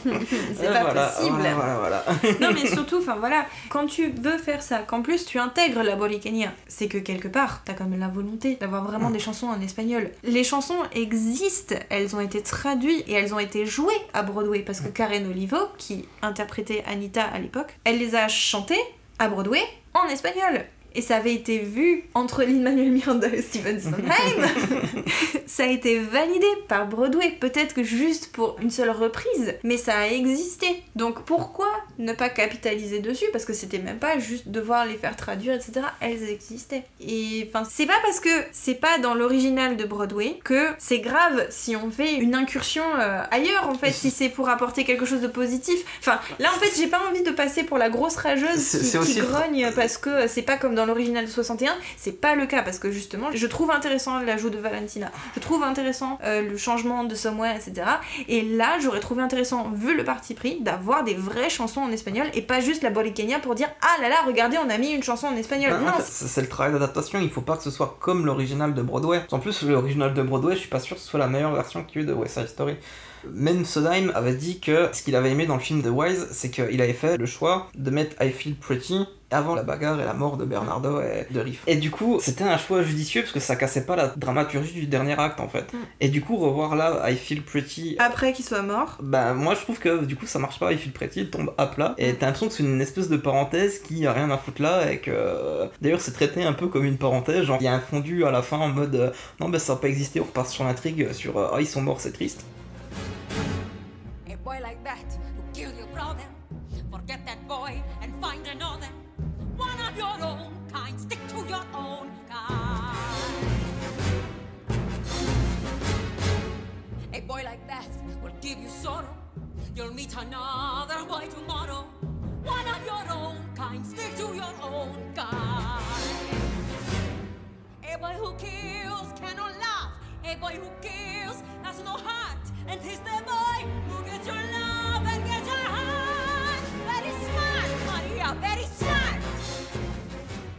c'est pas voilà, possible. Voilà, voilà, voilà. Non mais surtout, enfin voilà, quand tu veux faire ça, qu'en plus tu intègres la Boricania, c'est que quelque part, t'as quand même la volonté d'avoir vraiment des chansons en espagnol. Les chansons existent, elles ont été et elles ont été jouées à Broadway parce que Karen Olivo, qui interprétait Anita à l'époque, elle les a chantées à Broadway en espagnol. Et ça avait été vu entre Lin-Manuel Miranda et Steven Sondheim. ça a été validé par Broadway, peut-être que juste pour une seule reprise, mais ça a existé. Donc pourquoi ne pas capitaliser dessus? Parce que c'était même pas juste devoir les faire traduire, etc. Elles existaient. Et enfin, c'est pas parce que c'est pas dans l'original de Broadway que c'est grave si on fait une incursion euh, ailleurs, en fait, si c'est pour apporter quelque chose de positif. Enfin, là, en fait, j'ai pas envie de passer pour la grosse rageuse qui, qui grogne parce que c'est pas comme dans l'original de 61. C'est pas le cas parce que justement, je trouve intéressant l'ajout de Valentina. Je trouve intéressant euh, le changement de Somewhere, etc. Et là, j'aurais trouvé intéressant, vu le parti pris, d'avoir des vraies chansons en espagnol et pas juste la Boricania pour dire Ah là là, regardez, on a mis une chanson en espagnol. Ben, non, en fait, c'est le travail d'adaptation, il faut pas que ce soit comme l'original de Broadway. En plus, l'original de Broadway, je suis pas sûr que ce soit la meilleure version qu'il y a eu de West Side Story. Men Sondheim avait dit que ce qu'il avait aimé dans le film de Wise, c'est qu'il avait fait le choix de mettre I Feel Pretty avant la bagarre et la mort de Bernardo et de Riff. Et du coup, c'était un choix judicieux parce que ça cassait pas la dramaturgie du dernier acte en fait. Mm. Et du coup, revoir là I Feel Pretty après qu'il soit mort. bah moi je trouve que du coup ça marche pas, il file Pretty, il tombe à plat et t'as l'impression que c'est une espèce de parenthèse qui a rien à foutre là et que d'ailleurs c'est traité un peu comme une parenthèse, genre il y a un fondu à la fin en mode euh, non bah ça va pas exister, on repart sur l'intrigue sur euh, ah ils sont morts c'est triste. Boy like that will kill your brother. Forget that boy and find another. One of your own kind. Stick to your own kind. A boy like that will give you sorrow. You'll meet another boy tomorrow. One of your own kind. Stick to your own kind. A boy who kills cannot laugh. A boy who has no heart. And he's the boy who gets love and gets heart. Very smart, Maria, very smart.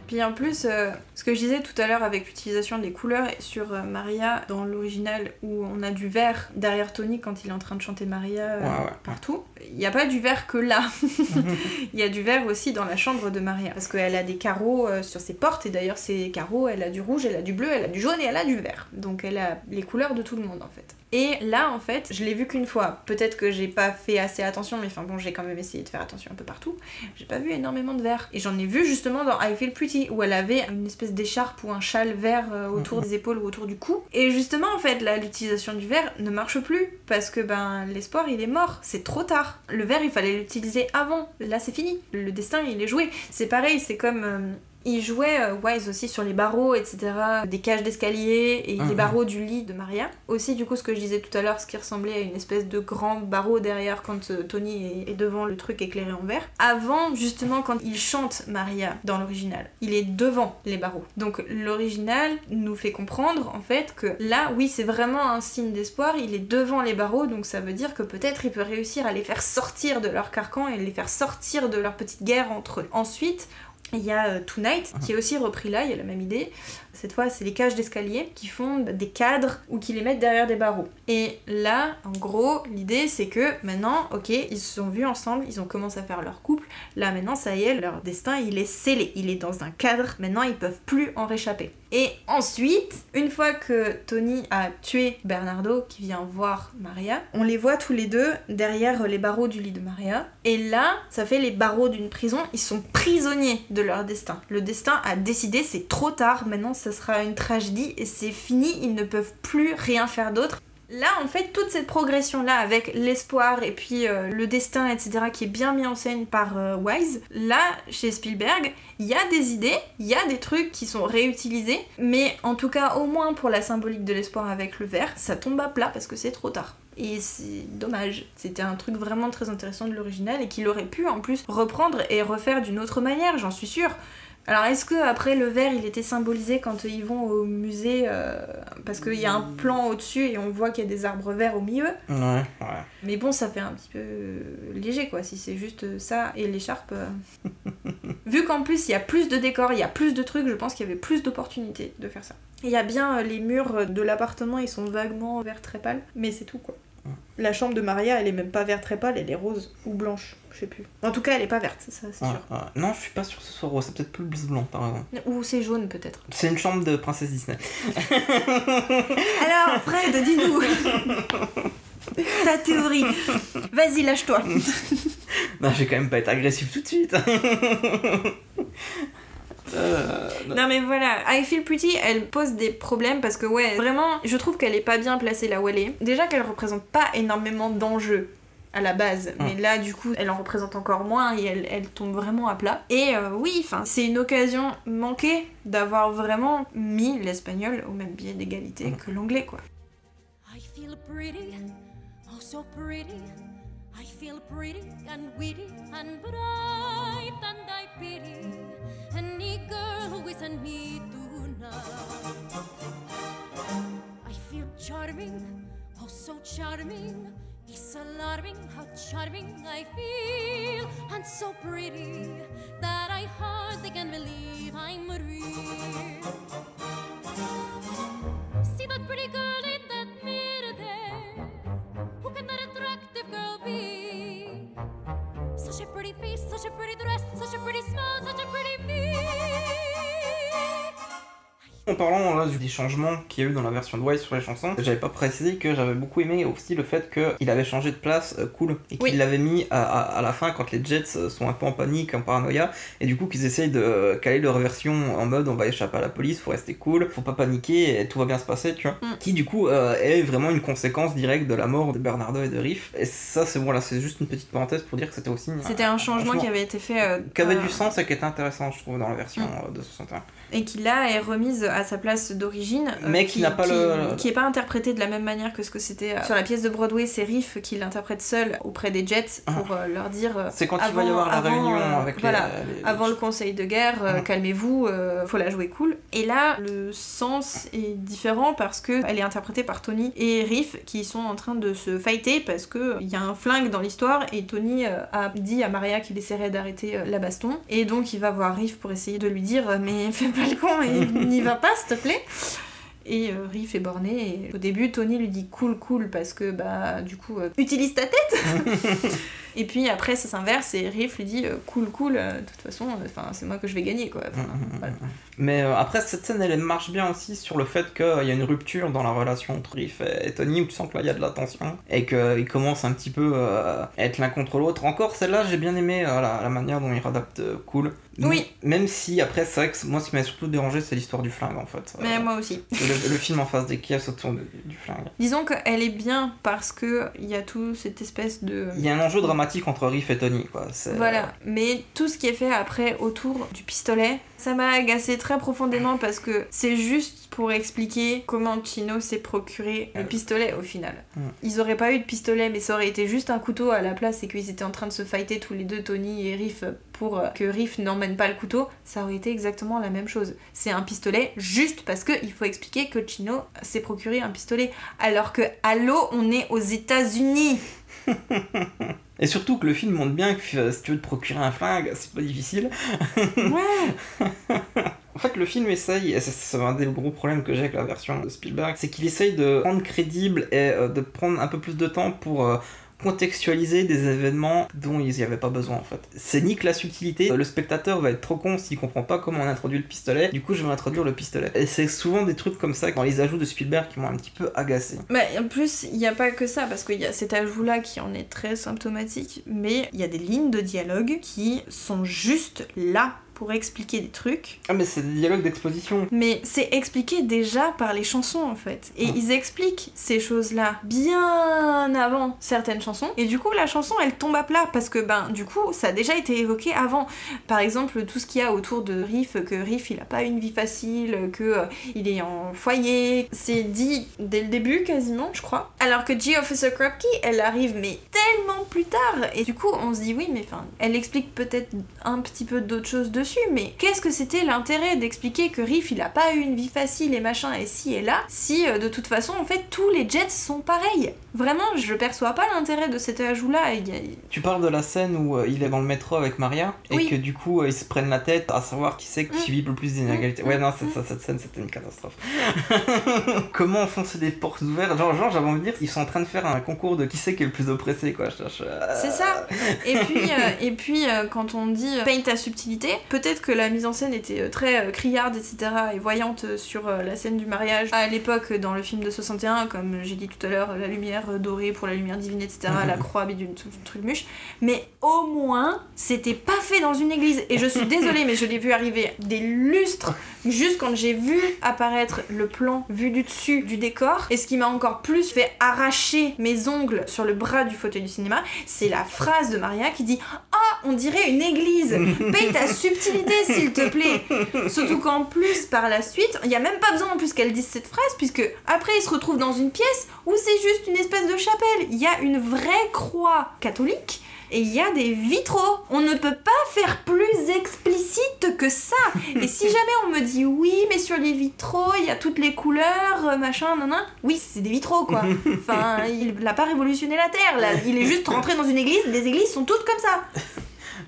Puis en plus, euh, ce que je disais tout à l'heure avec l'utilisation des couleurs sur euh, Maria dans l'original où on a du vert derrière Tony quand il est en train de chanter Maria euh, Ouais, ouais. partout, il n'y a pas du vert que là. Il y a du vert aussi dans la chambre de Maria parce qu'elle a des carreaux euh, sur ses portes et d'ailleurs ces carreaux, elle a du rouge, elle a du bleu, elle a du jaune et elle a du vert. Donc elle a les couleurs de tout le monde en fait. Et là, en fait, je l'ai vu qu'une fois. Peut-être que j'ai pas fait assez attention, mais enfin bon, j'ai quand même essayé de faire attention un peu partout. J'ai pas vu énormément de vert. Et j'en ai vu justement dans I Feel Pretty, où elle avait une espèce d'écharpe ou un châle vert euh, autour des épaules ou autour du cou. Et justement, en fait, là, l'utilisation du vert ne marche plus. Parce que, ben, l'espoir, il est mort. C'est trop tard. Le vert, il fallait l'utiliser avant. Là, c'est fini. Le destin, il est joué. C'est pareil, c'est comme. euh, Il jouait euh, Wise aussi sur les barreaux, etc. Des cages d'escalier et les Mhm. barreaux du lit de Maria. Aussi, du coup, ce que je disais tout à l'heure, ce qui ressemblait à une espèce de grand barreau derrière quand euh, Tony est, est devant le truc éclairé en vert. Avant, justement, quand il chante Maria dans l'original, il est devant les barreaux. Donc l'original nous fait comprendre en fait que là, oui, c'est vraiment un signe d'espoir. Il est devant les barreaux, donc ça veut dire que peut-être il peut réussir à les faire sortir de leur carcan et les faire sortir de leur petite guerre entre eux. Ensuite, il y a euh, Tonight qui est aussi repris là, il y a la même idée. Cette fois, c'est les cages d'escalier qui font des cadres ou qui les mettent derrière des barreaux. Et là, en gros, l'idée c'est que maintenant, ok, ils se sont vus ensemble, ils ont commencé à faire leur couple. Là, maintenant, ça y est, leur destin, il est scellé. Il est dans un cadre. Maintenant, ils peuvent plus en réchapper. Et ensuite, une fois que Tony a tué Bernardo, qui vient voir Maria, on les voit tous les deux derrière les barreaux du lit de Maria. Et là, ça fait les barreaux d'une prison. Ils sont prisonniers de leur destin. Le destin a décidé, c'est trop tard. Maintenant, ça sera une tragédie et c'est fini. Ils ne peuvent plus rien faire d'autre. Là, en fait, toute cette progression-là, avec l'espoir et puis euh, le destin, etc., qui est bien mis en scène par euh, Wise, là, chez Spielberg, il y a des idées, il y a des trucs qui sont réutilisés, mais en tout cas, au moins pour la symbolique de l'espoir avec le verre, ça tombe à plat parce que c'est trop tard. Et c'est dommage. C'était un truc vraiment très intéressant de l'original et qu'il aurait pu en plus reprendre et refaire d'une autre manière, j'en suis sûre. Alors est-ce que après le verre il était symbolisé quand ils vont au musée euh, parce qu'il y a un plan au-dessus et on voit qu'il y a des arbres verts au milieu Ouais, ouais. Mais bon ça fait un petit peu euh, léger quoi si c'est juste ça et l'écharpe. euh. Vu qu'en plus il y a plus de décors, il y a plus de trucs, je pense qu'il y avait plus d'opportunités de faire ça. Il y a bien les murs de l'appartement ils sont vaguement vert très pâle mais c'est tout quoi. La chambre de Maria elle est même pas vert très pâle, elle est rose ou blanche, je sais plus. En tout cas elle est pas verte, ça c'est Ouais, sûr. ouais. Non, je suis pas sûr que ce soit rose, c'est peut-être plus bleu blanc, t'as raison. Ou c'est jaune peut-être. C'est une chambre de princesse Disney. Alors, Fred, dis-nous ta théorie. Vas-y, lâche-toi. Non, je vais quand même pas être agressif tout de suite. Euh, non. Non, mais voilà, I Feel Pretty, elle pose des problèmes parce que, ouais, vraiment, je trouve qu'elle est pas bien placée là où elle est. Déjà qu'elle représente pas énormément d'enjeux à la base, mais là, du coup, elle en représente encore moins et elle, elle tombe vraiment à plat. Et euh, oui, enfin, c'est une occasion manquée d'avoir vraiment mis l'espagnol au même pied d'égalité que l'anglais, quoi. I feel pretty, oh so pretty. I feel pretty and witty and bright, and I pity any girl who isn't me tonight. I feel charming, oh so charming. It's alarming how charming I feel, and so pretty that I hardly can believe I'm real. See that pretty girl in that mirror there? Who can that attractive girl be? Such a pretty face, such a pretty dress, such a pretty smile, such a pretty me. En parlant là des changements qu'il y a eu dans la version de Wise sur les chansons, j'avais pas précisé que j'avais beaucoup aimé aussi le fait qu'il avait changé de place euh, cool et qu'il Oui. l'avait mis à, à- à la fin quand les Jets euh, sont un peu en panique, en paranoïa et du coup qu'ils essayent de euh, caler leur version en mode on va échapper à la police, faut rester cool, faut pas paniquer et tout va bien se passer, tu vois. Mm. Qui du coup euh, est vraiment une conséquence directe de la mort de Bernardo et de Riff. Et ça c'est bon là, c'est juste une petite parenthèse pour dire que c'était aussi C'était un changement qui avait été fait. euh, qui avait du sens et qui était intéressant je trouve dans la version euh, de 61. Et qui là est remise à sa place d'origine. euh, Mais qui n'a pas le- Qui est pas interprétée de la même manière que ce que c'était euh, sur la pièce de Broadway, c'est Riff qui l'interprète seul auprès des Jets pour euh, leur dire. Ah. C'est quand il va y avoir la avant, réunion avec les- voilà, les- avant le conseil de guerre, Mhm. calmez-vous, faut la jouer cool. Et là, le sens est différent parce que elle est interprétée par Tony et Riff qui sont en train de se fighter parce que il y a un flingue dans l'histoire et Tony a dit à Maria qu'il essaierait d'arrêter la baston et donc il va voir Riff pour essayer de lui dire mais fais pas le con et n'y va pas s'il te plaît. Et euh, Riff est borné et au début Tony lui dit cool cool parce que bah du coup euh, utilise ta tête et puis après ça s'inverse et Riff lui dit euh, cool cool de toute façon enfin c'est moi que je vais gagner quoi Enfin, voilà. Mais euh, après, cette scène, elle marche bien aussi sur le fait qu'il y a une rupture dans la relation entre Riff et, et Tony, où tu sens que là, il y a de la tension, et qu'ils commencent un petit peu euh, à être l'un contre l'autre. Encore, celle-là, j'ai bien aimé euh, la, la manière dont ils réadaptent euh, Cool. Oui. Même si après, c'est vrai que moi, ce qui m'a surtout dérangé, c'est l'histoire du flingue en fait. Mais Euh, moi aussi. le, le film en face des Kiev autour de- du flingue. Disons qu'elle est bien parce que il y a tout cette espèce de. Il y a un enjeu dramatique entre Riff et Tony, quoi. Voilà, mais tout ce qui est fait après autour du pistolet, ça m'a agacé très profondément parce que c'est juste pour expliquer comment Chino s'est procuré le pistolet au final. Mm. Ils auraient pas eu de pistolet, mais ça aurait été juste un couteau à la place et qu'ils étaient en train de se fighter tous les deux, Tony et Riff, pour euh, que Riff n'emmène pas le couteau, ça aurait été exactement la même chose. C'est un pistolet juste parce que il faut expliquer que Chino s'est procuré un pistolet, alors que allô, on est aux États-Unis. Et surtout que le film montre bien que euh, si tu veux te procurer un flingue, c'est pas difficile. Ouais. En fait, le film essaye, et c'est- un des gros problèmes que j'ai avec la version de Spielberg, c'est qu'il essaye de rendre crédible et euh, de prendre un peu plus de temps pour euh, contextualiser des événements dont ils n'y avaient pas besoin en fait. C'est ni que la subtilité, le spectateur va être trop con s'il comprend pas comment on introduit le pistolet, du coup je vais introduire le pistolet. Et c'est souvent des trucs comme ça dans les ajouts de Spielberg qui m'ont un petit peu agacé. Bah, en plus, il n'y a pas que ça, parce qu'il y a cet ajout-là qui en est très symptomatique, mais il y a des lignes de dialogue qui sont juste là pour expliquer des trucs. Ah mais c'est des dialogues d'exposition. Mais c'est expliqué déjà par les chansons en fait. Et Mm. ils expliquent ces choses-là bien avant certaines chansons. Et du coup, la chanson elle tombe à plat parce que ben du coup, ça a déjà été évoqué avant. Par exemple, tout ce qu'il y a autour de Riff, que Riff il a pas une vie facile, que euh, il est en foyer. C'est dit dès le début quasiment, je crois. Alors que G Officer Krupke, elle arrive mais tellement plus tard. Et du coup, on se dit oui, mais enfin, elle explique peut-être un petit peu d'autres choses dessus, mais qu'est-ce que c'était l'intérêt d'expliquer que Riff il a pas eu une vie facile et machin et si et là, si euh, de toute façon en fait tous les Jets sont pareils Vraiment, je perçois pas l'intérêt de cet ajout là. Il y a- Tu parles de la scène où euh, il est dans le métro avec Maria et Oui. que du coup euh, ils se prennent la tête à savoir qui c'est qui Mm. subit le plus d'inégalités. Ouais, non, c'est ça, cette scène c'était une catastrophe. Comment enfoncer des portes ouvertes? Genre, genre j'avais envie de dire, ils sont en train de faire un concours de qui c'est qui est le plus oppressé quoi. Je- je- C'est ça. Et puis, euh, et puis euh, quand on dit peint ta subtilité, peut-être que la mise en scène était euh, très euh, criarde, etc. et voyante euh, sur la scène du mariage à l'époque dans le film de 61, comme j'ai dit tout à l'heure, la lumière dorée pour la lumière divine, etc. la croix bidule, tout truc muche. Mais au moins, c'était pas fait dans une église. Et je suis désolée, mais je l'ai vu arriver des lustres juste quand j'ai vu apparaître le plan vu du dessus du décor. Et ce qui m'a encore plus fait arracher mes ongles sur le bras du fauteuil du cinéma, c'est la phrase de Maria qui dit Ah, on dirait une église Paye ta subtilité, s'il te plaît Surtout qu'en plus, par la suite, il y a même pas besoin en plus qu'elle dise cette phrase, puisque après, il se retrouve dans une pièce où c'est juste une espèce de chapelle. Il y a une vraie croix catholique. Et il y a des vitraux. On ne peut pas faire plus explicite que ça. Et si jamais on me dit oui, mais sur les vitraux, il y a toutes les couleurs, euh, machin, nan, nan. Oui, c'est des vitraux, quoi. Enfin, il n'a pas révolutionné la Terre, là. Il est juste rentré dans une église. Les églises sont toutes comme ça.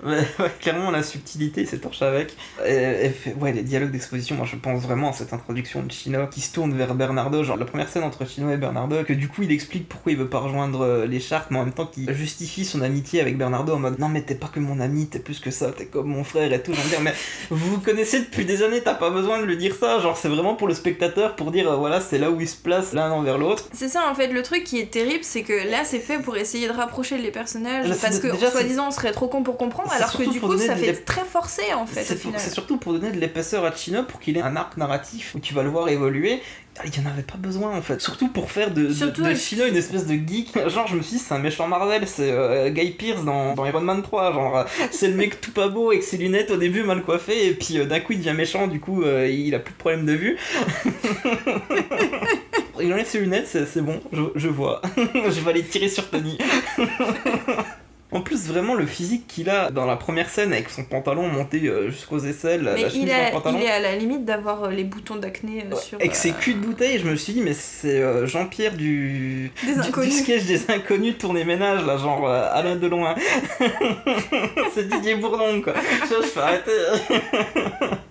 Ouais, clairement, la subtilité s'est torche avec. Et, et fait- ouais, les dialogues d'exposition, moi je pense vraiment à cette introduction de Chino qui se tourne vers Bernardo, genre la première scène entre Chino et Bernardo, que du coup il explique pourquoi il veut pas rejoindre euh, les chartes, mais en même temps qu'il justifie son amitié avec Bernardo en mode non, mais t'es pas que mon ami, t'es plus que ça, t'es comme mon frère et tout. J'en dire, mais vous vous connaissez depuis des années, t'as pas besoin de lui dire ça, genre c'est vraiment pour le spectateur pour dire euh, voilà, c'est là où ils se placent l'un envers l'autre. C'est ça, en fait, le truc qui est terrible, c'est que là, c'est fait pour essayer de rapprocher les personnages, Là, parce que, déjà, soi-disant, on serait trop con pour comprendre, alors que du coup, ça fait très forcé, en fait, C'est surtout pour donner de l'épaisseur à Chino pour qu'il ait un arc narratif où tu vas le voir évoluer. Ah, Il y en avait pas besoin en fait. Surtout pour faire de, Chino une espèce de geek. Genre, je me suis dit, c'est un méchant Marvel, c'est euh, Guy Pearce dans, dans Iron Man 3. Genre, euh, c'est le mec tout pas beau avec ses lunettes au début mal coiffé, et puis euh, d'un coup il devient méchant, du coup euh, il a plus de problème de vue. il enlève ses lunettes, c'est c'est bon, je, je vois. je vais aller tirer sur Tony. En plus, vraiment, le physique qu'il a dans la première scène avec son pantalon monté euh, jusqu'aux aisselles, la Mais il, est, pantalon. il est à la limite d'avoir euh, les boutons d'acné euh, sur. Avec ses culs de bouteille, je me suis dit, mais c'est euh, Jean-Pierre du... Des du- du sketch des inconnus tourné ménage, là, genre euh, Alain Delon. c'est Didier Bourdon, quoi. Je, je fais arrêter.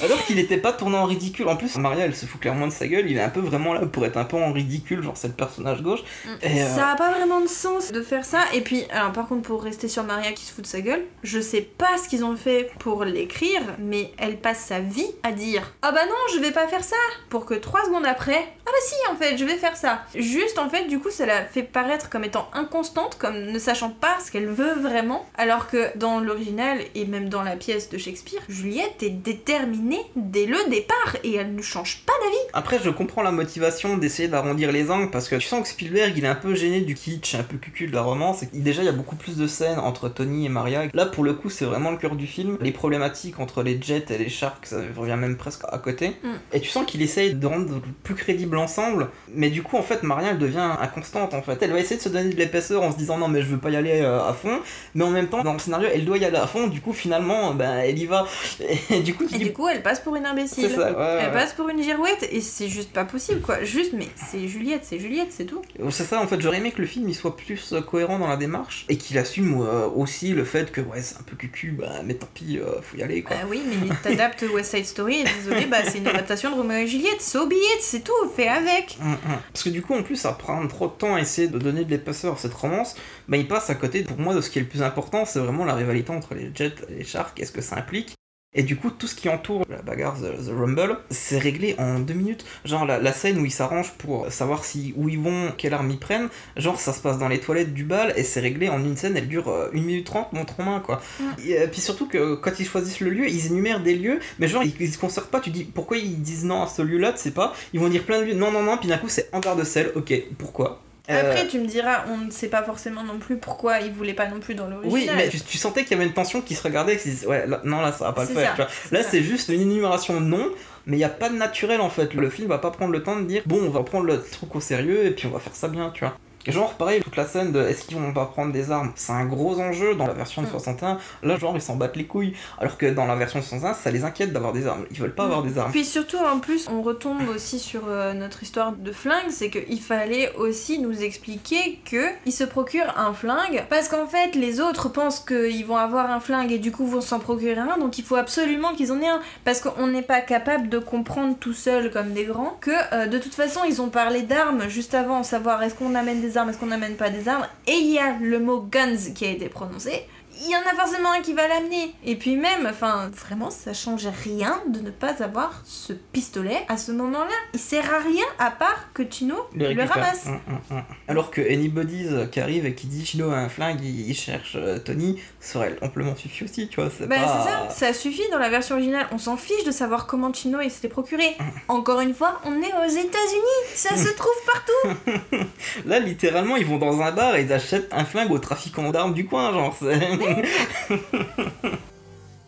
Alors qu'il était pas tourné en ridicule. En plus, Maria, elle se fout clairement de sa gueule. Il est un peu vraiment là pour être un peu en ridicule, genre c'est le personnage gauche. Et, euh, Ça a pas vraiment de sens de faire ça. Et puis, alors par contre, pour rester sur Maria qui se fout de sa gueule, je sais pas ce qu'ils ont fait pour l'écrire, mais elle passe sa vie à dire Ah bah non, je vais pas faire ça Pour que trois secondes après, Ah bah si, en fait, je vais faire ça. Juste, en fait, du coup, ça la fait paraître comme étant inconstante, comme ne sachant pas ce qu'elle veut vraiment. Alors que dans l'original, et même dans la pièce de Shakespeare, Juliette est déterminée dès le départ et elle ne change pas d'avis. Après, je comprends la motivation d'essayer d'arrondir les angles parce que tu sens que Spielberg il est un peu gêné du kitsch, un peu cucul de la romance. Et déjà, il y a beaucoup plus de scènes entre Tony et Maria. Là, pour le coup, c'est vraiment le cœur du film. Les problématiques entre les Jets et les Sharks, ça revient même presque à côté. Mm. Et tu sens qu'il essaye de rendre plus crédible l'ensemble. Mais du coup, en fait, Maria, elle devient inconstante en fait. Elle va essayer de se donner de l'épaisseur en se disant non, mais je veux pas y aller euh, à fond. Mais en même temps, dans le scénario, elle doit y aller à fond. Du coup, finalement, ben, elle y va. Et du coup, tu Et du coup, elle passe pour une imbécile. Ça, ouais, Elle passe pour une girouette et c'est juste pas possible quoi. Juste, mais c'est Juliette, c'est Juliette, c'est tout. C'est ça, en fait, j'aurais aimé que le film il soit plus euh, cohérent dans la démarche et qu'il assume euh, aussi le fait que ouais, c'est un peu cucu, bah, mais tant pis, euh, faut y aller quoi. Bah oui, mais t'adaptes West Side Story et désolé, bah c'est une adaptation de Roméo et Juliette. So be it, c'est tout, fais avec. Hum, hum. Parce que du coup, en plus, à prendre trop de temps à essayer de donner de l'épaisseur à cette romance, bah, il passe à côté, pour moi, de ce qui est le plus important, c'est vraiment la rivalité entre les Jets et les Sharks, qu'est-ce que ça implique. Et du coup, tout ce qui entoure la bagarre The, The Rumble, c'est réglé en deux minutes. Genre, la, la scène où ils s'arrangent pour savoir si où ils vont, quelle arme ils prennent, genre, ça se passe dans les toilettes du bal et c'est réglé en une scène, elle dure euh, 1 minute 30, montre en main, quoi. Et euh, puis surtout que quand ils choisissent le lieu, ils énumèrent des lieux, mais genre, ils, ils se concertent pas. Tu dis pourquoi ils disent non à ce lieu-là, tu sais pas. Ils vont dire plein de lieux, non, non, non, puis d'un coup, c'est hangar de sel, ok, pourquoi? Après, tu me diras, on ne sait pas forcément non plus pourquoi ils voulaient pas non plus dans l'original. Oui, mais tu, tu sentais qu'il y avait une tension qui se regardait et qui se disait, ouais, là- non, là, ça va pas le C'est faire. ça, tu vois. c'est Là, c'est juste une énumération de noms, mais il n'y a pas de naturel en fait. Le film va pas prendre le temps de dire, bon, on va prendre le truc au sérieux et puis on va faire ça bien, tu vois. Genre, pareil, toute la scène de est-ce qu'ils vont pas prendre des armes, c'est un gros enjeu dans la version de Mm. 61. Là, genre, ils s'en battent les couilles. Alors que dans la version de 61, ça les inquiète d'avoir des armes. Ils veulent pas avoir des armes. Puis surtout, en plus, on retombe aussi sur euh, notre histoire de flingue, c'est qu'il fallait aussi nous expliquer que ils se procurent un flingue, parce qu'en fait, les autres pensent qu'ils vont avoir un flingue et du coup vont s'en procurer un, donc il faut absolument qu'ils en aient un, parce qu'on n'est pas capable de comprendre tout seul comme des grands que euh, de toute façon, ils ont parlé d'armes juste avant, savoir est-ce qu'on amène des armes, est-ce qu'on n'amène pas des armes, et il y a le mot guns qui a été prononcé, il y en a forcément un qui va l'amener. Et puis même, enfin, vraiment, ça change rien de ne pas avoir ce pistolet à ce moment-là. Il sert à rien à part que Tino le, récupère. ramasse. Hum, hum, hum. Alors que Anybody's qui arrive et qui dit Chino a un flingue, il, il cherche euh, Tony, serait amplement suffi aussi, tu vois. C'est Bah pas... c'est ça, ça suffit dans la version originale. On s'en fiche de savoir comment Tino il s'était procuré. Encore une fois, on est aux États-Unis, ça se trouve partout. Là, littéralement, ils vont dans un bar et ils achètent un flingue au trafiquant d'armes du coin, genre. c'est-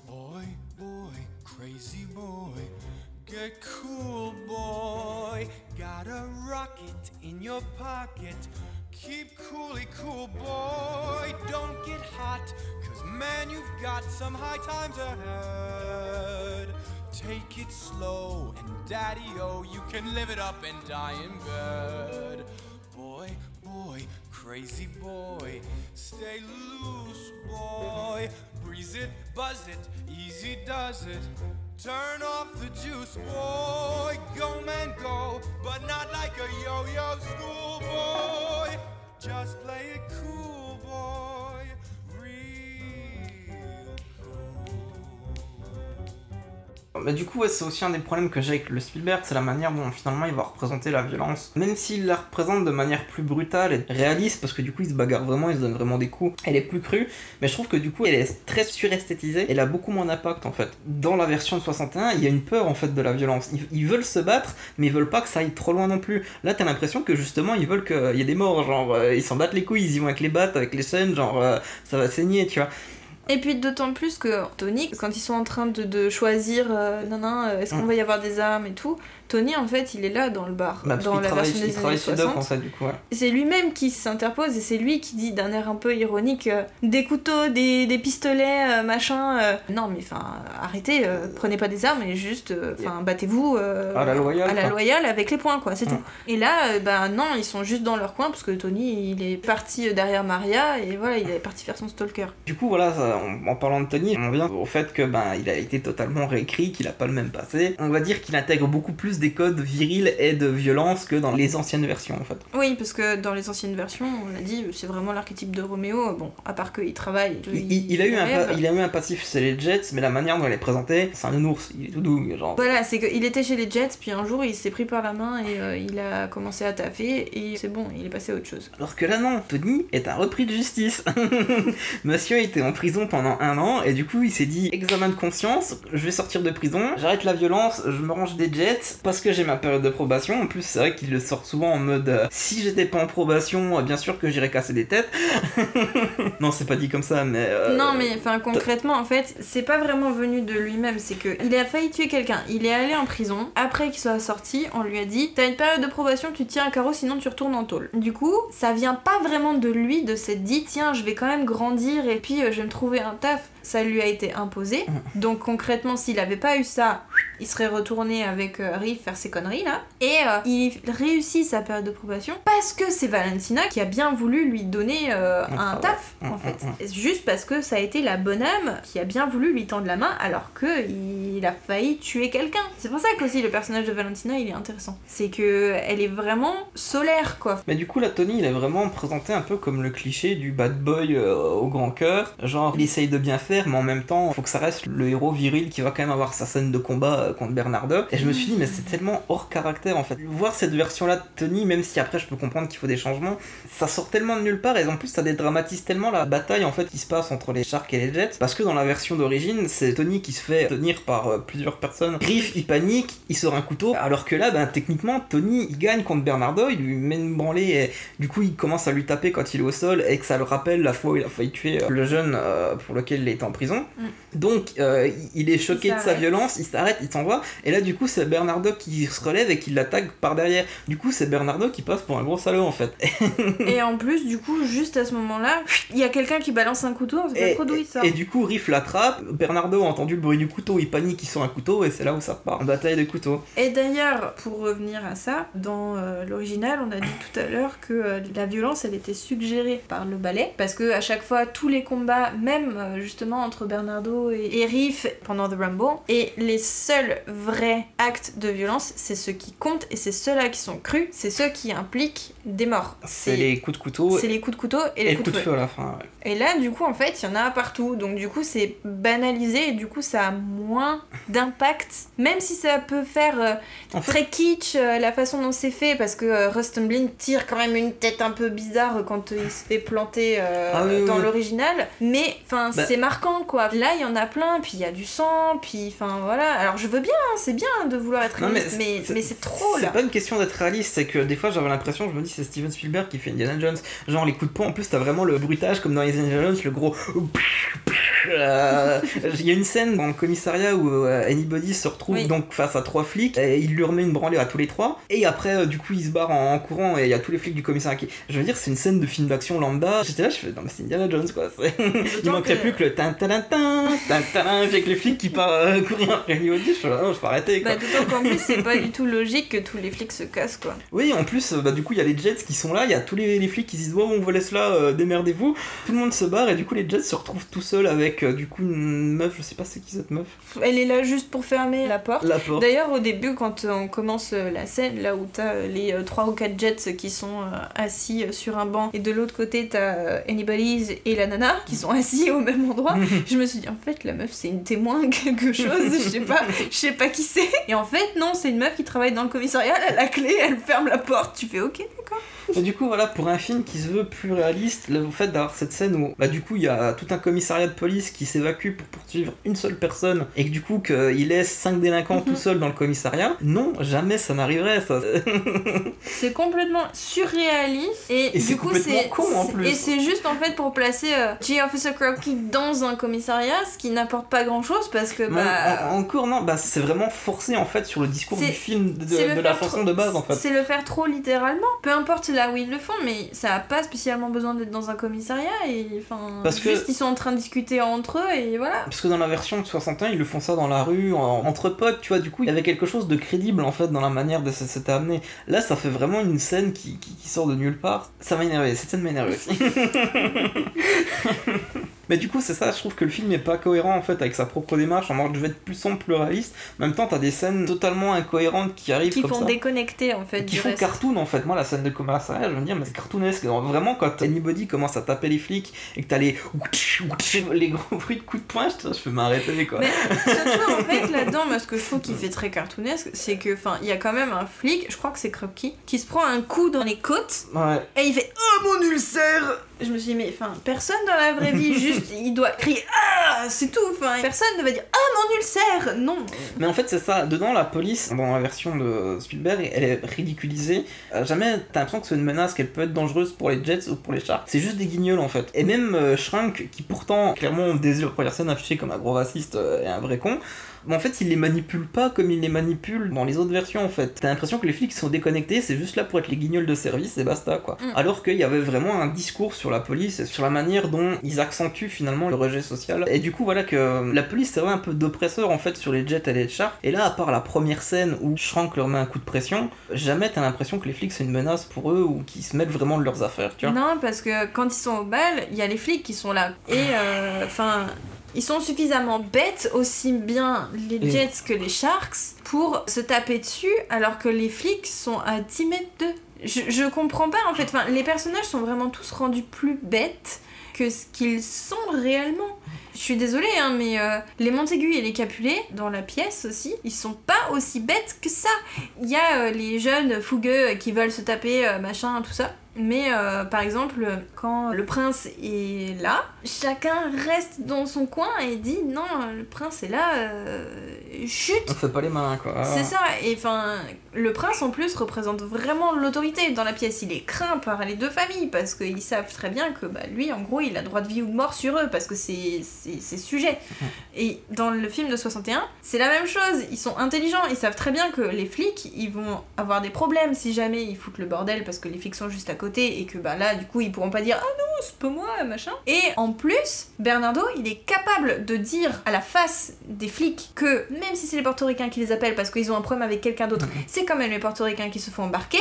Boy, boy, crazy boy, get cool, boy. Got a rocket in your pocket. Keep coolly cool, boy. Don't get hot, cause man, you've got some high times ahead. Take it slow, and daddy oh, you can live it up and die in bed. Boy, boy, crazy boy, stay loose, boy. Breeze it, buzz it, easy does it. Turn off the juice, boy. Go, man, go, but not like a yo yo schoolboy. Just play it cool, boy. Mais du coup, c'est aussi un des problèmes que j'ai avec le Spielberg, c'est la manière dont finalement il va représenter la violence. Même s'il la représente de manière plus brutale et réaliste, parce que du coup il se bagarre vraiment, il se donne vraiment des coups, elle est plus crue, mais je trouve que du coup elle est très suresthétisée, elle a beaucoup moins d'impact en fait. Dans la version de 61, il y a une peur en fait de la violence. Ils, veulent se battre, mais ils veulent pas que ça aille trop loin non plus. Là t'as l'impression que justement ils veulent qu'il y ait des morts, genre euh, ils s'en battent les couilles, ils y vont avec les battes, avec les chaînes, genre euh, ça va saigner, tu vois. Et puis d'autant plus que Tony, quand ils sont en train de, de choisir, euh, non, non, euh, est-ce qu'on Mm. va y avoir des armes et tout, Tony, en fait, il est là dans le bar, Bah, dans la version il des travaille années chez Doc 60. en fait, ouais. C'est lui-même qui s'interpose et c'est lui qui dit d'un air un peu ironique euh, des couteaux, des, des pistolets, euh, machin. euh, non, mais enfin, arrêtez, prenez pas des armes et juste, enfin, battez-vous À la loyale, à la loyale avec les poings, quoi, c'est Mm. tout. Et là, ben non, ils sont juste dans leur coin parce que Tony, il est parti derrière Maria et voilà, il est parti faire son stalker. Du coup, voilà, ça, en, en parlant de Tony, on vient au fait que ben il a été totalement réécrit, qu'il a pas le même passé. On va dire qu'il intègre beaucoup plus des codes virils et de violence que dans les anciennes versions en fait. Oui, parce que dans les anciennes versions, on l'a dit, c'est vraiment l'archétype de Roméo. Bon, à part qu'il travaille. Il, il- il a eu un, il a eu un passif chez les Jets, mais la manière dont il est présenté, c'est un nounours, il est tout doux, genre. Voilà, c'est qu'il était chez les Jets, puis un jour il s'est pris par la main et euh, il a commencé à taffer, et c'est bon, il est passé à autre chose. Alors que là non, Tony est un repris de justice. Monsieur était en prison pendant un an et du coup il s'est dit examen de conscience, je vais sortir de prison, j'arrête la violence, je me range des jets parce que j'ai ma période de probation. En plus c'est vrai qu'il le sort souvent en mode euh, si j'étais pas en probation, euh, bien sûr que j'irais casser des têtes. non c'est pas dit comme ça mais... euh, Non, mais enfin concrètement, en fait, c'est pas vraiment venu de lui-même, c'est que il a failli tuer quelqu'un, il est allé en prison, après qu'il soit sorti, on lui a dit T'as une période de probation, tu tiens à carreau, sinon tu retournes en tôle. Du coup, ça vient pas vraiment de lui, de s'être dit Tiens, je vais quand même grandir et puis je vais me trouver un taf. Ça lui a été imposé. Donc concrètement, s'il avait pas eu ça, il serait retourné avec euh, Riff faire ses conneries là. Et euh, il réussit sa période de probation parce que c'est Valentina qui a bien voulu lui donner euh, Un taf Mm, en mm, fait. mm. Juste parce que ça a été la bonne âme qui a bien voulu lui tendre la main alors que il a failli tuer quelqu'un. C'est pour ça qu'aussi le personnage de Valentina il est intéressant. C'est que elle est vraiment solaire quoi. Mais du coup, là, Tony, il est vraiment présenté un peu comme le cliché du bad boy euh, au grand cœur. Genre, il essaye de bien faire, mais en même temps, faut que ça reste le héros viril qui va quand même avoir sa scène de combat contre Bernardo. Et je me suis dit, mais c'est tellement hors caractère en fait. Voir cette version-là de Tony, même si après je peux comprendre qu'il faut des changements, ça sort tellement de nulle part. Et en plus, ça dédramatise tellement la bataille en fait qui se passe entre les Sharks et les Jets. Parce que dans la version d'origine, c'est Tony qui se fait tenir par euh, plusieurs personnes. Griff, il panique, il sort un couteau. Alors que là, ben, techniquement, Tony, il gagne contre Bernardo, il lui met une branlée et du coup, il commence à lui taper quand il est au sol et que ça le rappelle la fois où il a failli tuer euh, le jeune euh, pour lequel il était en prison. Donc, euh, il est choqué Il de sa violence, il s'arrête, il s'en va. Et là, du coup, c'est Bernardo qui se relève et qui l'attaque par derrière. Du coup, c'est Bernardo qui passe pour un gros salaud en fait. Et en plus du coup juste à ce moment-là, il y a quelqu'un qui balance un couteau, on sait pas Et, trop d'où il sort. et du coup, Riff l'attrape. Bernardo a entendu le bruit du couteau, il panique, il sort un couteau et c'est là où ça part en bataille de couteaux. Et d'ailleurs, pour revenir à ça, dans euh, l'original, on a dit tout à l'heure que euh, la violence, elle était suggérée par le ballet, parce que à chaque fois, tous les combats, même euh, justement entre Bernardo et, et Riff pendant The Rumble, et les seuls vrais actes de violence, c'est ceux qui comptent, et c'est ceux-là qui sont crus, c'est ceux qui impliquent des morts. C'est les coups de couteau c'est les coups de couteau et et les le coups coup de feu. feu à la fin. ouais. Et là, du coup, en fait, il y en a partout. Donc, du coup, c'est banalisé et du coup, ça a moins d'impact. Même si ça peut faire euh, En fait- très kitsch euh, la façon dont c'est fait, parce que euh, Rustin Blink tire quand même une tête un peu bizarre quand euh, il se fait planter euh, Ah oui, dans oui. l'original. Mais, enfin, Bah- c'est marquant, quoi. Là, il y en a plein, puis il y a du sang, puis, enfin, voilà. Alors, je veux bien, hein, c'est bien de vouloir être Non, mais réaliste, mais, c'est trop, C'est là. pas une question d'être réaliste, c'est que des fois j'avais l'impression, je me dis c'est Steven Spielberg qui fait Indiana Jones. Genre les coups de poing, en plus t'as vraiment le bruitage comme dans Indiana Jones, le gros. Euh, Il y a une scène dans le commissariat où euh, Anybody se retrouve Oui. donc face à trois flics et il lui remet une branlée à tous les trois. Et après, euh, du coup, il se barre en, en courant et il y a tous les flics du commissariat qui. Je veux dire, c'est une scène de film d'action lambda. J'étais là, je fais non, mais c'est Indiana Jones quoi. C'est- il manquerait que- plus que le tin tin tin tin tin avec les flics qui partent euh, courir après Anybody. Je non, je peux arrêter quoi. Bah, D'autant qu'en plus, c'est pas du tout logique que tous les flics se cassent, quoi. Oui, en plus, bah, du coup, il y a les Jets qui sont là, il y a tous les, les flics qui se disent, ouais, on vous laisse là, euh, démerdez-vous. Tout le monde se barre et du coup, les Jets se retrouvent tout seuls avec, euh, du coup, une meuf, je sais pas c'est qui cette meuf. Elle est là juste pour fermer la porte. La porte. D'ailleurs, au début, quand on commence euh, la scène, là où t'as les 3 ou 4 jets qui sont assis sur un banc, et de l'autre côté, t'as Anybody's et la nana qui sont assis au même endroit, je me suis dit, en fait, la meuf, c'est une témoin, quelque chose, je sais pas, je sais pas qui c'est. Et en fait, non, c'est une meuf qui travaille dans le commissariat, elle a la clé, elle ferme la porte. Tu fais, ok, d'accord. Et du coup, voilà, pour un film qui se veut plus réaliste, le fait d'avoir cette scène où, bah, du coup, il y a tout un commissariat de police qui s'évacue pour poursuivre une seule personne et que du coup, qu'il laisse cinq délinquants Mhm. tout seuls dans le commissariat, non, jamais ça n'arriverait, ça. C'est complètement surréaliste et, du coup c'est con, en c'est- plus. et c'est juste en fait pour placer euh, J Officer Crocky dans un commissariat, ce qui n'apporte pas grand chose parce que bah en- encore, non, bah, c'est vraiment forcé en fait sur le discours du film, de, la chanson trop- de base en fait. C'est le faire trop littéralement. Peu importe là où ils le font, mais ça a pas spécialement besoin d'être dans un commissariat et enfin Parce que- juste ils sont en train de discuter entre eux et voilà. Parce que dans la version de 61, ils le font ça dans la rue, en- entre potes, tu vois, du coup, il y avait quelque chose de crédible en fait dans la manière de c'était amené. Là, ça fait vraiment une scène qui, qui, qui sort de nulle part. Ça m'a énervé, cette scène m'a énervé aussi. Mais du coup, c'est ça, je trouve que le film est pas cohérent en fait avec sa propre démarche, en mode je vais être plus sombre, plus réaliste. En même temps, t'as des scènes totalement incohérentes qui arrivent Qui comme font ça. déconnecter en fait Et qui du font reste. cartoon en fait. Moi, la scène de commissariat, je veux dire, mais c'est cartoonesque. Vraiment, quand Anybody commence à taper les flics et que t'as les, les gros bruits de coups de poing, je, je peux m'arrêter quoi. Mais surtout en fait là-dedans, moi ce que je trouve qui fait très cartoonesque, c'est que enfin il y a quand même un flic, je crois que c'est Krupke, qui se prend un coup dans les côtes Ouais. et il fait Oh mon ulcère Je me suis dit mais enfin personne dans la vraie vie juste il doit crier Ah c'est tout, enfin personne ne va dire Ah mon ulcère Non Mais en fait, c'est ça. Dedans, la police, dans la version de Spielberg, elle est ridiculisée. Euh, jamais t'as l'impression que c'est une menace, qu'elle peut être dangereuse pour les Jets ou pour les Sharks. C'est juste des guignols en fait. Et même euh, Shrunk, qui pourtant, clairement, la première scène affiché comme un gros raciste euh, et un vrai con. Mais en fait, il les manipule pas comme il les manipule dans les autres versions en fait. T'as l'impression que les flics sont déconnectés, c'est juste là pour être les guignols de service et basta quoi. Mm. Alors qu'il y avait vraiment un discours sur la police et sur la manière dont ils accentuent finalement le rejet social. Et du coup, voilà que la police c'est un peu d'oppresseur en fait sur les Jets et les Sharks. Et là, à part la première scène où Shrunk leur met un coup de pression, jamais t'as l'impression que les flics c'est une menace pour eux ou qu'ils se mettent vraiment de leurs affaires, tu vois. Non parce que quand ils sont au bal, il y a les flics qui sont là. Et euh, enfin. Ils sont suffisamment bêtes, aussi bien les Et- Jets que les Sharks, pour se taper dessus alors que les flics sont à 10 mètres d'eux. Je, je comprends pas en fait. Enfin, les personnages sont vraiment tous rendus plus bêtes que ce qu'ils sont réellement. Je suis désolée, hein, mais euh, les Montaigu et les Capulet, dans la pièce aussi, ils sont pas aussi bêtes que ça. Il y a euh, les jeunes fougueux qui veulent se taper, euh, machin, tout ça. Mais par exemple, quand le prince est là, chacun reste dans son coin et dit non, le prince est là, euh, chut, On fait pas les mains quoi. c'est ça, et enfin, le prince en plus représente vraiment l'autorité dans la pièce. Il est craint par les deux familles parce qu'ils savent très bien que bah, lui, en gros, il a droit de vie ou de mort sur eux parce que c'est c'est- c'est sujet. Et dans le film de 61, c'est la même chose. Ils sont intelligents, ils savent très bien que les flics, ils vont avoir des problèmes si jamais ils foutent le bordel parce que les flics sont juste à côté et que bah là, du coup, ils pourront pas dire ah non, c'est pas moi, machin. Et en plus, Bernardo, il est capable de dire à la face des flics que même si c'est les portoricains qui les appellent parce qu'ils ont un problème avec quelqu'un d'autre, c'est quand même les portoricains qui se font embarquer.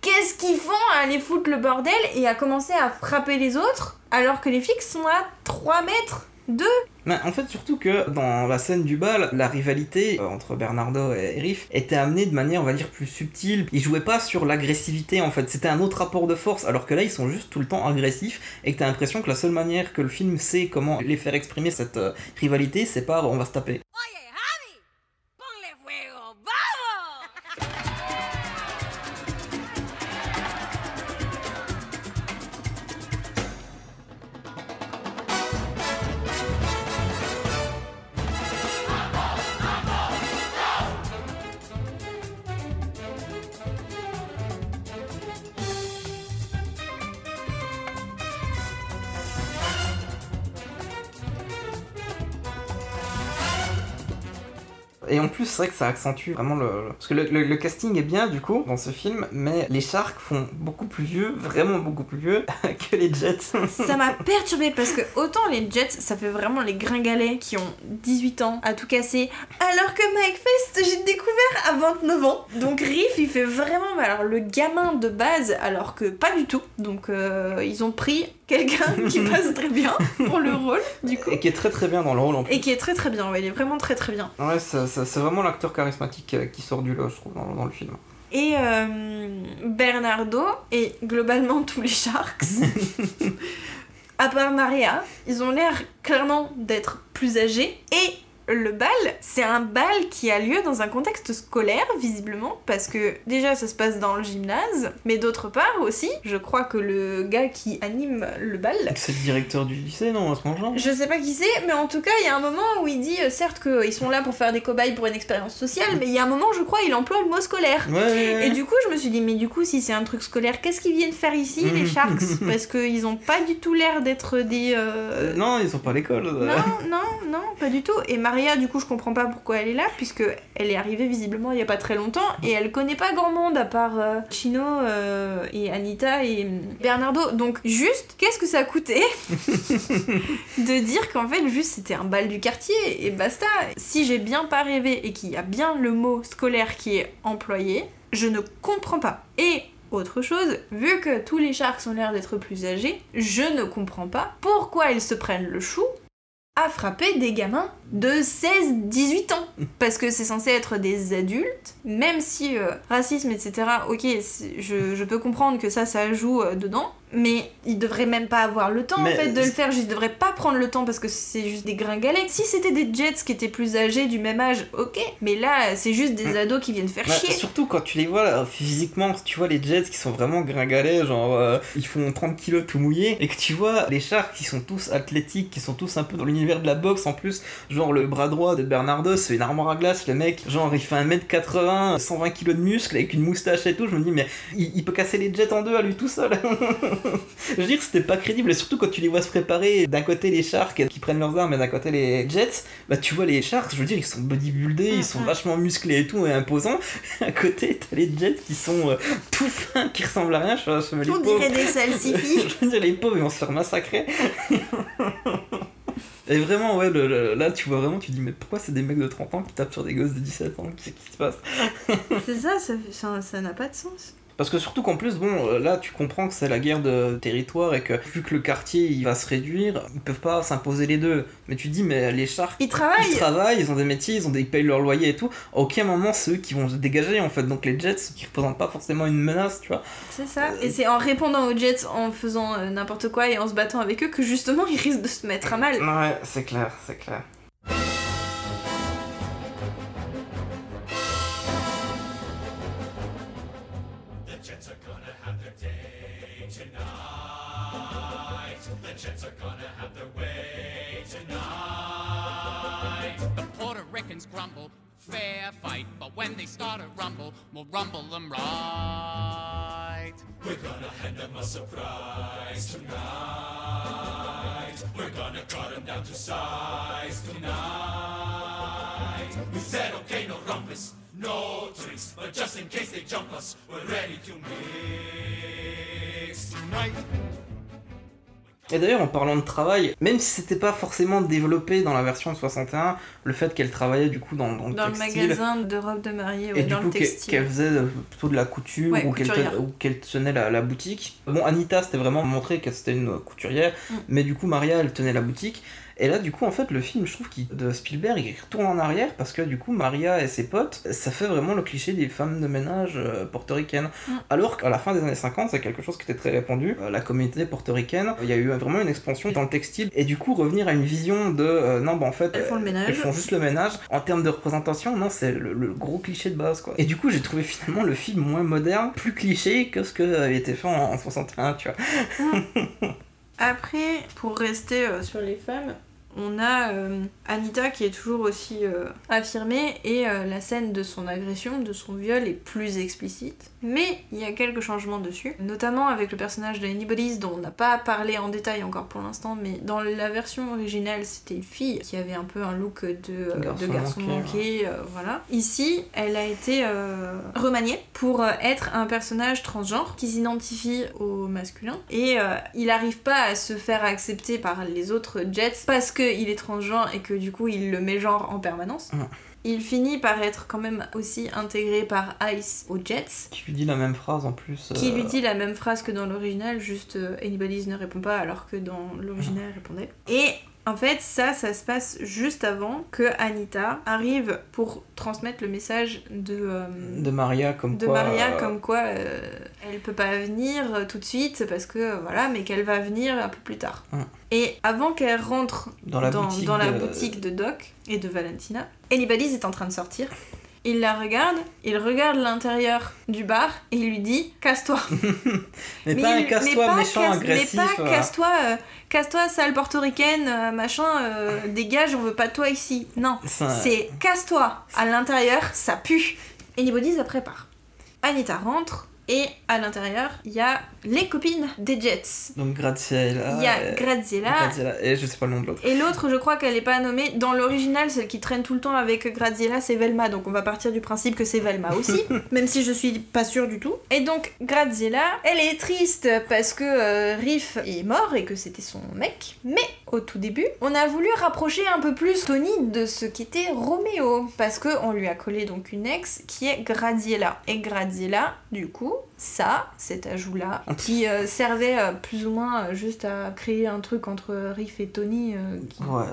Qu'est-ce qu'ils font à aller foutre le bordel et à commencer à frapper les autres alors que les flics sont à 3 mètres d'eux Mais en fait, surtout que dans la scène du bal, la rivalité euh, entre Bernardo et Riff était amenée de manière, on va dire, plus subtile. Ils jouaient pas sur l'agressivité en fait, c'était un autre rapport de force, alors que là, ils sont juste tout le temps agressifs et que t'as l'impression que la seule manière que le film sait comment les faire exprimer cette euh, rivalité, c'est par on va se taper. Javi, Et en plus, c'est vrai que ça accentue vraiment le. Parce que le, casting est bien du coup dans ce film, mais les Sharks font beaucoup plus vieux, vraiment beaucoup plus vieux que les Jets. Ça m'a perturbé parce que autant les Jets, ça fait vraiment les gringalets qui ont 18 ans à tout casser, alors que Mike Fest, j'ai découvert à 29 ans. Donc Riff, il fait vraiment alors, le gamin de base, alors que pas du tout. Donc euh, ils ont pris quelqu'un qui passe très bien pour le rôle, du coup. Et qui est très très bien dans le rôle en plus. Et qui est très très bien, ouais, il est vraiment très très bien. Ouais, c'est vraiment l'acteur charismatique euh, qui sort du lot, je trouve, dans, dans le film. Et euh, Bernardo et globalement tous les Sharks, à part Maria, ils ont l'air clairement d'être plus âgés et le bal, c'est un bal qui a lieu dans un contexte scolaire, visiblement, parce que déjà ça se passe dans le gymnase, mais d'autre part aussi, je crois que le gars qui anime le bal, C'est le directeur du lycée, non, à ce moment-là je sais pas qui c'est, mais en tout cas, il y a un moment où il dit, euh, certes qu'ils sont là pour faire des cobayes pour une expérience sociale, mais il y a un moment, je crois, il emploie le mot scolaire. Ouais. Et du coup, je me suis dit, mais du coup, si c'est un truc scolaire, qu'est-ce qu'ils viennent faire ici, les. Sharks? Parce qu'ils ont pas du tout l'air d'être des. euh, Euh, non, ils sont pas à l'école. Non, non, non, pas du tout. Et Maria, du coup, je comprends pas pourquoi elle est là, puisque elle est arrivée visiblement il y a pas très longtemps et elle connaît pas grand monde à part euh, Chino euh, et Anita et euh, Bernardo. Donc, juste, qu'est-ce que ça coûté de dire qu'en fait, juste c'était un bal du quartier et basta. Si j'ai bien pas rêvé et qu'il y a bien le mot scolaire qui est employé, je ne comprends pas. Et autre chose, vu que tous les sharks ont l'air d'être plus âgés, je ne comprends pas pourquoi ils se prennent le chou à frapper des gamins de 16-18 ans. Parce que c'est censé être des adultes, même si euh, racisme, etc., ok, je, je peux comprendre que ça, ça joue euh, dedans, mais ils devraient même pas avoir le temps, Mais en fait, de le faire, ils devraient pas prendre le temps parce que c'est juste des gringalets. Si c'était des Jets qui étaient plus âgés, du même âge, ok, mais là, c'est juste des ados qui viennent faire Bah, chier. surtout quand tu les vois là, physiquement, tu vois les Jets qui sont vraiment gringalets, genre euh, ils font 30 kilos tout mouillés, et que tu vois les Sharks qui sont tous athlétiques, qui sont tous un peu dans l'univers de la boxe en plus, genre le bras droit de Bernardo, c'est une armoire à glace, le mec, genre il fait 1m80, 120 kilos de muscles avec une moustache et tout, je me dis mais il, il peut casser les Jets en deux à lui tout seul. je veux dire, c'était pas crédible, et surtout quand tu les vois se préparer, d'un côté les Sharks qui prennent leurs armes et d'un côté les Jets, bah tu vois les Sharks, je veux dire, ils sont bodybuildés, ils sont Mhm. vachement musclés et tout, et imposants. à côté, t'as les Jets qui sont euh, tout fins, qui ressemblent à rien. Je, je les On pauvres. dirait des salsifis. je veux dire, les pauvres, ils vont se faire massacrer. Et vraiment, ouais, le- là, tu vois vraiment, tu dis, mais pourquoi c'est des mecs de 30 ans qui tapent sur des gosses de 17 ans? Qu'est-ce qui se passe? C'est ça- ça n'a pas de sens. Parce que surtout qu'en plus, bon, euh, là, tu comprends que c'est la guerre de territoire et que vu que le quartier il va se réduire, ils peuvent pas s'imposer les deux. Mais tu dis, mais les Sharks, Ils travaillent ils travaillent, ils ont des métiers, ils, ont des, ils payent leur loyer et tout. À aucun moment, c'est eux qui vont se dégager en fait. Donc les Jets, qui représentent pas forcément une menace, tu vois. C'est ça. Et c'est en répondant aux Jets, en faisant euh, n'importe quoi et en se battant avec eux que justement ils risquent de se mettre à mal. Ouais, c'est clair, c'est clair. Grumble, fair fight, but when they start a rumble, we'll rumble them right. We're gonna hand them a surprise tonight. We're gonna cut them down to size tonight. We said, okay, no rumpus, no tricks, but just in case they jump us, we're ready to mix tonight. Et d'ailleurs, en parlant de travail, même si c'était pas forcément développé dans la version de 61, le fait qu'elle travaillait du coup dans, dans le Dans le textile. magasin de robes de mariée, ouais, Et du dans coup, le qu'elle textile. qu'elle faisait euh, plutôt de la couture Ouais, ou qu'elle tenait, qu'elle la, la boutique. Bon, Anita, c'était vraiment montré que c'était une couturière, Mm. mais du coup, Maria, elle tenait la boutique. Et là, du coup, en fait, le film, je trouve qu'il de Spielberg, il retourne en arrière parce que du coup, Maria et ses potes, ça fait vraiment le cliché des femmes de ménage euh, portoricaines. Mm. Alors qu'à la fin des années 50, c'est quelque chose qui était très répandu. Euh, la communauté portoricaine, il y a eu vraiment une expansion dans le textile. Et du coup, revenir à une vision de euh, non, bah en fait, Elles font le ménage. elles font juste le ménage. En termes de représentation, non, c'est le, le gros cliché de base, quoi. Et du coup, j'ai trouvé finalement le film moins moderne, plus cliché que ce que avait été fait en, en 61, tu vois. Après, pour rester euh, sur les femmes, on a euh, Anita qui est toujours aussi euh, affirmée et euh, la scène de son agression, de son viol est plus explicite. Mais il y a quelques changements dessus, notamment avec le personnage de Anybody's dont on n'a pas parlé en détail encore pour l'instant, mais dans la version originale c'était une fille qui avait un peu un look de, Garçon de garçon manqué, voilà. Ici, elle a été remaniée pour être un personnage transgenre qui s'identifie au masculin et il n'arrive pas à se faire accepter par les autres Jets parce qu'il est transgenre et que du coup il le met genre en permanence. Il finit par être quand même aussi intégré par Ice aux Jets. Qui lui dit la même phrase en plus. Qui euh, lui dit la même phrase que dans l'original, juste euh, Anybody's ne répond pas alors que dans l'original elle répondait. Et En fait, ça, ça se passe juste avant que Anita arrive pour transmettre le message de, euh, De Maria, comme de quoi. Maria, euh, comme quoi euh, elle peut pas venir euh, tout de suite parce que voilà, mais qu'elle va venir un peu plus tard. Et avant qu'elle rentre Dans la dans, boutique dans la de- boutique de Doc et de Valentina, Anybody's est en train de sortir. Il la regarde, il regarde l'intérieur du bar et il lui dit casse-toi. Mais, pas un casse-toi méchant, casse- agressif. Mais pas casse-toi, casse-toi sale portoricaine, euh, machin, euh, dégage, on veut pas de toi ici. Non, ça- c'est casse-toi. À l'intérieur, ça pue. Anybody's la prépare. Anita rentre et à l'intérieur, il y a les copines des Jets. Donc Graziella. Il y a et- Graziella. Graziella, Et je sais pas le nom de l'autre. Et l'autre, je crois qu'elle est pas nommée. Dans l'original, celle qui traîne tout le temps avec Graziella, c'est Velma. Donc on va partir du principe que c'est Velma aussi. même si je suis pas sûre du tout. Et donc Graziella, elle est triste parce que euh, Riff est mort et que c'était son mec. Mais au tout début, on a voulu rapprocher un peu plus Tony de ce qu'était Roméo. Parce que on lui a collé donc une ex qui est Graziella. Et Graziella, du coup, you ça, cet ajout-là, qui euh, servait euh, plus ou moins euh, juste à créer un truc entre Riff et Tony qui, Ouais, ouais.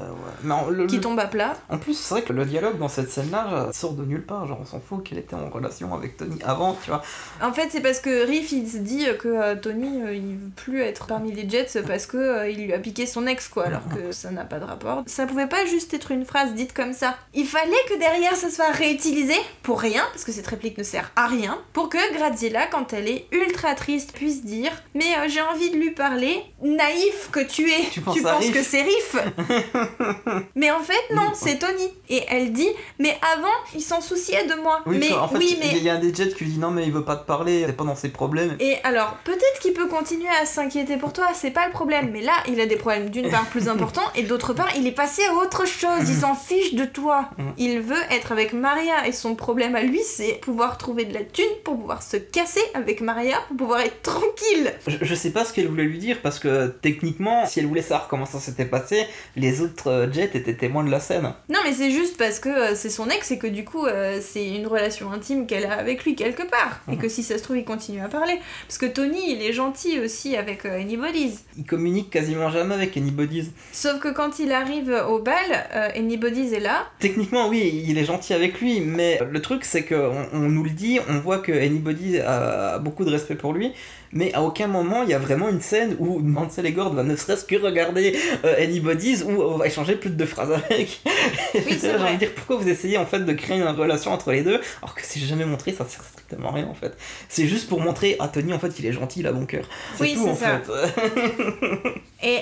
Mais en, le- qui le- tombe à plat. en plus, c'est vrai que le dialogue dans cette scène-là sort de nulle part. Genre, on s'en fout qu'elle était en relation avec Tony avant, tu vois. En fait, c'est parce que Riff il se dit que Tony il veut plus être parmi les Jets parce que il lui a piqué son ex quoi, alors que ça n'a pas de rapport. Ça pouvait pas juste être une phrase dite comme ça. Il fallait que derrière ça soit réutilisé pour rien parce que cette réplique ne sert à rien pour que Graziella quand elle est ultra triste puisse dire mais euh, j'ai envie de lui parler naïf que tu es. Tu penses que c'est Riff Mais en fait non, c'est Tony. Et elle dit mais avant il s'en souciait de moi. Oui, mais qu'en fait, oui il mais y a un des Jets qui lui dit non, mais il veut pas te parler, t'es pas dans ses problèmes. et alors, peut-être qu'il peut continuer à s'inquiéter pour toi, c'est pas le problème. Mais là, il a des problèmes d'une part plus importants et d'autre part, il est passé à autre chose. Il s'en fiche de toi. Mm. Il veut être avec Maria et son problème à lui, c'est pouvoir trouver de la thune pour pouvoir se casser avec Maria pour pouvoir être tranquille. Je, je sais pas ce qu'elle voulait lui dire parce que techniquement, si elle voulait savoir comment ça s'était passé, les autres euh, Jets étaient témoins de la scène. Non, mais c'est juste parce que euh, c'est son ex et que du coup, euh, c'est une relation intime qu'elle a avec lui quelque part. Et que si ça se trouve, il continue à parler. Parce que Tony, il est gentil aussi avec euh, Anybody's. Il communique quasiment jamais avec Anybody's. Sauf que quand il arrive au bal, Anybody's est là. Techniquement, oui, il est gentil avec lui, mais le truc, c'est qu'on on nous le dit, on voit que Anybody a beaucoup de respect pour lui, mais à aucun moment il y a vraiment une scène où Mansell et Gord va ne serait-ce que regarder euh, Anybody's ou on va échanger plus de deux phrases avec. Oui, J'ai envie de dire pourquoi vous essayez en fait de créer une relation entre les deux alors que c'est jamais montré, ça sert strictement à rien en fait. C'est juste pour montrer à Tony en fait il est gentil, il a bon cœur. Oui, c'est ça. fait. Et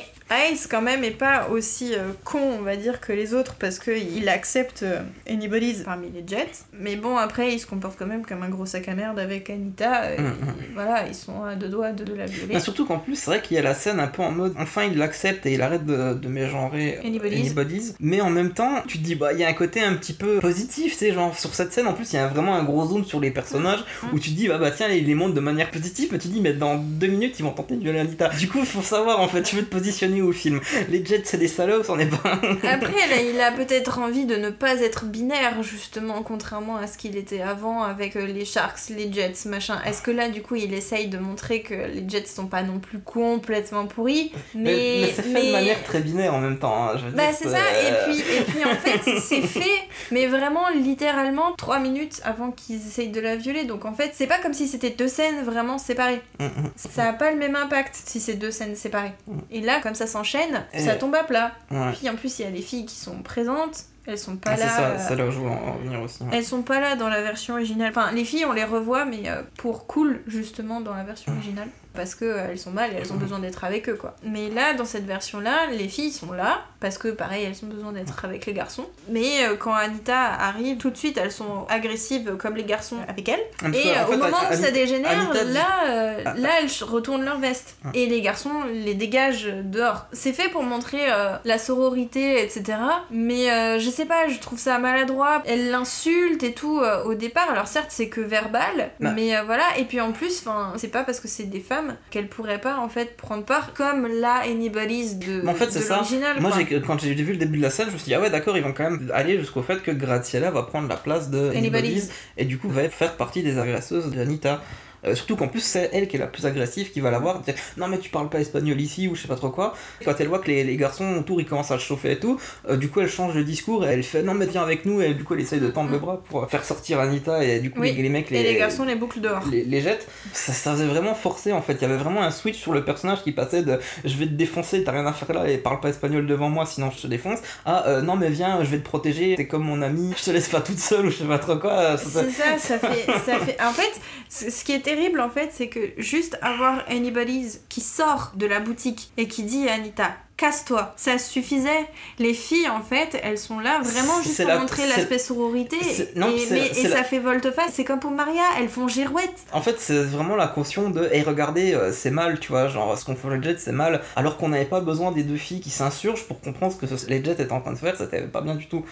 Ice, quand même, est pas aussi euh, con, on va dire, que les autres parce qu'il accepte euh, Anybody's parmi les Jets. Mais bon, après, il se comporte quand même comme un gros sac à merde avec Anita. euh, Mm, et Voilà, ils sont à deux doigts de, de la violer. Mais surtout qu'en plus, c'est vrai qu'il y a la scène un peu en mode enfin il l'accepte et il arrête de, de mégenrer euh, Anybody's. Anybody's. Mais en même temps, tu te dis, bah il y a un côté un petit peu positif, tu sais, genre sur cette scène en plus, il y a vraiment un gros zoom sur les personnages Mm. où tu te dis, bah, bah tiens, ils les montrent de manière positive, mais tu te dis, mais dans deux minutes ils vont tenter de violer Anita. Du coup, faut savoir en fait, tu veux te positionner au film. Les Jets, c'est des salauds, c'en est pas. Après, là, il a peut-être envie de ne pas être binaire, justement, contrairement à ce qu'il était avant avec euh, les Sharks, les Jets, machin. Est-ce que là, du coup, il essaye de montrer que les Jets sont pas non plus complètement pourris Mais, mais, c'est fait de manière très binaire en même temps. hein, je veux Bah c'est ça, et puis, et puis en fait c'est fait, mais vraiment littéralement 3 minutes avant qu'ils essayent de la violer. Donc en fait c'est pas comme si c'était deux scènes vraiment séparées. Mm, mm. Ça a pas le même impact si c'est deux scènes séparées. Et là comme ça s'enchaîne, Et- ça tombe à plat. Ouais. Puis en plus il y a les filles qui sont présentes, elles sont pas Ah, c'est là. ça, c'est là où je voulais en venir aussi. ouais. elles sont pas là dans la version originale. Enfin, les filles, on les revoit, mais euh, pour cool, justement, dans la version originale. Parce que euh, sont mal et elles ont besoin d'être avec eux, quoi. Mais là, dans cette version-là, les filles sont là, parce que, pareil, elles ont besoin d'être avec les garçons. Mais euh, quand Anita arrive, tout de suite, elles sont agressives comme les garçons avec elle. Ah, parce Et euh, au moment où Anita- ça dégénère, Anita dit- là, euh, Ah, là, elles retournent leur veste. Et les garçons les dégagent dehors. C'est fait pour montrer la sororité, etc. Mais je sais pas, je trouve ça maladroit. Elle l'insulte et tout au départ. Alors certes, c'est que verbal, Bah. mais voilà. Et puis en plus, c'est pas parce que c'est des femmes qu'elles pourraient pas en fait prendre part comme la Anybody's de, Mais en fait, c'est de ça. l'original. Moi, quand j'ai vu le début de la scène, je me suis dit, ah ouais, d'accord, ils vont quand même aller jusqu'au fait que Graziella va prendre la place de Anybody's. Anybody's et du coup va faire partie des agresseuses d'Anita. Euh, surtout qu'en plus, c'est elle qui est la plus agressive, qui va la voir, dire non mais tu parles pas espagnol ici ou je sais pas trop quoi. Quand elle voit que les, les garçons autour ils commencent à se chauffer et tout, euh, du coup elle change de discours et elle fait non mais viens avec nous et du coup elle essaye de tendre le bras pour faire sortir Anita et du coup Mm. Oui. les, les mecs Et les garçons les boucles dehors. les, les jettent. Ça, ça faisait vraiment forcer en fait. Il y avait vraiment un switch sur le personnage qui passait de je vais te défoncer, t'as rien à faire là et parle pas espagnol devant moi sinon je te défonce à euh, non mais viens, je vais te protéger, t'es comme mon ami, je te laisse pas toute seule ou je sais pas trop quoi. C'est ça, ça fait, ça fait. En fait, ce qui est terrible, en fait, c'est que juste avoir Anybody's qui sort de la boutique et qui dit à Anita, casse-toi, ça suffisait. Les filles, en fait, elles sont là vraiment juste pour la- montrer l'aspect sororité. non, et mais- et la- ça fait volte-face. C'est comme pour Maria, elles font girouette. En fait, c'est vraiment la caution de hey, regardez, euh, c'est mal, tu vois, genre ce qu'on fait les Jets, c'est mal, alors qu'on n'avait pas besoin des deux filles qui s'insurgent pour comprendre ce que ce- les Jets étaient en train de faire, c'était pas bien du tout.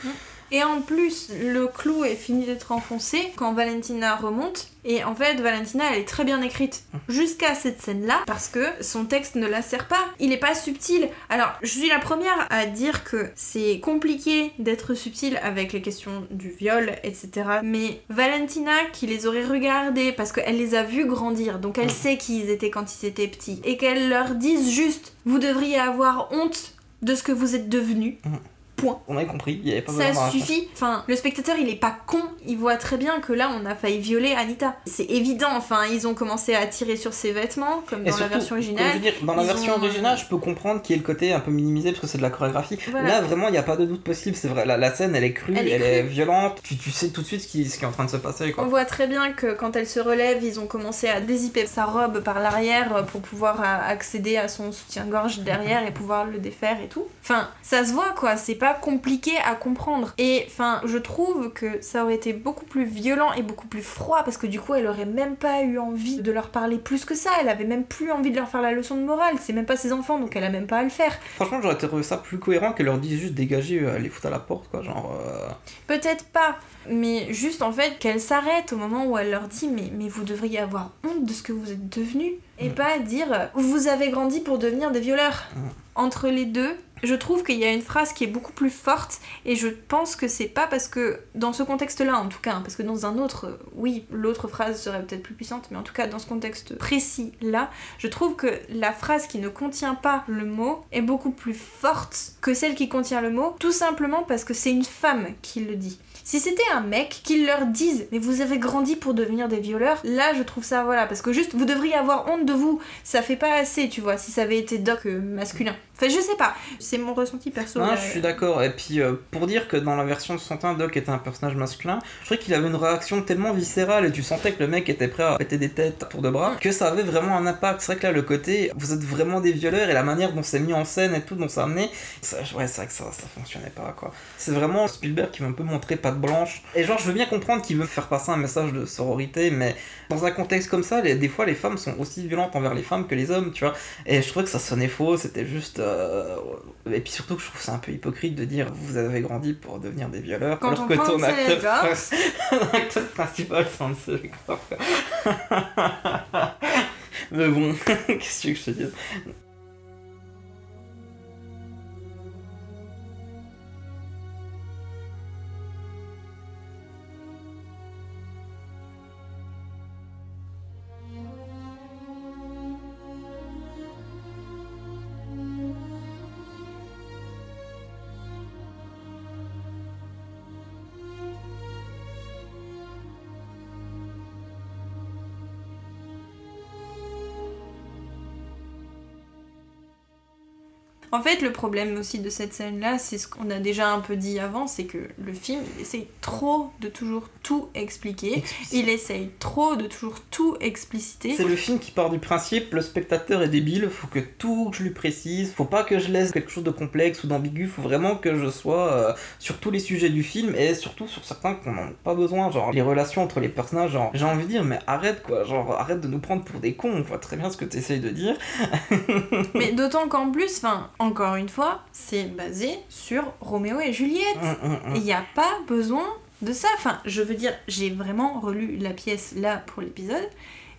Et en plus, le clou est fini d'être enfoncé quand Valentina remonte. Et en fait, Valentina, elle est très bien écrite jusqu'à cette scène-là parce que son texte ne la sert pas. Il est pas subtil. Alors, je suis la première à dire que c'est compliqué d'être subtil avec les questions du viol, etc. Mais Valentina, qui les aurait regardés parce qu'elle les a vus grandir, donc elle sait qui ils étaient quand ils étaient petits, et qu'elle leur dise juste, vous devriez avoir honte de ce que vous êtes devenus. Point. On avait compris, il y avait pas Ça suffit. Enfin, le spectateur, il est pas con. Il voit très bien que là, on a failli violer Anita. C'est évident. Enfin, ils ont commencé à tirer sur ses vêtements, comme Et dans la version je originale. veux dire, dans la version ont- originale, je peux comprendre qu'il y ait le côté un peu minimisé parce que c'est de la chorégraphie. Voilà. Là, vraiment, il n'y a pas de doute possible. C'est vrai, la, la scène, elle est crue, Elle elle, est violente. Tu, tu sais tout de suite ce qui, ce qui est en train de se passer. Quoi. On voit très bien que quand elle se relève, ils ont commencé à dézipper sa robe par l'arrière pour pouvoir euh, accéder à son soutien-gorge derrière et pouvoir le défaire et tout. Enfin, ça se voit quoi, c'est pas compliqué à comprendre. Et enfin, je trouve que ça aurait été beaucoup plus violent et beaucoup plus froid parce que du coup, elle aurait même pas eu envie de leur parler plus que ça. Elle avait même plus envie de leur faire la leçon de morale. C'est même pas ses enfants donc elle a même pas à le faire. Franchement, j'aurais trouvé ça plus cohérent qu'elle leur dise juste dégager, euh, les foutre à la porte, quoi. Genre. euh, Peut-être pas, mais juste en fait qu'elle s'arrête au moment où elle leur dit mais, mais vous devriez avoir honte de ce que vous êtes devenus et Mm. pas dire vous avez grandi pour devenir des violeurs. Mm. Entre les deux, je trouve qu'il y a une phrase qui est beaucoup plus forte et je pense que c'est pas parce que dans ce contexte-là en tout cas, hein, parce que dans un autre, euh, oui, l'autre phrase serait peut-être plus puissante, mais en tout cas dans ce contexte précis là, je trouve que la phrase qui ne contient pas le mot est beaucoup plus forte que celle qui contient le mot, tout simplement parce que c'est une femme qui le dit. Si c'était un mec qui leur dise mais vous avez grandi pour devenir des violeurs, là je trouve ça voilà parce que juste vous devriez avoir honte de vous, ça fait pas assez tu vois si ça avait été doc euh, masculin. Enfin je sais pas, c'est mon ressenti perso. Non, là. je suis d'accord. Et puis, euh, pour dire que dans la version de 61, Doc était un personnage masculin, je trouvais qu'il avait une réaction tellement viscérale et tu sentais que le mec était prêt à péter des têtes pour de bras, que ça avait vraiment un impact. C'est vrai que là, le côté, vous êtes vraiment des violeurs et la manière dont c'est mis en scène et tout, dont ça amené, ça, ouais, c'est vrai que ça, ça fonctionnait pas, quoi. C'est vraiment Spielberg qui veut un peu montrer patte blanche. Et genre, je veux bien comprendre qu'il veut faire passer un message de sororité, mais dans un contexte comme ça, les- des fois, les femmes sont aussi violentes envers les femmes que les hommes, tu vois. Et je trouvais que ça sonnait faux, c'était juste. euh, Et puis surtout que je trouve ça un peu hypocrite de dire vous avez grandi pour devenir des violeurs, Quand alors on que ton acteur, Gretel- prin- acteur principal c'est Gretel. Mais bon, qu'est-ce que tu veux que je te dise En fait, le problème aussi de cette scène-là, c'est ce qu'on a déjà un peu dit avant, c'est que le film, il essaye trop de toujours tout expliquer. Il essaye trop de toujours tout expliciter. C'est le film qui part du principe, le spectateur est débile, faut que tout je lui précise, faut pas que je laisse quelque chose de complexe ou d'ambigu, faut vraiment que je sois euh, sur tous les sujets du film et surtout sur certains qu'on n'en a pas besoin, genre les relations entre les personnages, genre j'ai envie de dire mais arrête quoi, genre arrête de nous prendre pour des cons, on voit très bien ce que tu essayes de dire. Mais d'autant qu'en plus, enfin, encore une fois, c'est basé sur Roméo et Juliette. Hum, hum, hum. Il n'y a pas besoin de ça. Enfin, je veux dire, j'ai vraiment relu la pièce là pour l'épisode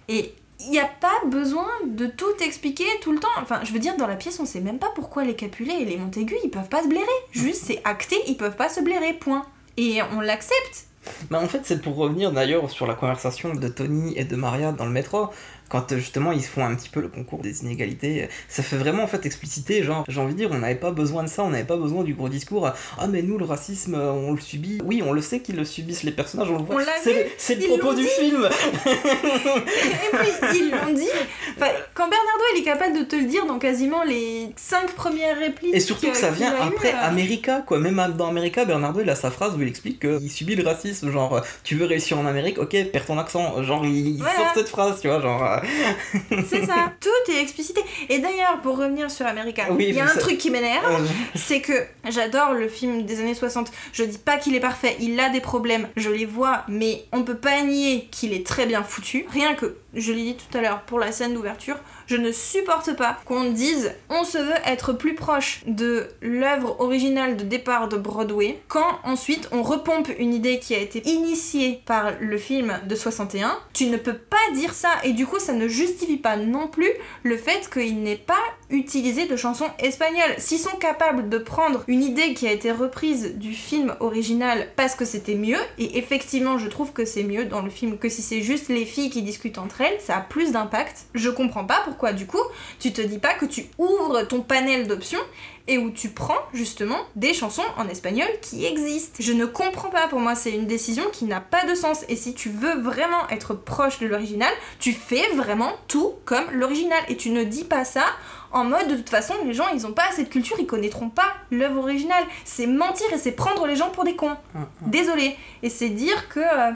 et il n'y a pas besoin de tout expliquer tout le temps. Enfin, je veux dire, dans la pièce, on sait même pas pourquoi les Capulet et les Montaigu, ils peuvent pas se blairer. Juste, c'est acté, ils peuvent pas se blairer, point. Et on l'accepte. Bah en fait c'est pour revenir d'ailleurs sur la conversation de Tony et de Maria dans le métro quand euh, justement ils font un petit peu le concours des inégalités ça fait vraiment en fait expliciter genre j'ai envie de dire on n'avait pas besoin de ça on n'avait pas besoin du gros discours ah mais nous le racisme euh, on le subit oui on le sait qu'ils le subissent les personnages on le voit On l'a c'est vu, le, c'est le ils propos du dit. film Et puis ils l'ont dit. Enfin, quand Bernardo il est capable de te le dire dans quasiment les cinq premières répliques. et surtout que ça vient après euh, America quoi même dans America Bernardo il a sa phrase où il explique qu'il subit le racisme genre euh, tu veux réussir en Amérique ok perds ton accent genre il, il Voilà. sort cette phrase tu vois genre C'est ça. Tout est explicité. Et d'ailleurs, pour revenir sur America, Oui, il y a un ça- truc qui m'énerve. euh, c'est que j'adore le film des années 60. Je dis pas qu'il est parfait, il a des problèmes, je les vois, mais on peut pas nier qu'il est très bien foutu. Rien que, je l'ai dit tout à l'heure, pour la scène d'ouverture, je ne supporte pas qu'on dise on se veut être plus proche de l'œuvre originale de départ de Broadway, quand ensuite on repompe une idée qui a été initiée par le film de 61. Tu ne peux pas dire ça, et du coup ça ne justifie pas non plus le fait qu'il n'ait pas utilisé de chansons espagnoles. S'ils sont capables de prendre une idée qui a été reprise du film original parce que c'était mieux, et effectivement je trouve que c'est mieux dans le film que si c'est juste les filles qui discutent entre elles, ça a plus d'impact. Je comprends pas pourquoi du coup tu te dis pas que tu ouvres ton panel d'options et où tu prends justement des chansons en espagnol qui existent. Je ne comprends pas, pour moi c'est une décision qui n'a pas de sens et si tu veux vraiment être proche de l'original, tu fais vraiment tout comme l'original et tu ne dis pas ça en mode de toute façon les gens ils ont pas assez de culture, ils connaîtront pas l'œuvre originale. C'est mentir et c'est prendre les gens pour des cons. Désolé. Et c'est dire que euh,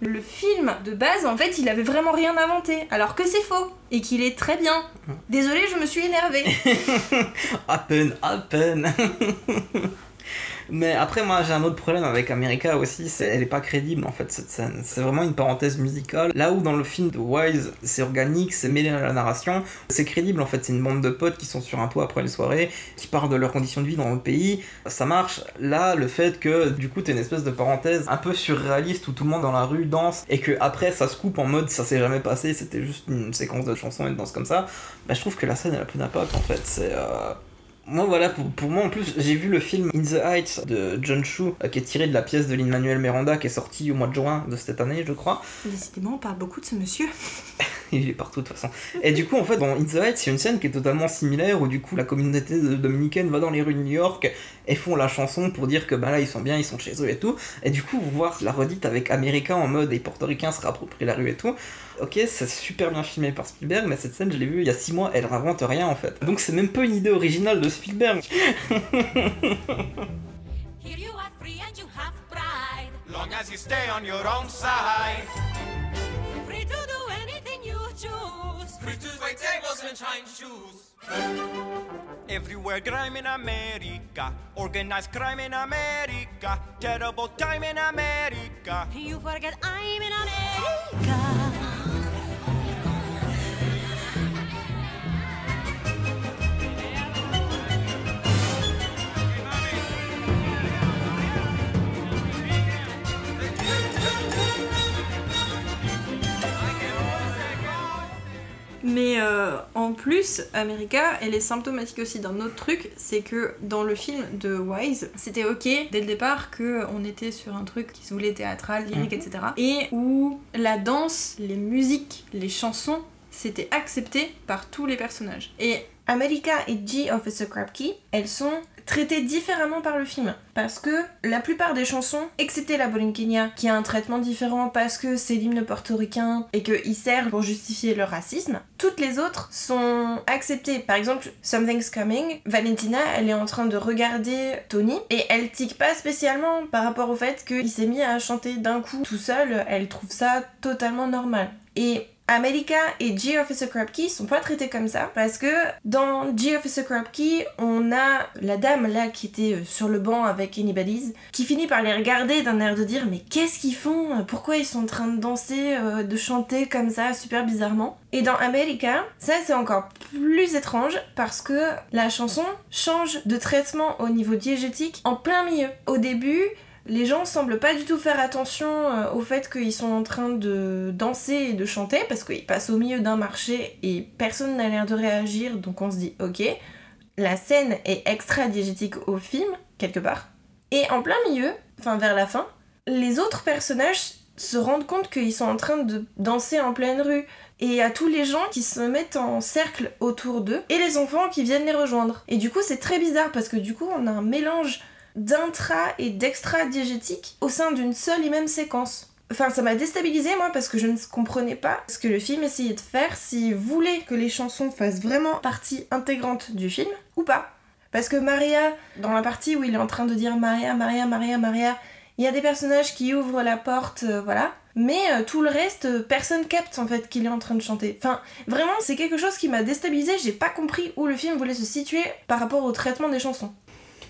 le film de base en fait il avait vraiment rien inventé alors que c'est faux et qu'il est très bien. Désolé, je me suis énervée. À peine, à peine. Mais après, moi, j'ai un autre problème avec America aussi, c'est elle est pas crédible en fait cette scène. C'est vraiment une parenthèse musicale. Là où dans le film de Wise, c'est organique, c'est mêlé à la narration, c'est crédible en fait. C'est une bande de potes qui sont sur un toit après une soirée, qui parlent de leurs conditions de vie dans le pays. Ça marche. Là, le fait que du coup, t'es une espèce de parenthèse un peu surréaliste où tout le monde dans la rue danse et que après ça se coupe en mode ça s'est jamais passé, c'était juste une séquence de chansons et de danse comme ça. Bah, je trouve que la scène elle a plus d'impact en fait. C'est. euh, moi voilà, pour, pour moi en plus, j'ai vu le film In the Heights de John Chu, euh, qui est tiré de la pièce de Lin-Manuel Miranda, qui est sorti au mois de juin de cette année, je crois. Décidément, on parle beaucoup de ce monsieur. Il est partout de toute façon. Et du coup, en fait, dans In the Heights, il y a une scène qui est totalement similaire, où du coup, la communauté dominicaine va dans les rues de New York et font la chanson pour dire que bah là, ils sont bien, ils sont chez eux et tout. Et du coup, voir la redite avec Américain en mode et portoricains se réapproprient la rue et tout. Ok, c'est super bien filmé par Spielberg, mais cette scène, je l'ai vue il y a 6 mois, elle invente rien en fait. Donc c'est même pas une idée originale de Spielberg. Here you are free and you have pride. Long as you stay on your own side. Free to do anything you choose. Free to wait tables and shine shoes. Everywhere crime in America. Organized crime in America. Terrible time in America. You forget I'm in America. Mais euh, en plus, America, elle est symptomatique aussi d'un autre truc, c'est que dans le film de Wise, c'était ok dès le départ que on était sur un truc qui se voulait théâtral, lyrique, etc. Et où la danse, les musiques, les chansons, c'était accepté par tous les personnages. Et America et G Officer Krapke, elles sont traitées différemment par le film. Parce que la plupart des chansons, excepté la Bolinqueña, qui a un traitement différent parce que c'est l'hymne portoricain et qu'il sert pour justifier leur racisme, toutes les autres sont acceptées. Par exemple, Something's Coming, Valentina, elle est en train de regarder Tony et elle tique pas spécialement par rapport au fait qu'il s'est mis à chanter d'un coup tout seul, elle trouve ça totalement normal. Et America et G Officer sont pas traités comme ça parce que dans G Officer on a la dame là qui était euh, sur le banc avec Anybody's qui finit par les regarder d'un air de dire mais qu'est-ce qu'ils font? Pourquoi ils sont en train de danser, euh, de chanter comme ça super bizarrement? Et dans America, ça c'est encore plus étrange parce que la chanson change de traitement au niveau diégétique en plein milieu. Au début, les gens semblent pas du tout faire attention euh, au fait qu'ils sont en train de danser et de chanter parce qu'ils passent au milieu d'un marché et personne n'a l'air de réagir donc on se dit ok la scène est extra diégétique au film quelque part et en plein milieu enfin vers la fin les autres personnages se rendent compte qu'ils sont en train de danser en pleine rue. Et a tous les gens qui se mettent en cercle autour d'eux et les enfants qui viennent les rejoindre. Et du coup, c'est très bizarre parce que du coup, on a un mélange d'intra et d'extra diégétique au sein d'une seule et même séquence. Enfin, ça m'a déstabilisé moi parce que je ne comprenais pas ce que le film essayait de faire, s'il voulait que les chansons fassent vraiment partie intégrante du film ou pas. Parce que Maria, dans la partie où il est en train de dire Maria, Maria, Maria, Maria, il y a des personnages qui ouvrent la porte, euh, voilà. Mais euh, tout le reste, euh, personne capte en fait qu'il est en train de chanter. Enfin, vraiment, c'est quelque chose qui m'a déstabilisé. J'ai pas compris où le film voulait se situer par rapport au traitement des chansons.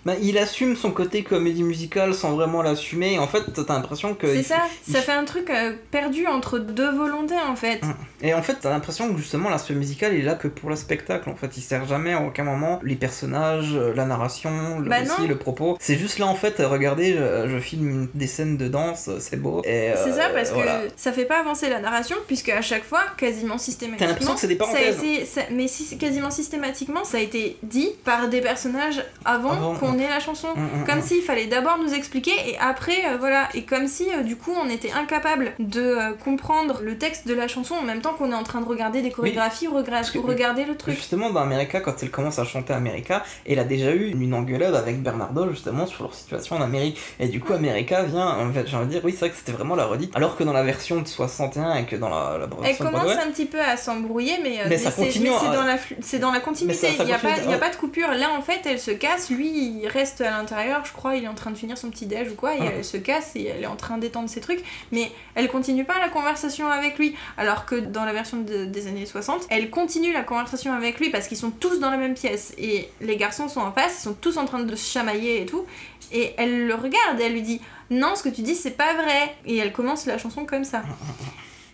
Bah, il assume son côté comédie musicale sans vraiment l'assumer. En fait, t'as l'impression que. C'est il- ça, il- ça fait un truc euh, perdu entre deux volontés en fait. Mm. Et en fait, t'as l'impression que justement l'aspect musical il est là que pour le spectacle. En fait, il sert jamais à aucun moment les personnages, euh, la narration, le Bah récit, le propos. C'est juste là en fait, euh, regardez, je, je filme des scènes de danse, euh, c'est beau. Et, C'est euh, ça parce voilà. que ça fait pas avancer la narration puisque à chaque fois, quasiment systématiquement, T'as l'impression que c'est des ça a parenthèses. été, ça- mais si, quasiment systématiquement, ça a été dit par des personnages avant, Avant, qu'on mm. ait la chanson. Mm, mm, Comme mm. s'il fallait d'abord nous expliquer et après, euh, voilà. Et comme si euh, du coup on était incapable de euh, comprendre le texte de la chanson en même temps qu'on est en train de regarder des chorégraphies ou, regarder le truc. Justement, dans America, quand elle commence à chanter America, elle a déjà eu une engueulade avec Bernardo justement sur leur situation en Amérique. Et du coup, America vient, en fait, j'ai envie de dire, oui, c'est vrai que c'était vraiment la redite. Alors que dans la version de 61 et que dans la, la Elle version de commence Broadway, un petit peu à s'embrouiller, mais, Mais mais c'est à- dans, la flu- c'est dans la continuité. Il n'y a, a pas de coupure. Là, en fait, elle se casse. Lui, il reste à l'intérieur. Je crois il est en train de finir son petit déj ou quoi. Et Ah. elle se casse et elle est en train d'étendre ses trucs. Mais elle continue pas la conversation avec lui. Alors que dans la version de- des années 60, elle continue la conversation avec lui parce qu'ils sont tous dans la même pièce. Et les garçons sont en face. Ils sont tous en train de se chamailler et tout. Et elle le regarde et elle lui dit Non, ce que tu dis, c'est pas vrai. Et elle commence la chanson comme ça.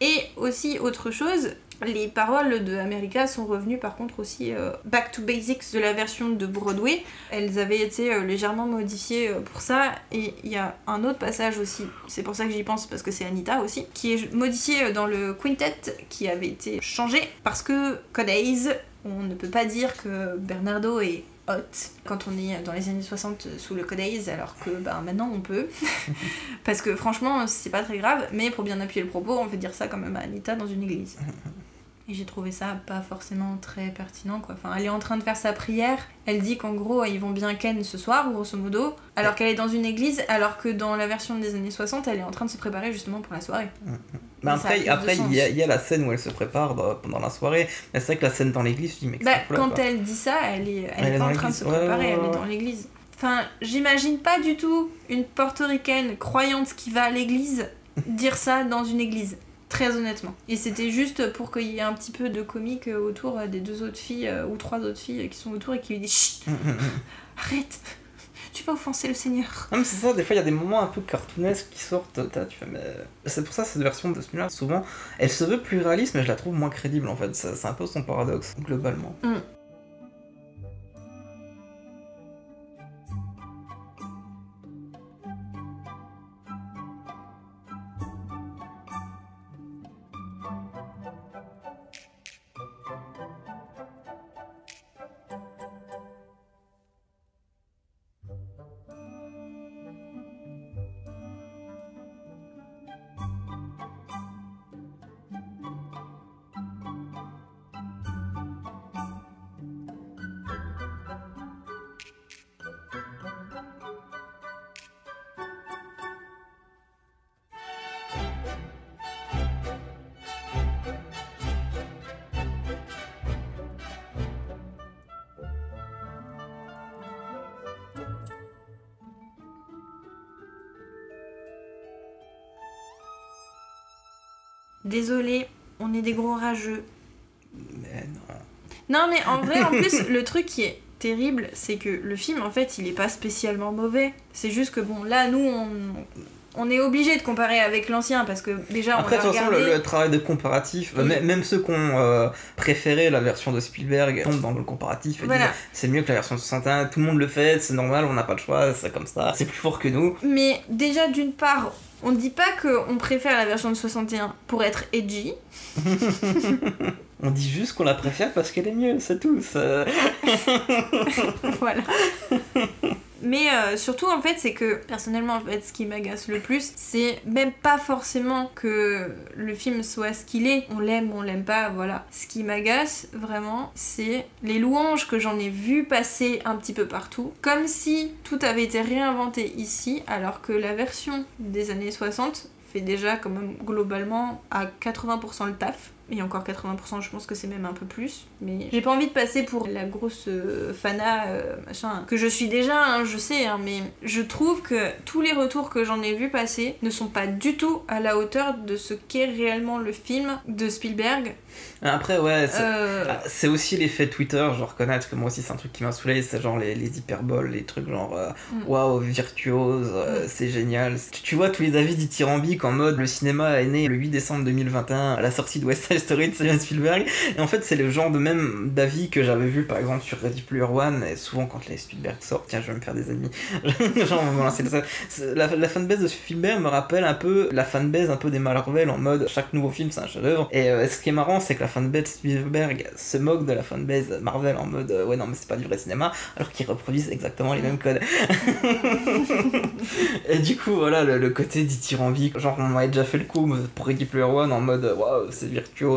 Et aussi, autre chose, les paroles de America sont revenues par contre aussi euh, back to basics de la version de Broadway. Elles avaient été euh, légèrement modifiées euh, pour ça. Et il y a un autre passage aussi, c'est pour ça que j'y pense parce que c'est Anita aussi, qui est modifié dans le quintet qui avait été changé parce que Codays, on ne peut pas dire que Bernardo est hot quand on est dans les années 60 sous le Codays alors que bah, maintenant on peut. Parce que franchement, c'est pas très grave, mais pour bien appuyer le propos, on fait dire ça quand même à Anita dans une église. Et j'ai trouvé ça pas forcément très pertinent quoi. Enfin, elle est en train de faire sa prière, elle dit qu'en gros ils vont bien ken ce soir, grosso modo, alors qu'elle est dans une église, alors que dans la version des années 60, elle est en train de se préparer justement pour la soirée. Bah après, il, y a, y la scène où elle se prépare pendant la soirée. Mais c'est vrai que la scène dans l'église, je dis, mais Bah, quand quoi elle dit ça, elle est, elle Elle est pas en train de se. Ouais, préparer, ouais, elle est dans l'église. Enfin, j'imagine pas du tout une portoricaine croyante qui va à l'église dire ça dans une église. Très honnêtement. Et c'était juste pour qu'il y ait un petit peu de comique autour des deux autres filles, euh, ou trois autres filles qui sont autour et qui lui disent Chut, arrête, tu vas offenser le Seigneur. Non, mais c'est ça, des fois il y a des moments un peu cartoonesques qui sortent. Tu fais, mais... C'est pour ça cette version de ce film-là, souvent, elle se veut plus réaliste, mais je la trouve moins crédible en fait. Ça- C'est un peu son paradoxe, globalement. Désolé, des gros rageux. Mais non. Non, mais en vrai, en plus, le truc qui est terrible, c'est que le film, en fait, il est pas spécialement mauvais. C'est juste que, bon, là, nous, on, on est obligé de comparer avec l'ancien parce que déjà, Après, on de a toute façon, le, le travail de comparatif, euh, Oui. même ceux qui ont euh, préféré la version de Spielberg tombent dans le comparatif et Voilà. disent c'est mieux que la version de 61, tout le monde le fait, c'est normal, on n'a pas le choix, c'est comme ça, c'est plus fort que nous. Mais déjà, d'une part, on dit pas qu'on préfère la version de 61 pour être edgy. On dit juste qu'on la préfère parce qu'elle est mieux, c'est tout. ça- voilà. Mais euh, surtout, en fait, c'est que personnellement, en fait, ce qui m'agace le plus, c'est même pas forcément que le film soit ce qu'il est. On l'aime, on l'aime pas, voilà. Ce qui m'agace vraiment, c'est les louanges que j'en ai vu passer un petit peu partout, comme si tout avait été réinventé ici, alors que la version des années 60 fait déjà quand même globalement à 80% le taf. Et encore 80%, je pense que c'est même un peu plus. Mais j'ai pas envie de passer pour la grosse euh, fana, euh, machin, que je suis déjà, hein, je sais, hein, mais je trouve que tous les retours que j'en ai vu passer ne sont pas du tout à la hauteur de ce qu'est réellement le film de Spielberg. Après, ouais, c'est Euh, ah, aussi l'effet Twitter, je dois reconnaître que moi aussi c'est un truc qui m'a saoulé, c'est genre les, les hyperboles, les trucs genre Mm. waouh, virtuose, euh, c'est génial. Tu, tu vois tous les avis dithyrambiques en mode le cinéma est né le 8 décembre 2021 à la sortie de West Side Story de Steven Spielberg, et en fait c'est le genre de même d'avis que j'avais vu par exemple sur Ready Player One, et souvent quand les Spielberg sortent, tiens, je vais me faire des ennemis, genre lancer le la, la fanbase de Spielberg me rappelle un peu la fanbase un peu des Marvel en mode chaque nouveau film c'est un chef-d'œuvre. Et euh, ce qui est marrant, c'est que la fanbase Spielberg se moque de la fanbase Marvel en mode euh, ouais, non, mais c'est pas du vrai cinéma, alors qu'ils reproduisent exactement les mêmes codes. et du coup, voilà, le, le côté dithyrambique, genre on m'avait déjà fait le coup pour Ready Player One en mode waouh, c'est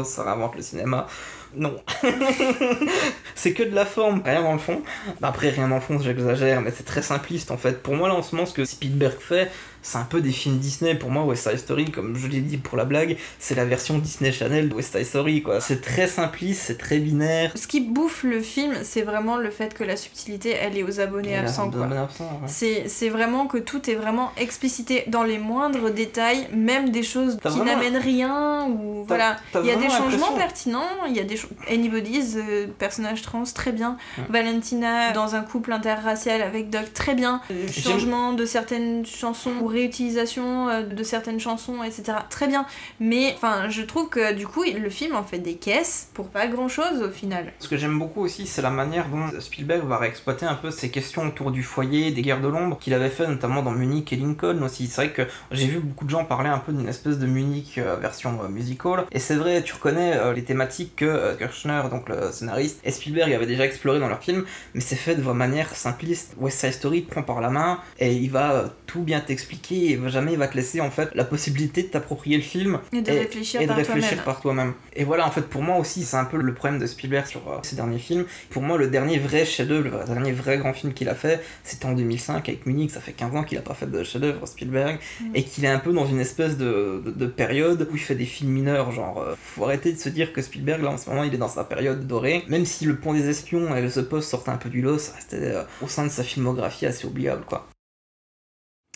ça réinvente le cinéma. Non. c'est que de la forme, rien dans le fond. Après, rien dans le fond, j'exagère, mais c'est très simpliste en fait. Pour moi, là en ce moment, ce que Spielberg fait, c'est un peu des films Disney. Pour moi, West Side Story, comme je l'ai dit pour la blague, c'est la version Disney Channel de West Side Story, quoi. C'est très simpliste, c'est très binaire. Ce qui bouffe le film, c'est vraiment le fait que la subtilité, elle est aux abonnés absents. quoi. de absent, ouais. C'est c'est vraiment que tout est vraiment explicité dans les moindres détails, même des choses T'as qui n'amènent rien. Ou voilà, t'as il y a des changements pertinents. Il y a des Anybody's euh, personnage trans très bien. Ouais. Valentina dans un couple interracial avec Doc très bien. Euh, J'aime- changement de certaines chansons réutilisation euh, de certaines chansons, etc. Très bien. Mais enfin, je trouve que du coup, le film en fait des caisses pour pas grand chose au final. Ce que j'aime beaucoup aussi, c'est la manière dont Spielberg va réexploiter un peu ces questions autour du foyer, des guerres de l'ombre, qu'il avait fait notamment dans Munich et Lincoln aussi. C'est vrai que j'ai vu beaucoup de gens parler un peu d'une espèce de Munich euh, version euh, musical. Et c'est vrai, tu reconnais les thématiques que Kirchner, donc le scénariste, et Spielberg avaient déjà explorées dans leur film, mais c'est fait de manière simpliste. West Side Story prend par la main et il va tout bien t'expliquer et jamais il va te laisser en fait la possibilité de t'approprier le film Et de réfléchir et de par réfléchir toi-même. par toi-même. Et voilà, en fait, pour moi aussi, c'est un peu le problème de Spielberg sur euh, ses derniers films. Pour moi, le dernier vrai chef-d'œuvre, le dernier vrai grand film qu'il a fait, c'était en 2005 avec Munich. Ça fait 15 ans qu'il a pas fait de chef-d'œuvre, Spielberg, Mm. et qu'il est un peu dans une espèce de, de, de période où il fait des films mineurs. Genre, euh, faut arrêter de se dire que Spielberg, là, en ce moment, il est dans sa période dorée. Même si Le Pont des Espions et The Post sortaient un peu du lot, ça restait euh, au sein de sa filmographie assez oubliable, quoi.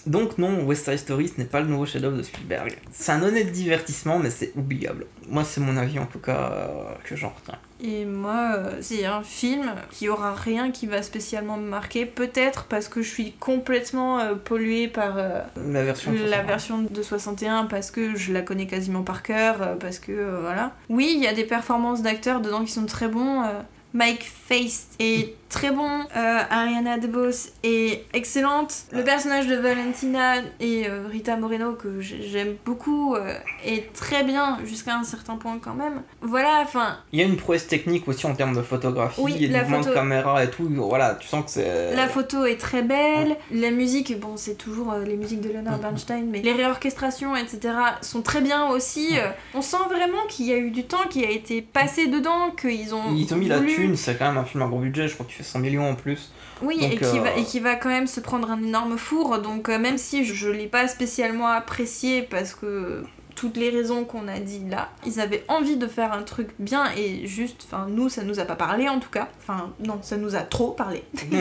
Donc non, West Side Story, ce n'est pas le nouveau chef-d'œuvre de Spielberg. C'est un honnête divertissement, mais c'est oubliable. Moi, c'est mon avis en tout cas euh, que j'en retiens. Et moi, euh, c'est un film qui aura rien qui va spécialement me marquer. Peut-être parce que je suis complètement euh, polluée par euh, La version. de la 61. version de 61 parce que je la connais quasiment par cœur, euh, parce que euh, voilà. Oui, il y a des performances d'acteurs dedans qui sont très bons. euh, Mike Face est très bon, euh, Ariana DeBose est excellente, le personnage de Valentina et euh, Rita Moreno que j'ai- j'aime beaucoup euh, est très bien jusqu'à un certain point quand même. Voilà, enfin, Il y a une prouesse technique aussi en termes de photographie, Oui, et de la mouvement photo- de caméra et tout. Voilà, tu sens que c'est. La photo est très belle, la musique, bon, c'est toujours les musiques de Leonard Bernstein, mais les réorchestrations, etc., sont très bien aussi. On sent vraiment qu'il y a eu du temps qui a été passé dedans, qu'ils ont. Ils ont mis la thune, c'est quand même un film à gros budget, je crois qu'il fait 100 millions en plus. Oui, Donc, et, qui va, euh, et qui va quand même se prendre un énorme four, donc euh, même si je, je l'ai pas spécialement apprécié parce que. Toutes les raisons qu'on a dit là, ils avaient envie de faire un truc bien et juste, enfin nous ça nous a pas parlé en tout cas, enfin non ça nous a trop parlé.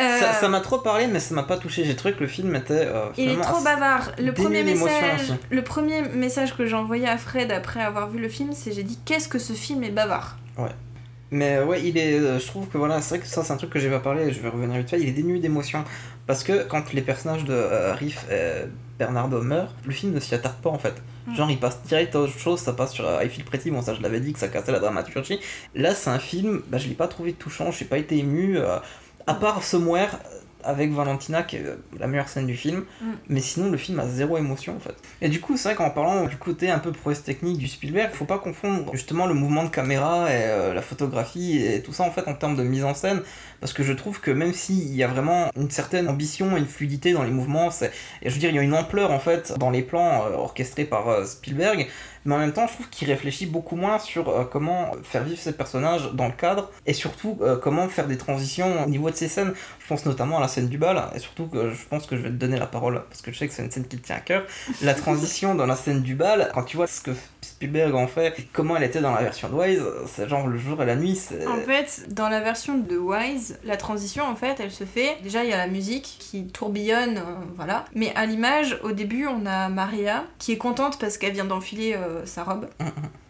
Euh, Ça m'a trop parlé, mais ça m'a pas touché. J'ai trouvé que le film était. euh, Il est trop bavard. Le premier, message, le premier message que j'ai envoyé à Fred après avoir vu le film, c'est j'ai dit qu'est-ce que ce film est bavard? Mais euh, ouais, il est. euh, je trouve que voilà, c'est vrai que ça, c'est un truc que j'ai pas parlé, je vais revenir vite fait. Il est dénué d'émotion. Parce que quand les personnages de euh, Riff et Bernardo meurent, le film ne s'y attarde pas en fait. Mm. Genre, il passe direct à autre chose, ça passe sur euh, I Feel Pretty, bon, ça je l'avais dit que ça cassait la dramaturgie. Là, c'est un film, bah, je l'ai pas trouvé touchant, j'ai pas été ému. à part Somewhere, avec Valentina, qui est la meilleure scène du film. Mm. Mais sinon, le film a zéro émotion en fait. Et du coup, c'est vrai qu'en parlant du côté un peu prouesse technique du Spielberg, faut pas confondre justement le mouvement de caméra et euh, la photographie et tout ça en fait en termes de mise en scène. Parce que je trouve que même s'il y a vraiment une certaine ambition une fluidité dans les mouvements, et je veux dire, il y a une ampleur en fait dans les plans euh, orchestrés par euh, Spielberg, mais en même temps, je trouve qu'il réfléchit beaucoup moins sur euh, comment faire vivre ces personnages dans le cadre et surtout comment faire des transitions au niveau de ces scènes. Je pense notamment à la scène du bal et surtout que je pense que je vais te donner la parole parce que je sais que c'est une scène qui te tient à cœur. La transition dans la scène du bal, quand tu vois ce que Spielberg en fait, comment elle était dans la version de Wise, c'est genre le jour et la nuit. c'est- En fait, dans la version de Wise, la transition, en fait, elle se fait. Déjà, il y a la musique qui tourbillonne, euh, voilà. Mais à l'image, au début, on a Maria qui est contente parce qu'elle vient d'enfiler euh, sa robe,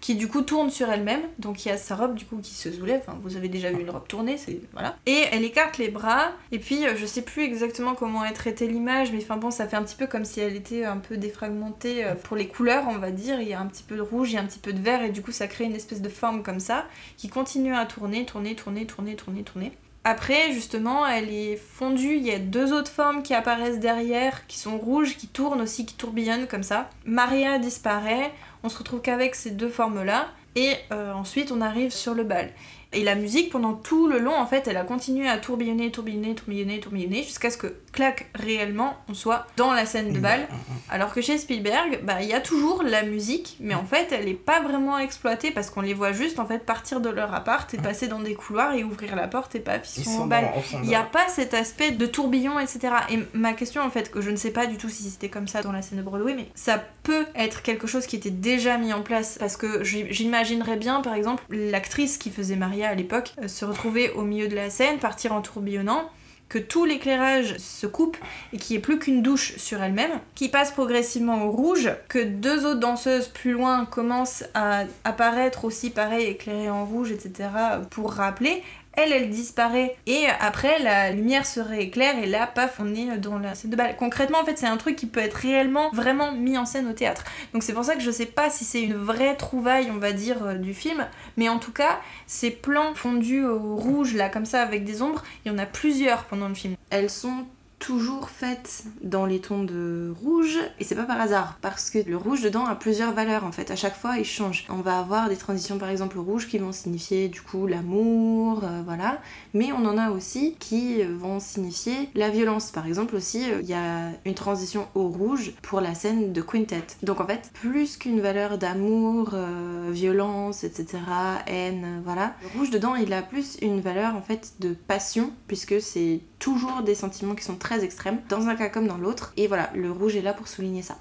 qui du coup tourne sur elle-même. Donc il y a sa robe du coup qui se soulève. Enfin, vous avez déjà vu une robe tourner, c'est voilà. Et elle écarte les bras. Et puis, euh, je sais plus exactement comment est traitée l'image, mais enfin bon, ça fait un petit peu comme si elle était un peu défragmentée euh, pour les couleurs, on va dire. Il y a un petit peu de rouge, il y a un petit peu de vert, et du coup, ça crée une espèce de forme comme ça qui continue à tourner, tourner, tourner, tourner, tourner, tourner. Après, justement, elle est fondue, il y a deux autres formes qui apparaissent derrière, qui sont rouges, qui tournent aussi, qui tourbillonnent comme ça. Maria disparaît, on se retrouve qu'avec ces deux formes-là, et euh, ensuite on arrive sur le bal. Et la musique, pendant tout le long, en fait, elle a continué à tourbillonner, tourbillonner, tourbillonner, tourbillonner, jusqu'à ce que, clac, réellement, on soit dans la scène de bal. Alors que chez Spielberg, bah, il y a toujours la musique, mais en fait, elle est pas vraiment exploitée parce qu'on les voit juste, en fait, partir de leur appart et passer dans des couloirs et ouvrir la porte et paf, ils sont, au bal. Il n'y a pas cet aspect de tourbillon, etc. Et ma question, en fait, que je ne sais pas du tout si c'était comme ça dans la scène de Broadway, mais ça peut être quelque chose qui était déjà mis en place parce que j'imaginerais bien, par exemple, l'actrice qui faisait Maria à l'époque euh, se retrouver au milieu de la scène, partir en tourbillonnant que tout l'éclairage se coupe et qu'il n'y ait plus qu'une douche sur elle-même, qui passe progressivement au rouge, que deux autres danseuses plus loin commencent à apparaître aussi pareil, éclairées en rouge, etc. pour rappeler. Elle, elle disparaît et après la lumière se rééclaire et là, paf, on est dans la scène de bal. Concrètement, en fait, c'est un truc qui peut être réellement, vraiment mis en scène au théâtre. Donc c'est pour ça que je sais pas si c'est une vraie trouvaille, on va dire, euh, du film, mais en tout cas, ces plans fondus au rouge, là, comme ça, avec des ombres, il y en a plusieurs pendant le film. Elles sont toujours faites dans les tons de rouge et c'est pas par hasard parce que le rouge dedans a plusieurs valeurs en fait. À chaque fois il change. On va avoir des transitions par exemple au rouge qui vont signifier du coup l'amour euh, voilà. Mais on en a aussi qui vont signifier la violence. Par exemple aussi euh, il y a une transition au rouge pour la scène de quintet. Donc en fait plus qu'une valeur d'amour euh, violence etc haine euh, voilà le rouge dedans il a plus une valeur en fait de passion puisque c'est toujours des sentiments qui sont très extrêmes dans un cas comme dans l'autre. Et voilà le rouge est là pour souligner ça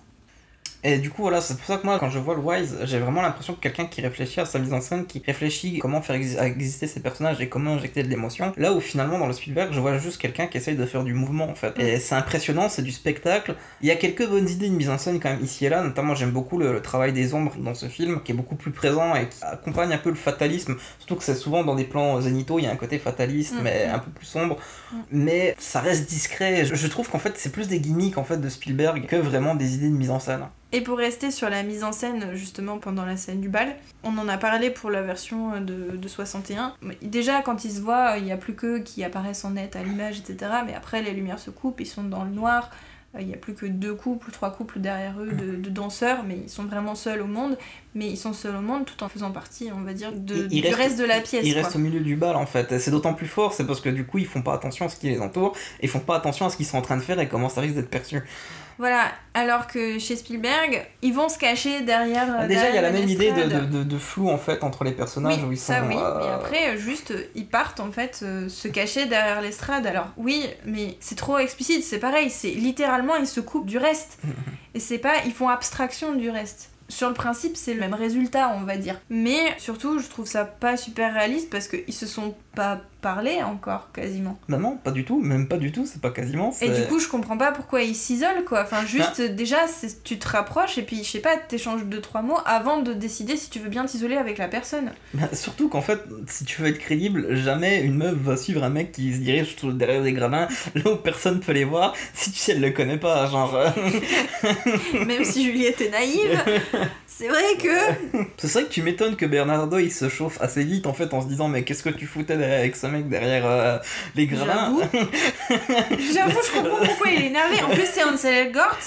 Et du coup, voilà, c'est pour ça que moi, quand je vois le Wise, j'ai vraiment l'impression que quelqu'un qui réfléchit à sa mise en scène, qui réfléchit comment faire exi- exister ces personnages et comment injecter de l'émotion. Là où finalement, dans le Spielberg, je vois juste quelqu'un qui essaye de faire du mouvement en fait. Et c'est impressionnant, c'est du spectacle. Il y a quelques bonnes idées de mise en scène quand même ici et là, notamment j'aime beaucoup le, le travail des ombres dans ce film, qui est beaucoup plus présent et qui accompagne un peu le fatalisme. Surtout que c'est souvent dans des plans zénithaux, il y a un côté fataliste, Mm. mais un peu plus sombre. Mm. Mais ça reste discret. Je, je trouve qu'en fait, c'est plus des gimmicks en fait de Spielberg que vraiment des idées de mise en scène. Et pour rester sur la mise en scène, justement, pendant la scène du bal, on en a parlé pour la version de, de 61. Mais Déjà, quand ils se voient, il n'y a plus qu'eux qui apparaissent en net à l'image, etc. Mais après, les lumières se coupent, ils sont dans le noir. Euh, Il n'y a plus que deux couples, trois couples derrière eux de, de danseurs, mais ils sont vraiment seuls au monde. Mais ils sont seuls au monde tout en faisant partie, on va dire, de, du reste- reste de la pièce. Ils quoi. restent au milieu du bal en fait. C'est d'autant plus fort, c'est parce que du coup ils font pas attention à ce qui les entoure, et ils font pas attention à ce qu'ils sont en train de faire et comment ça risque d'être perçu. Voilà, alors que chez Spielberg, ils vont se cacher derrière. Ah, Déjà il y a la même idée de, de, flou en fait entre les personnages Oui, où ils sont. ça oui, euh, mais après, euh, juste, euh, ils partent en fait euh, se cacher derrière l'estrade. Alors oui, mais c'est trop explicite, c'est pareil, c'est littéralement, ils se coupent du reste. Et c'est pas, ils font abstraction du reste. Sur le principe, c'est le même résultat, on va dire. Mais surtout, je trouve ça pas super réaliste parce qu'ils se sont pas parlé encore, quasiment. Non, non, pas du tout, même pas du tout, c'est pas quasiment. Et du coup, je comprends pas pourquoi ils s'isolent, quoi. Enfin, juste, déjà, c'est- tu te rapproches et puis, je sais pas, t'échanges deux, trois mots avant de décider si tu veux bien t'isoler avec la personne. Bah, surtout qu'en fait, si tu veux être crédible, jamais une meuf va suivre un mec qui se dirige derrière des gradins, là où personne peut les voir, si tu sais, elle le connaît pas, genre. euh, Même si Juliette est naïve, C'est vrai que C'est vrai que tu m'étonnes que Bernardo il se chauffe assez vite en fait en se disant mais qu'est-ce que tu foutais avec ce mec derrière euh, les gradins J'avoue, je comprends pourquoi il est énervé. En plus, c'est Ansel Elgort.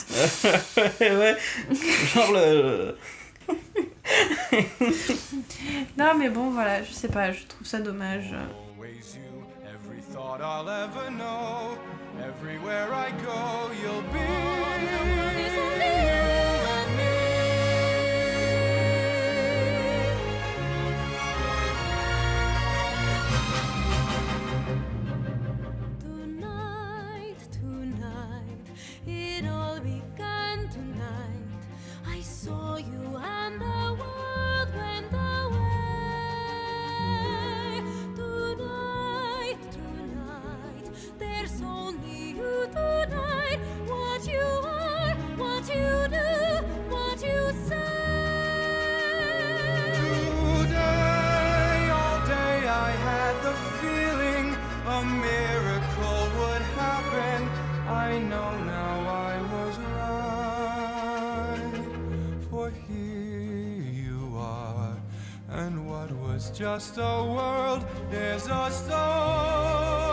ouais, genre le. Non, mais bon, voilà, je sais pas, je trouve ça dommage. Always you, every thought I'll ever know. Everywhere I go, you'll be. A miracle would happen. I know now was just a world is a start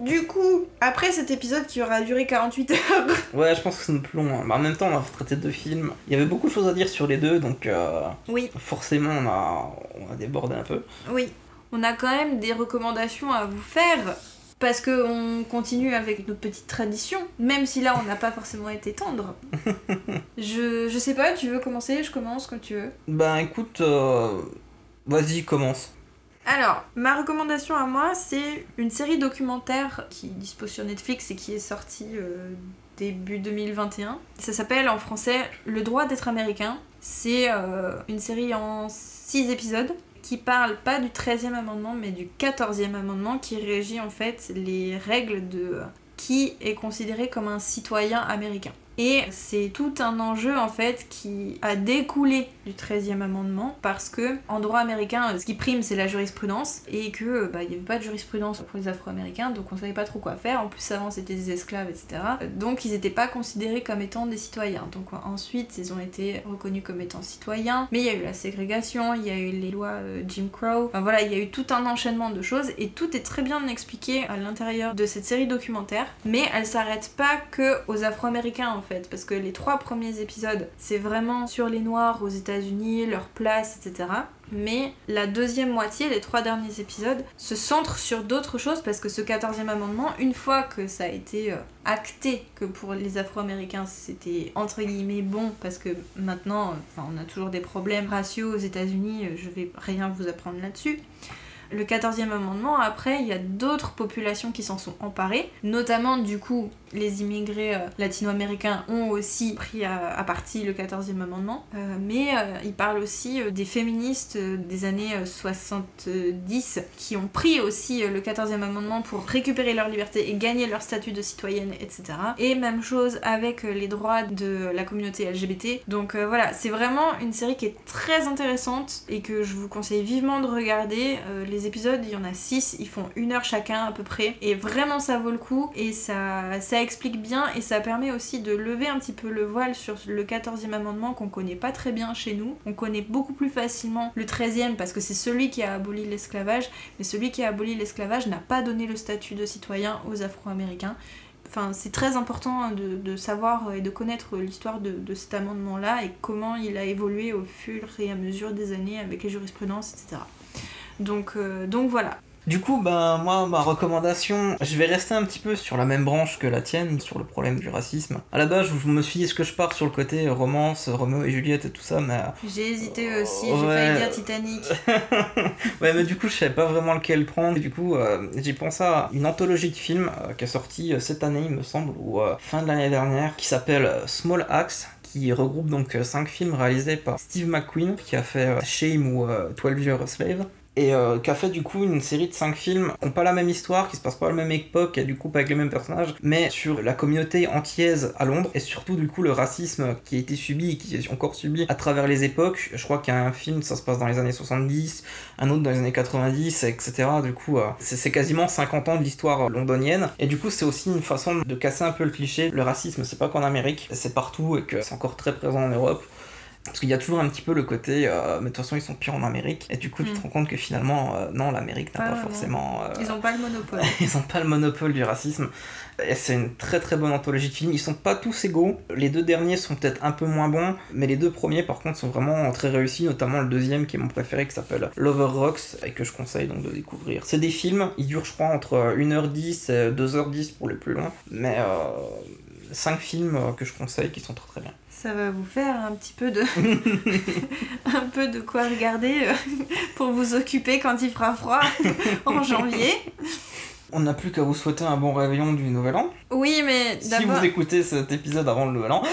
Du coup, après cet épisode qui aura duré 48 heures, Ouais, je pense que c'est long. hein. Bah, en même temps, on a traité deux films. Il y avait beaucoup de choses à dire sur les deux, donc euh, oui, forcément, on a, on a débordé un peu. oui, on a quand même des recommandations à vous faire. Parce qu'on continue avec notre petite tradition, même si là on n'a pas forcément été tendre. je, je sais pas, tu veux commencer? Je commence quand tu veux. Bah écoute, euh, vas-y, commence. Alors, ma recommandation à moi, c'est une série documentaire qui dispose sur Netflix et qui est sortie euh, début 2021. Ça s'appelle en français Le droit d'être américain. C'est euh, une série en 6 épisodes qui parle pas du 13e amendement mais du 14e amendement qui régit en fait les règles de qui est considéré comme un citoyen américain. Et c'est tout un enjeu en fait qui a découlé du 13e amendement parce que en droit américain, ce qui prime c'est la jurisprudence et que bah, il n'y avait pas de jurisprudence pour les Afro-Américains donc on savait pas trop quoi faire. En plus avant c'était des esclaves etc. Donc ils n'étaient pas considérés comme étant des citoyens. Donc ensuite ils ont été reconnus comme étant citoyens. Mais il y a eu la ségrégation, il y a eu les lois euh, Jim Crow. Enfin voilà, il y a eu tout un enchaînement de choses et tout est très bien expliqué à l'intérieur de cette série documentaire. Mais elle s'arrête pas que aux Afro-Américains en parce que les trois premiers épisodes, c'est vraiment sur les Noirs aux États-Unis, leur place, etc. Mais la deuxième moitié, les trois derniers épisodes, se centrent sur d'autres choses parce que ce 14e amendement, une fois que ça a été euh, acté que pour les Afro-Américains c'était entre guillemets bon parce que maintenant, on a toujours des problèmes raciaux aux États-Unis, euh, je vais rien vous apprendre là-dessus. Le 14e amendement, après, il y a d'autres populations qui s'en sont emparées, notamment du coup, les immigrés euh, latino-américains ont aussi pris à, à partie le 14e amendement, Euh, mais euh, il parle aussi euh, des féministes euh, des années euh, 70 qui ont pris aussi euh, le 14e amendement pour récupérer leur liberté et gagner leur statut de citoyenne, etc. Et même chose avec euh, les droits de la communauté LGBT. Donc euh, voilà, c'est vraiment une série qui est très intéressante et que je vous conseille vivement de regarder. Euh, les épisodes, il y en a 6, ils font une heure chacun à peu près. Et vraiment ça vaut le coup et ça, ça explique bien et ça permet aussi de lever un petit peu le voile sur le 14e amendement qu'on connaît pas très bien chez nous. On connaît beaucoup plus facilement le 13e parce que c'est celui qui a aboli l'esclavage, mais celui qui a aboli l'esclavage n'a pas donné le statut de citoyen aux Afro-Américains. Enfin, c'est très important de, de savoir et de connaître l'histoire de, cet amendement-là et comment il a évolué au fur et à mesure des années avec les jurisprudences, etc. Euh, donc voilà. Du coup, ben moi, ma recommandation, je vais rester un petit peu sur la même branche que la tienne, sur le problème du racisme. À la base, je me suis dit, est-ce que je pars sur le côté romance, Roméo et Juliette et tout ça, mais... J'ai hésité aussi, j'ai Ouais. failli dire Titanic. ouais, mais du coup, je savais pas vraiment lequel prendre. Du coup, euh, j'ai pensé à une anthologie de films euh, qui est sortie euh, cette année, il me semble, ou euh, fin de l'année dernière, qui s'appelle euh, Small Axe qui regroupe donc 5 films réalisés par Steve McQueen qui a fait euh, Shame ou euh, 12 Years a Slave et euh, qui a fait du coup une série de 5 films qui n'ont pas la même histoire, qui se passent pas à la même époque, et du coup pas avec les mêmes personnages, mais sur la communauté antillaise à Londres, et surtout du coup le racisme qui a été subi et qui est encore subi à travers les époques. Je crois qu'il y a un film, ça se passe dans les années 70, un autre dans les années 90, etc. Du coup, euh, c'est quasiment 50 ans de l'histoire londonienne, et du coup c'est aussi une façon de casser un peu le cliché. Le racisme, c'est pas qu'en Amérique, c'est partout, et que c'est encore très présent en Europe. Parce qu'il y a toujours un petit peu le côté, euh, mais de toute façon ils sont pires en Amérique, et du coup tu te Mm. rends compte que finalement, euh, non, l'Amérique n'a Pas pas forcément. euh, Ils ont pas le monopole. ils ont pas le monopole du racisme. Et c'est une très très bonne anthologie de films. Ils sont pas tous égaux. Les deux derniers sont peut-être un peu moins bons, mais les deux premiers par contre sont vraiment très réussis, notamment le deuxième qui est mon préféré qui s'appelle Lover Rocks et que je conseille donc de découvrir. C'est des films, ils durent je crois entre 1h10 et 2h10 pour les plus longs, mais euh, 5 films que je conseille qui sont très très bien. Ça va vous faire un petit peu de un peu de quoi regarder euh, pour vous occuper quand il fera froid en janvier. On n'a plus qu'à vous souhaiter un bon réveillon du Nouvel An. Oui, mais Si vous écoutez cet épisode avant le Nouvel An,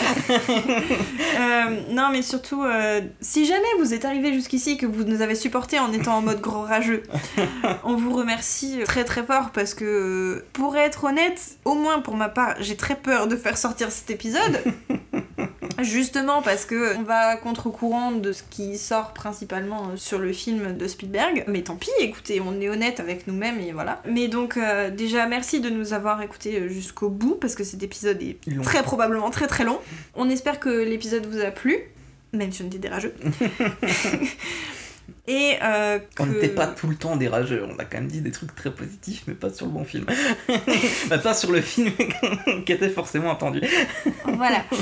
Euh, non, mais surtout, euh, si jamais vous êtes arrivé jusqu'ici et que vous nous avez supporté en étant en mode gros rageux, on vous remercie très très fort parce que, pour être honnête, au moins pour ma part, j'ai très peur de faire sortir cet épisode. Justement parce que on va contre-courant de ce qui sort principalement sur le film de Spielberg. Mais tant pis, écoutez, on est honnête avec nous-mêmes et voilà. Mais donc euh, déjà merci de nous avoir écoutés euh, jusqu'au bout parce que cet épisode est Long. très probablement très très long. On espère que l'épisode vous a plu, même si on était des rageux. et euh, que... on n'était pas tout le temps des rageux. On a quand même dit des trucs très positifs, mais pas sur le bon film. Bah, pas sur le film qui était forcément attendu. Voilà.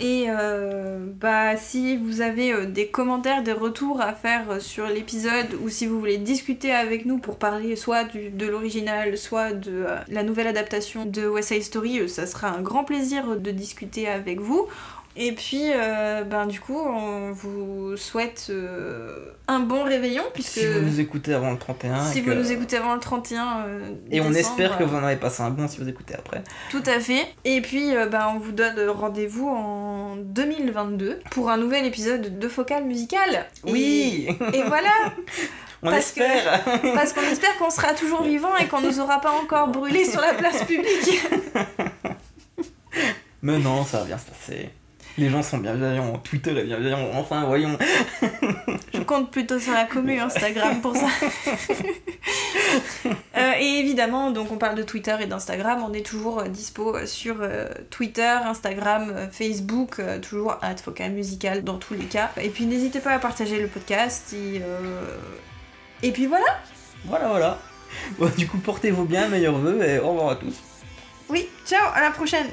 Et euh, bah si vous avez euh, des commentaires, des retours à faire sur l'épisode ou si vous voulez discuter avec nous pour parler soit du- de l'original, soit de la nouvelle adaptation de West Side Story, ça sera un grand plaisir de discuter avec vous. Et puis, euh, ben du coup, on vous souhaite euh, un bon réveillon puisque Si vous nous écoutez avant le 31. si vous nous écoutez avant le 31 euh, Et on espère que euh, vous en avez passé un bon si vous écoutez après. tout à fait. Et puis, bah, on vous donne rendez-vous en 2022 pour un nouvel épisode de Focal Musical. Oui Et, et voilà, On parce que- parce qu'on espère qu'on sera toujours vivant et qu'on nous aura pas encore brûlé sur la place publique. Mais non, ça va bien se passer. Les gens sont bienveillants, Twitter est bienveillant, enfin voyons. Je compte plutôt sur la commu Instagram pour ça. Euh, et évidemment, donc on parle de Twitter et d'Instagram, on est toujours euh, dispo euh, sur euh, Twitter, Instagram, Facebook, euh, toujours at Focal Musical dans tous les cas. Et puis n'hésitez pas à partager le podcast. Et, euh, et puis voilà. Voilà, voilà. Bon, du coup, portez-vous bien, meilleurs vœux et au revoir à tous. Oui, ciao, à la prochaine.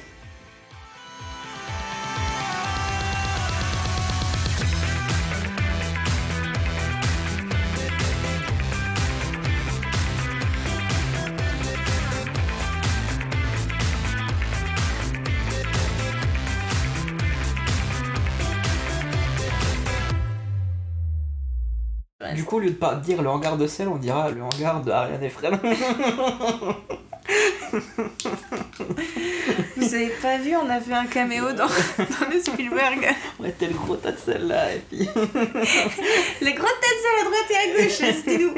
Coup, au lieu de pas dire le regard de sel, on dira le regard de Ariane et Fred. Vous avez pas vu, on a fait un caméo dans, dans le Spielberg. On était le gros tas de sel là, et puis. Les grosses têtes à la droite et à gauche, c'était nous.